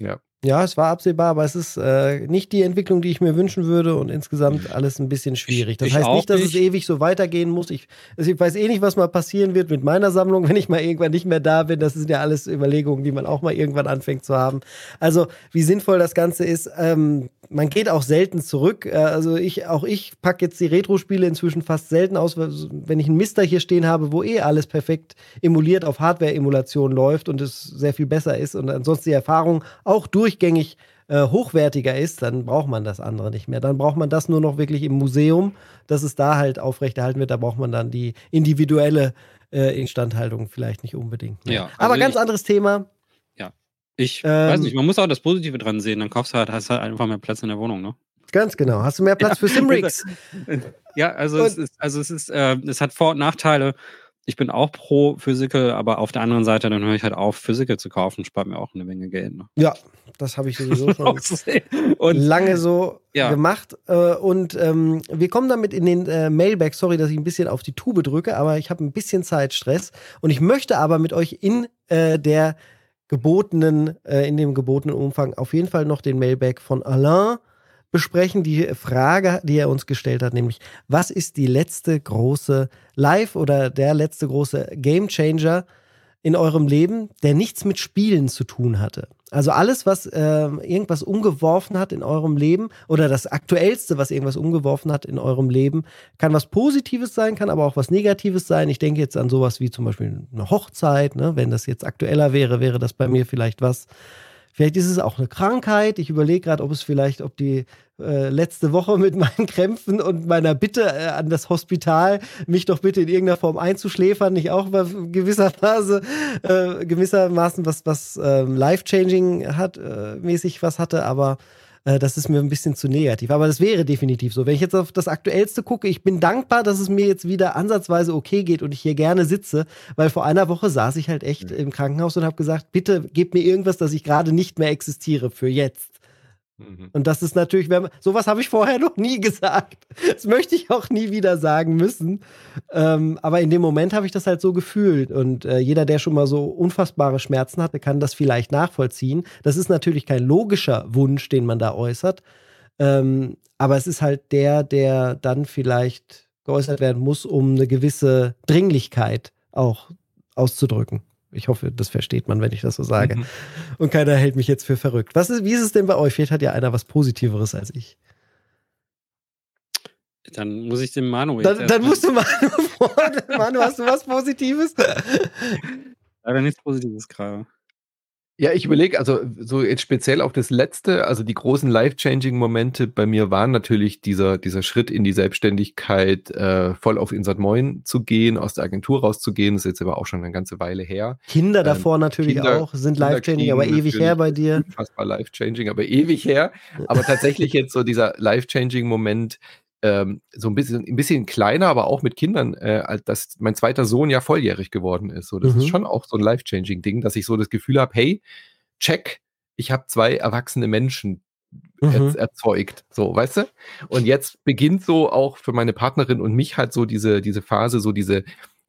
Ja. ja. Ja, es war absehbar, aber es ist äh, nicht die Entwicklung, die ich mir wünschen würde und insgesamt alles ein bisschen schwierig. Das ich, heißt nicht, dass nicht. es ewig so weitergehen muss. Ich, also ich, weiß eh nicht, was mal passieren wird mit meiner Sammlung, <laughs> wenn ich mal irgendwann nicht mehr da bin. Das sind ja alles Überlegungen, die man auch mal irgendwann anfängt zu haben. Also, wie sinnvoll das Ganze ist, ähm, man geht auch selten zurück. Äh, also ich, auch ich packe jetzt die Retro-Spiele inzwischen fast selten aus, wenn ich einen Mister hier stehen habe, wo eh alles perfekt emuliert auf Hardware-Emulation läuft und es sehr viel besser ist und ansonsten die Erfahrung auch durchgängig äh, hochwertiger ist, dann braucht man das andere nicht mehr. Dann braucht man das nur noch wirklich im Museum, dass es da halt aufrechterhalten wird. Da braucht man dann die individuelle äh, Instandhaltung vielleicht nicht unbedingt. Ja, also Aber ganz anderes Thema. Ich ähm, weiß nicht, man muss auch das Positive dran sehen. Dann kaufst du halt, hast halt einfach mehr Platz in der Wohnung, ne? Ganz genau. Hast du mehr Platz ja. für Simrigs? <laughs> ja, also es ist, also es ist, äh, es hat Vor- und Nachteile. Ich bin auch pro Physical, aber auf der anderen Seite, dann höre ich halt auf, Physical zu kaufen, spart mir auch eine Menge Geld. Ne? Ja, das habe ich sowieso <laughs> schon und, lange so ja. gemacht. Äh, und ähm, wir kommen damit in den äh, Mailback. Sorry, dass ich ein bisschen auf die Tube drücke, aber ich habe ein bisschen Zeitstress. Und ich möchte aber mit euch in äh, der gebotenen, äh, in dem gebotenen Umfang auf jeden Fall noch den Mailback von Alain besprechen. Die Frage, die er uns gestellt hat, nämlich, was ist die letzte große Live oder der letzte große Game Changer in eurem Leben, der nichts mit Spielen zu tun hatte? Also alles, was äh, irgendwas umgeworfen hat in eurem Leben oder das Aktuellste, was irgendwas umgeworfen hat in eurem Leben, kann was Positives sein, kann aber auch was Negatives sein. Ich denke jetzt an sowas wie zum Beispiel eine Hochzeit. Ne? Wenn das jetzt aktueller wäre, wäre das bei mir vielleicht was, Vielleicht ist es auch eine Krankheit. Ich überlege gerade, ob es vielleicht, ob die äh, letzte Woche <laughs> mit meinen Krämpfen und meiner Bitte äh, an das Hospital, mich doch bitte in irgendeiner Form einzuschläfern, nicht auch gewissermaßen, äh, gewissermaßen was, was äh, life-changing hat, äh, mäßig was hatte, aber Äh, das ist mir ein bisschen zu negativ. Aber das wäre definitiv so. Wenn ich jetzt auf das Aktuellste gucke, ich bin dankbar, dass es mir jetzt wieder ansatzweise okay geht und ich hier gerne sitze, weil vor einer Woche saß ich halt echt mhm. im Krankenhaus und habe gesagt, bitte gebt mir irgendwas, dass ich gerade nicht mehr existiere für jetzt. Mhm. Und das ist natürlich, wenn, sowas habe ich vorher <laughs> noch nie gesagt. Das möchte ich auch nie wieder sagen müssen. Ähm, aber in dem Moment habe ich das halt so gefühlt. Und äh, jeder, der schon mal so unfassbare Schmerzen hatte, kann das vielleicht nachvollziehen. Das ist natürlich kein logischer Wunsch, den man da äußert. Ähm, aber es ist halt der, der dann vielleicht geäußert werden muss, um eine gewisse Dringlichkeit auch auszudrücken. Ich hoffe, das versteht man, wenn ich das so sage. Mhm. Und keiner hält mich jetzt für verrückt. Was ist, wie ist es denn bei euch? Vielleicht hat ja einer was Positiveres als ich. Dann muss ich dem Manu jetzt. Dann, dann musst du Manu <laughs> Manu, hast du was Positives? Leider nichts Positives gerade. Ja, ich überlege, also so jetzt speziell auf das letzte, also die großen life-changing-Momente bei mir waren natürlich dieser, dieser Schritt in die Selbstständigkeit, äh, voll auf Insert Moin zu gehen, aus der Agentur rauszugehen, das ist jetzt aber auch schon eine ganze Weile her. Kinder ähm, davor natürlich Kinder, auch, sind life-changing, aber ewig her bei dir. Fast mal life-changing, aber ewig her. Aber tatsächlich jetzt so dieser life-changing-Moment, ähm, so ein bisschen, ein bisschen kleiner, aber auch mit Kindern, äh, dass mein zweiter Sohn ja volljährig geworden ist. So, das mhm. ist schon auch so ein life-changing Ding, dass ich so das Gefühl habe, hey, check, ich habe zwei erwachsene Menschen mhm. erzeugt. So, weißt du? Und jetzt beginnt so auch für meine Partnerin und mich halt so diese, diese Phase, so diese,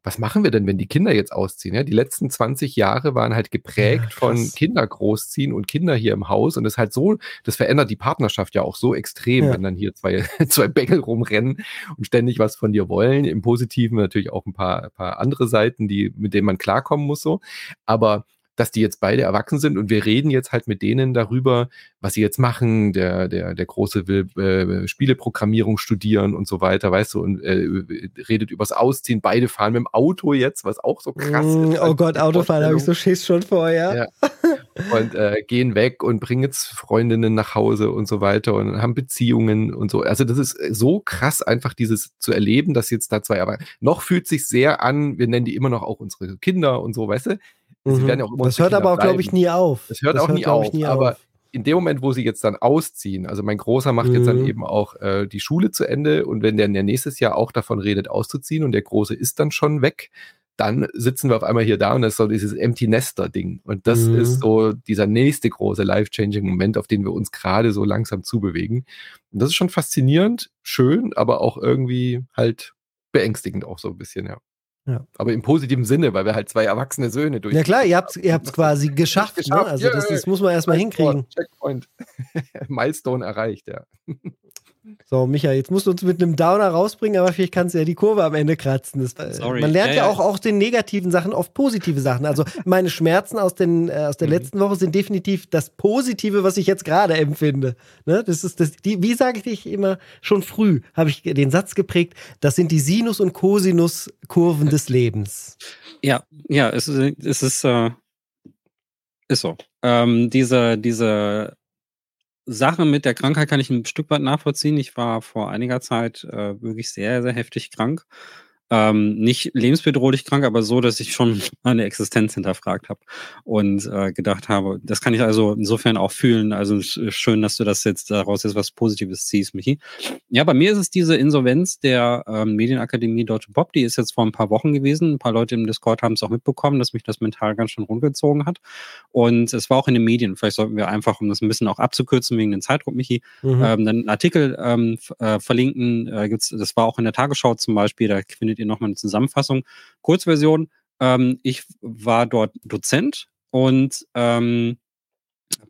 was machen wir denn, wenn die Kinder jetzt ausziehen? Ja, die letzten 20 Jahre waren halt geprägt ja, von Kinder großziehen und Kinder hier im Haus und das ist halt so, das verändert die Partnerschaft ja auch so extrem, ja. wenn dann hier zwei, <laughs> zwei Bengel rumrennen und ständig was von dir wollen. Im Positiven natürlich auch ein paar, ein paar andere Seiten, die, mit denen man klarkommen muss so. Aber dass die jetzt beide erwachsen sind und wir reden jetzt halt mit denen darüber, was sie jetzt machen. Der, der, der Große will äh, Spieleprogrammierung studieren und so weiter, weißt du, und äh, redet übers Ausziehen. Beide fahren mit dem Auto jetzt, was auch so krass mm, ist. Oh Gott, Autofahren habe ich so Schiss schon vorher. Ja. Und äh, gehen weg und bringen jetzt Freundinnen nach Hause und so weiter und haben Beziehungen und so. Also das ist so krass, einfach dieses zu erleben, dass jetzt da zwei, aber noch fühlt sich sehr an, wir nennen die immer noch auch unsere Kinder und so, weißt du? Mhm. Ja das hört aber auch, glaube ich, nie auf. Das hört das auch hört, nie, auf, nie aber auf. in dem Moment, wo sie jetzt dann ausziehen, also mein Großer macht mhm. jetzt dann mhm. eben auch äh, die Schule zu Ende und wenn der, der nächstes Jahr auch davon redet, auszuziehen und der Große ist dann schon weg, dann sitzen wir auf einmal hier da und das ist so dieses Empty Nester Ding. Und das mhm. ist so dieser nächste große life-changing Moment, auf den wir uns gerade so langsam zubewegen. Und das ist schon faszinierend, schön, aber auch irgendwie halt beängstigend auch so ein bisschen, ja. Ja. Aber im positiven Sinne, weil wir halt zwei erwachsene Söhne durch. Ja klar, ihr habt es ihr <laughs> quasi geschafft. geschafft. Ne? Also das, das, muss man erstmal hinkriegen. Checkpoint. <laughs> Milestone erreicht, ja. <laughs> So, Micha, jetzt musst du uns mit einem Downer rausbringen, aber vielleicht kannst du ja die Kurve am Ende kratzen. Das, äh, Sorry. Man lernt ja, ja, auch aus den negativen Sachen oft positive Sachen. Also meine Schmerzen aus, den, äh, aus der mhm. letzten Woche sind definitiv das Positive, was ich jetzt gerade empfinde. Ne? Das ist das, die, wie sage ich immer, schon früh habe ich den Satz geprägt, das sind die Sinus- und Cosinus-Kurven des Lebens. Ja, ja, es, es ist, äh, ist so. Ähm, diese, diese Sache mit der Krankheit kann ich ein Stück weit nachvollziehen. Ich war vor einiger Zeit äh, wirklich sehr, sehr heftig krank ähm, nicht lebensbedrohlich krank, aber so, dass ich schon <laughs> meine Existenz hinterfragt habe und äh, gedacht habe, das kann ich also insofern auch fühlen. Also schön, dass du das jetzt daraus jetzt was Positives ziehst, Michi. Ja, bei mir ist es diese Insolvenz der ähm, Medienakademie Deutsche Pop, die ist jetzt vor ein paar Wochen gewesen. Ein paar Leute im Discord haben es auch mitbekommen, dass mich das mental ganz schön runtergezogen hat. Und es war auch in den Medien. Vielleicht sollten wir einfach, um das ein bisschen auch abzukürzen wegen den Zeitdruck, Michi, mhm. ähm, dann einen Artikel ähm, äh, verlinken. Äh, das war auch in der Tagesschau zum Beispiel, da findet findet ihr nochmal eine Zusammenfassung. Kurzversion, ähm, ich war dort Dozent und ähm,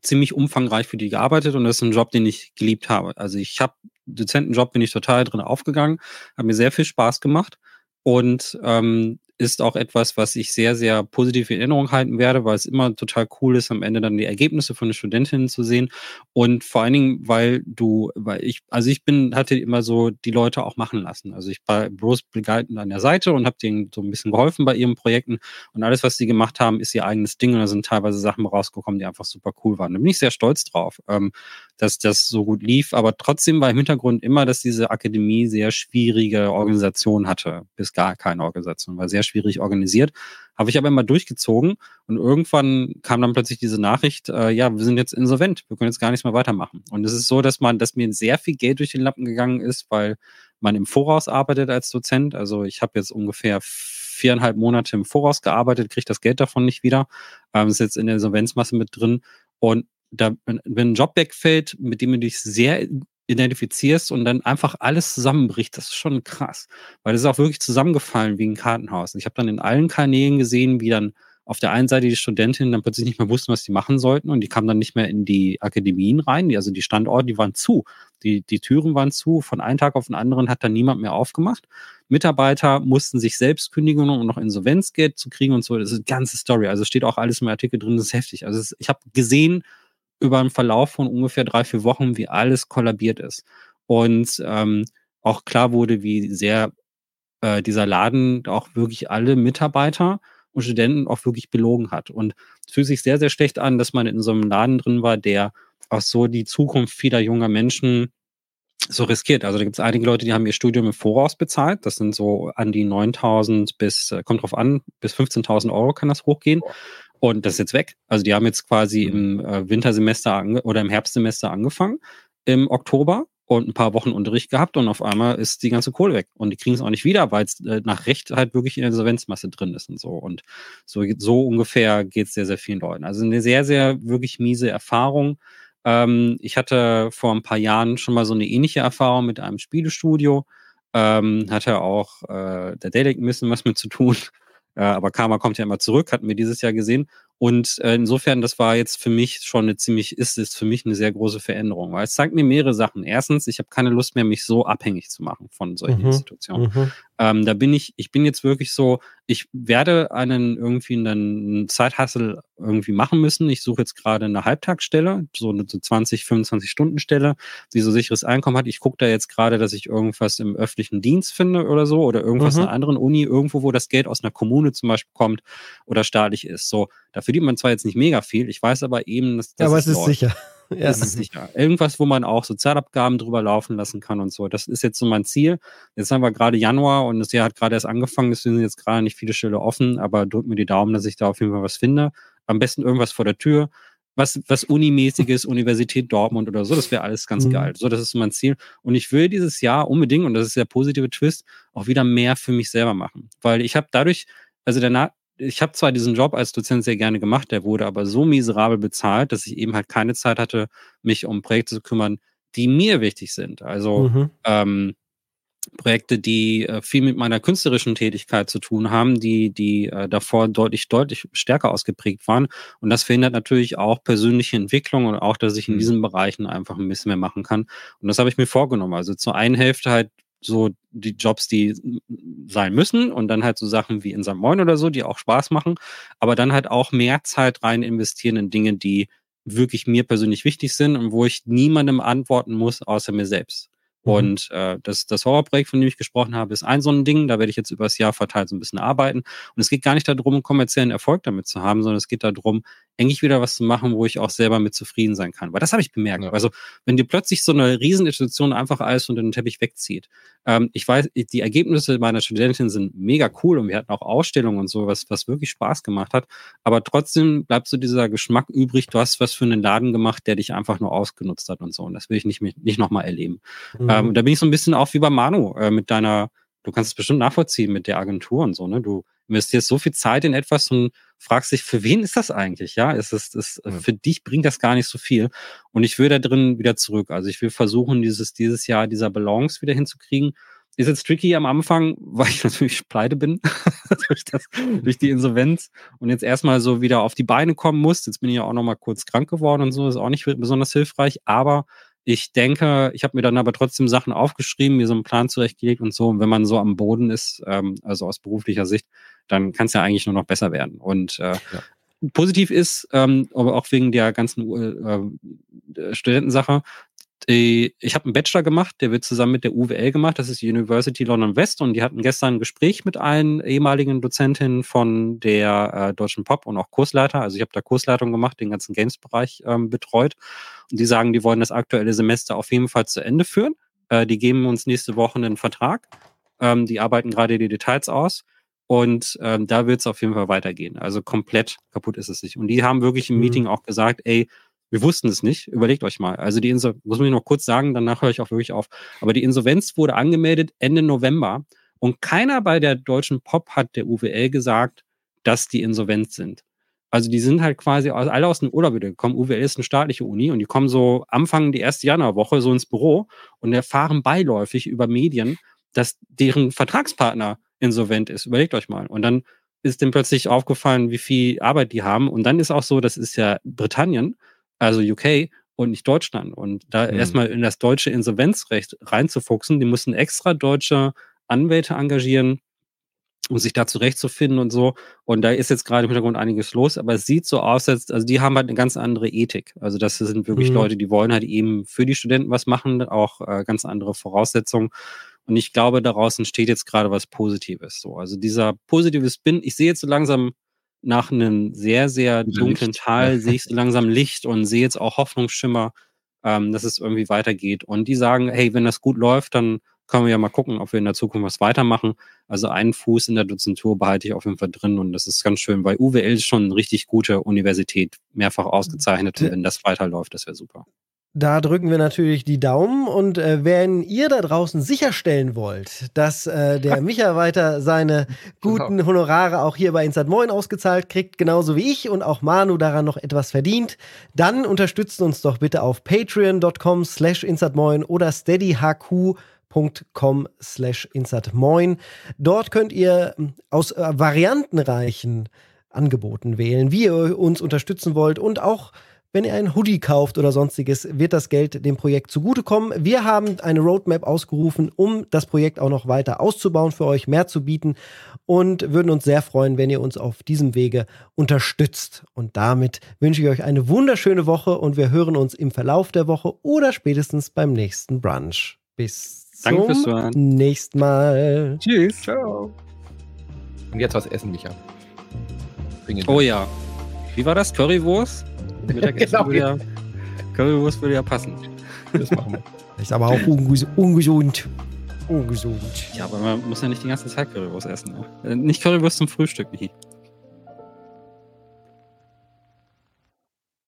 ziemlich umfangreich für die gearbeitet und das ist ein Job, den ich geliebt habe. Also ich habe Dozentenjob bin ich total drin aufgegangen, hat mir sehr viel Spaß gemacht und ähm, ist auch etwas, was ich sehr, sehr positiv in Erinnerung halten werde, weil es immer total cool ist, am Ende dann die Ergebnisse von den Studentinnen zu sehen. Und vor allen Dingen, weil du, weil ich, also ich bin, hatte immer so die Leute auch machen lassen. Also ich war bloß begleitend an der Seite und habe denen so ein bisschen geholfen bei ihren Projekten. Und alles, was sie gemacht haben, ist ihr eigenes Ding. Und da sind teilweise Sachen rausgekommen, die einfach super cool waren. Da bin ich sehr stolz drauf, ähm, dass das so gut lief. Aber trotzdem war im Hintergrund immer, dass diese Akademie sehr schwierige Organisation hatte, bis gar keine Organisation, war sehr schwierig organisiert. Habe ich aber immer durchgezogen und irgendwann kam dann plötzlich diese Nachricht, äh, ja, wir sind jetzt insolvent, wir können jetzt gar nichts mehr weitermachen. Und es ist so, dass man, dass mir sehr viel Geld durch den Lappen gegangen ist, weil man im Voraus arbeitet als Dozent. Also ich habe jetzt ungefähr viereinhalb Monate im Voraus gearbeitet, kriege das Geld davon nicht wieder. Ähm, ist jetzt in der Insolvenzmasse mit drin. Und da, wenn ein Job wegfällt, mit dem du dich sehr identifizierst und dann einfach alles zusammenbricht, das ist schon krass. Weil das ist auch wirklich zusammengefallen wie ein Kartenhaus. Ich habe dann in allen Kanälen gesehen, wie dann auf der einen Seite die Studentinnen dann plötzlich nicht mehr wussten, was die machen sollten und die kamen dann nicht mehr in die Akademien rein. Also die Standorte, die waren zu. Die, die Türen waren zu. Von einem Tag auf den anderen hat dann niemand mehr aufgemacht. Mitarbeiter mussten sich selbst kündigen, um noch Insolvenzgeld zu kriegen und so. Das ist eine ganze Story. Also steht auch alles im Artikel drin, das ist heftig. Also ich habe gesehen, über einen Verlauf von ungefähr drei, vier Wochen, wie alles kollabiert ist. Und ähm, auch klar wurde, wie sehr äh, dieser Laden auch wirklich alle Mitarbeiter und Studenten auch wirklich belogen hat. Und es fühlt sich sehr, sehr schlecht an, dass man in so einem Laden drin war, der auch so die Zukunft vieler junger Menschen so riskiert. Also da gibt es einige Leute, die haben ihr Studium im Voraus bezahlt. Das sind so an die 9.000 bis, äh, kommt drauf an, bis 15.000 Euro kann das hochgehen. Und das ist jetzt weg. Also die haben jetzt quasi mhm. im äh, Wintersemester oder im Herbstsemester angefangen, im Oktober und ein paar Wochen Unterricht gehabt und auf einmal ist die ganze Kohle weg. Und die kriegen es auch nicht wieder, weil es äh, nach Recht halt wirklich in der Insolvenzmasse drin ist und so. Und so, so ungefähr geht es sehr, sehr vielen Leuten. Also eine sehr, sehr wirklich miese Erfahrung. Ähm, ich hatte vor ein paar Jahren schon mal so eine ähnliche Erfahrung mit einem Spielestudio. Ähm, hatte auch äh, der Dalek ein bisschen was mit zu tun. Äh, aber Karma kommt ja immer zurück, hatten wir dieses Jahr gesehen. Und äh, insofern, das war jetzt für mich schon eine ziemlich, ist es für mich eine sehr große Veränderung, weil es zeigt mir mehrere Sachen. Erstens, ich habe keine Lust mehr, mich so abhängig zu machen von solchen mhm. Institutionen. Mhm. Ähm, da bin ich, ich bin jetzt wirklich so, ich werde einen irgendwie einen Zeithassel irgendwie machen müssen. Ich suche jetzt gerade eine Halbtagsstelle, so eine 20, 25 Stunden Stelle, die so sicheres Einkommen hat. Ich gucke da jetzt gerade, dass ich irgendwas im öffentlichen Dienst finde oder so oder irgendwas mhm. in einer anderen Uni, irgendwo, wo das Geld aus einer Kommune zum Beispiel kommt oder staatlich ist. So, da verdient man zwar jetzt nicht mega viel, ich weiß aber eben, dass das. Ja, aber es ist läuft. sicher. <laughs> Ja. Das ist sicher. Irgendwas, wo man auch Sozialabgaben drüber laufen lassen kann und so. Das ist jetzt so mein Ziel. Jetzt haben wir gerade Januar und das Jahr hat gerade erst angefangen, deswegen sind jetzt gerade nicht viele Stelle offen, aber drückt mir die Daumen, dass ich da auf jeden Fall was finde. Am besten irgendwas vor der Tür. Was, was Unimäßiges, <laughs> Universität Dortmund oder so, das wäre alles ganz mhm. geil. So, das ist mein Ziel. Und ich will dieses Jahr unbedingt, und das ist der positive Twist, auch wieder mehr für mich selber machen. Weil ich habe dadurch, also der, ich habe zwar diesen Job als Dozent sehr gerne gemacht, der wurde aber so miserabel bezahlt, dass ich eben halt keine Zeit hatte, mich um Projekte zu kümmern, die mir wichtig sind. Also mhm. ähm, Projekte, die äh, viel mit meiner künstlerischen Tätigkeit zu tun haben, die, die äh, davor deutlich, deutlich stärker ausgeprägt waren. Und das verhindert natürlich auch persönliche Entwicklung und auch, dass ich in mhm. diesen Bereichen einfach ein bisschen mehr machen kann. Und das habe ich mir vorgenommen. Also zur einen Hälfte halt so die Jobs, die sein müssen und dann halt so Sachen wie in St. Moin oder so, die auch Spaß machen, aber dann halt auch mehr Zeit rein investieren in Dinge, die wirklich mir persönlich wichtig sind und wo ich niemandem antworten muss, außer mir selbst. Mhm. Und äh, das, das Horrorprojekt, von dem ich gesprochen habe, ist ein so ein Ding. Da werde ich jetzt über das Jahr verteilt so ein bisschen arbeiten. Und es geht gar nicht darum, kommerziellen Erfolg damit zu haben, sondern es geht darum, eigentlich wieder was zu machen, wo ich auch selber mit zufrieden sein kann. Weil das habe ich bemerkt. Ja. Also wenn dir plötzlich so eine Rieseninstitution einfach alles unter den Teppich wegzieht. Ähm, ich weiß, die Ergebnisse meiner Studentin sind mega cool und wir hatten auch Ausstellungen und so, was, was wirklich Spaß gemacht hat. Aber trotzdem bleibt so dieser Geschmack übrig, du hast was für einen Laden gemacht, der dich einfach nur ausgenutzt hat und so. Und das will ich nicht, nicht nochmal erleben. Mhm. Ähm, da bin ich so ein bisschen auch wie bei Manu äh, mit deiner, du kannst es bestimmt nachvollziehen mit der Agentur und so, ne? Du investierst so viel Zeit in etwas und fragst dich, für wen ist das eigentlich? Ja, ist es, ist, ja. für dich bringt das gar nicht so viel. Und ich will da drin wieder zurück. Also ich will versuchen, dieses, dieses Jahr dieser Balance wieder hinzukriegen. Ist jetzt tricky am Anfang, <laughs> weil ich natürlich pleite bin <laughs> durch, das, durch die Insolvenz und jetzt erstmal so wieder auf die Beine kommen muss. Jetzt bin ich ja auch noch mal kurz krank geworden und so, ist auch nicht besonders hilfreich, aber ich denke, ich habe mir dann aber trotzdem Sachen aufgeschrieben, mir so einen Plan zurechtgelegt und so. Und wenn man so am Boden ist, ähm, also aus beruflicher Sicht, dann kann es ja eigentlich nur noch besser werden. Und äh, ja. positiv ist, ähm, aber auch wegen der ganzen äh, Studentensache, ich habe einen Bachelor gemacht, der wird zusammen mit der UWL gemacht, das ist die University London West und die hatten gestern ein Gespräch mit allen ehemaligen Dozentinnen von der äh, Deutschen Pop und auch Kursleiter. Also ich habe da Kursleitung gemacht, den ganzen Games-Bereich ähm, betreut und die sagen, die wollen das aktuelle Semester auf jeden Fall zu Ende führen. Äh, die geben uns nächste Woche einen Vertrag. Ähm, die arbeiten gerade die Details aus Und ähm, da wird es auf jeden Fall weitergehen. Also komplett kaputt ist es nicht. Und die haben wirklich im mhm. Meeting auch gesagt, ey, wir wussten es nicht. Überlegt euch mal. Also die Insolvenz, muss man noch kurz sagen, danach höre ich auch wirklich auf. Aber die Insolvenz wurde angemeldet Ende November und keiner bei der deutschen Pop hat der UWL gesagt, dass die insolvent sind. Also die sind halt quasi alle aus dem Urlaub wieder gekommen. UWL ist eine staatliche Uni und die kommen so Anfang die erste Januarwoche so ins Büro und erfahren beiläufig über Medien, dass deren Vertragspartner insolvent ist. Überlegt euch mal. Und dann ist dem plötzlich aufgefallen, wie viel Arbeit die haben. Und dann ist auch so, das ist ja Britannien, also UK und nicht Deutschland. Und da mhm. erstmal in das deutsche Insolvenzrecht reinzufuchsen, die mussten extra deutsche Anwälte engagieren, um sich da zurechtzufinden und so. Und da ist jetzt gerade im Hintergrund einiges los, aber es sieht so aus, als, also die haben halt eine ganz andere Ethik. Also das sind wirklich mhm. Leute, die wollen halt eben für die Studenten was machen, auch äh, ganz andere Voraussetzungen. Und ich glaube, daraus entsteht jetzt gerade was Positives. So, also dieser positive Spin, ich sehe jetzt so langsam nach einem sehr, sehr dunklen Licht. Tal, <laughs> sehe ich so langsam Licht und sehe jetzt auch Hoffnungsschimmer, ähm, dass es irgendwie weitergeht. Und die sagen, hey, wenn das gut läuft, dann können wir ja mal gucken, ob wir in der Zukunft was weitermachen. Also einen Fuß in der Dozentur behalte ich auf jeden Fall drin und das ist ganz schön, weil UWL ist schon eine richtig gute Universität, mehrfach ausgezeichnet. Und wenn das weiterläuft, das wäre super. Da drücken wir natürlich die Daumen und äh, wenn ihr da draußen sicherstellen wollt, dass äh, der <laughs> Micha weiter seine guten genau. Honorare auch hier bei Inside Moin ausgezahlt kriegt, genauso wie ich und auch Manu daran noch etwas verdient, dann unterstützt uns doch bitte auf patreon.com slash insidemoin oder steadyhq.com slash insidemoin. Dort könnt ihr hm, aus äh, variantenreichen Angeboten wählen, wie ihr uns unterstützen wollt und auch wenn ihr einen Hoodie kauft oder sonstiges, wird das Geld dem Projekt zugutekommen. Wir haben eine Roadmap ausgerufen, um das Projekt auch noch weiter auszubauen für euch, mehr zu bieten und würden uns sehr freuen, wenn ihr uns auf diesem Wege unterstützt. Und damit wünsche ich euch eine wunderschöne Woche und wir hören uns im Verlauf der Woche oder spätestens beim nächsten Brunch. Bis Danke zum nächsten Mal. Tschüss. Ciao. Und jetzt was essen, Micha. Oh ja. Wie war das? Currywurst? Mittagessen <laughs> genau. würde ja, Currywurst würde ja passen. Das machen wir. <laughs> Ist aber auch unges ungesund. Ungesund. Ja, aber man muss ja nicht die ganze Zeit Currywurst essen. Ne? Nicht Currywurst zum Frühstück, Michi.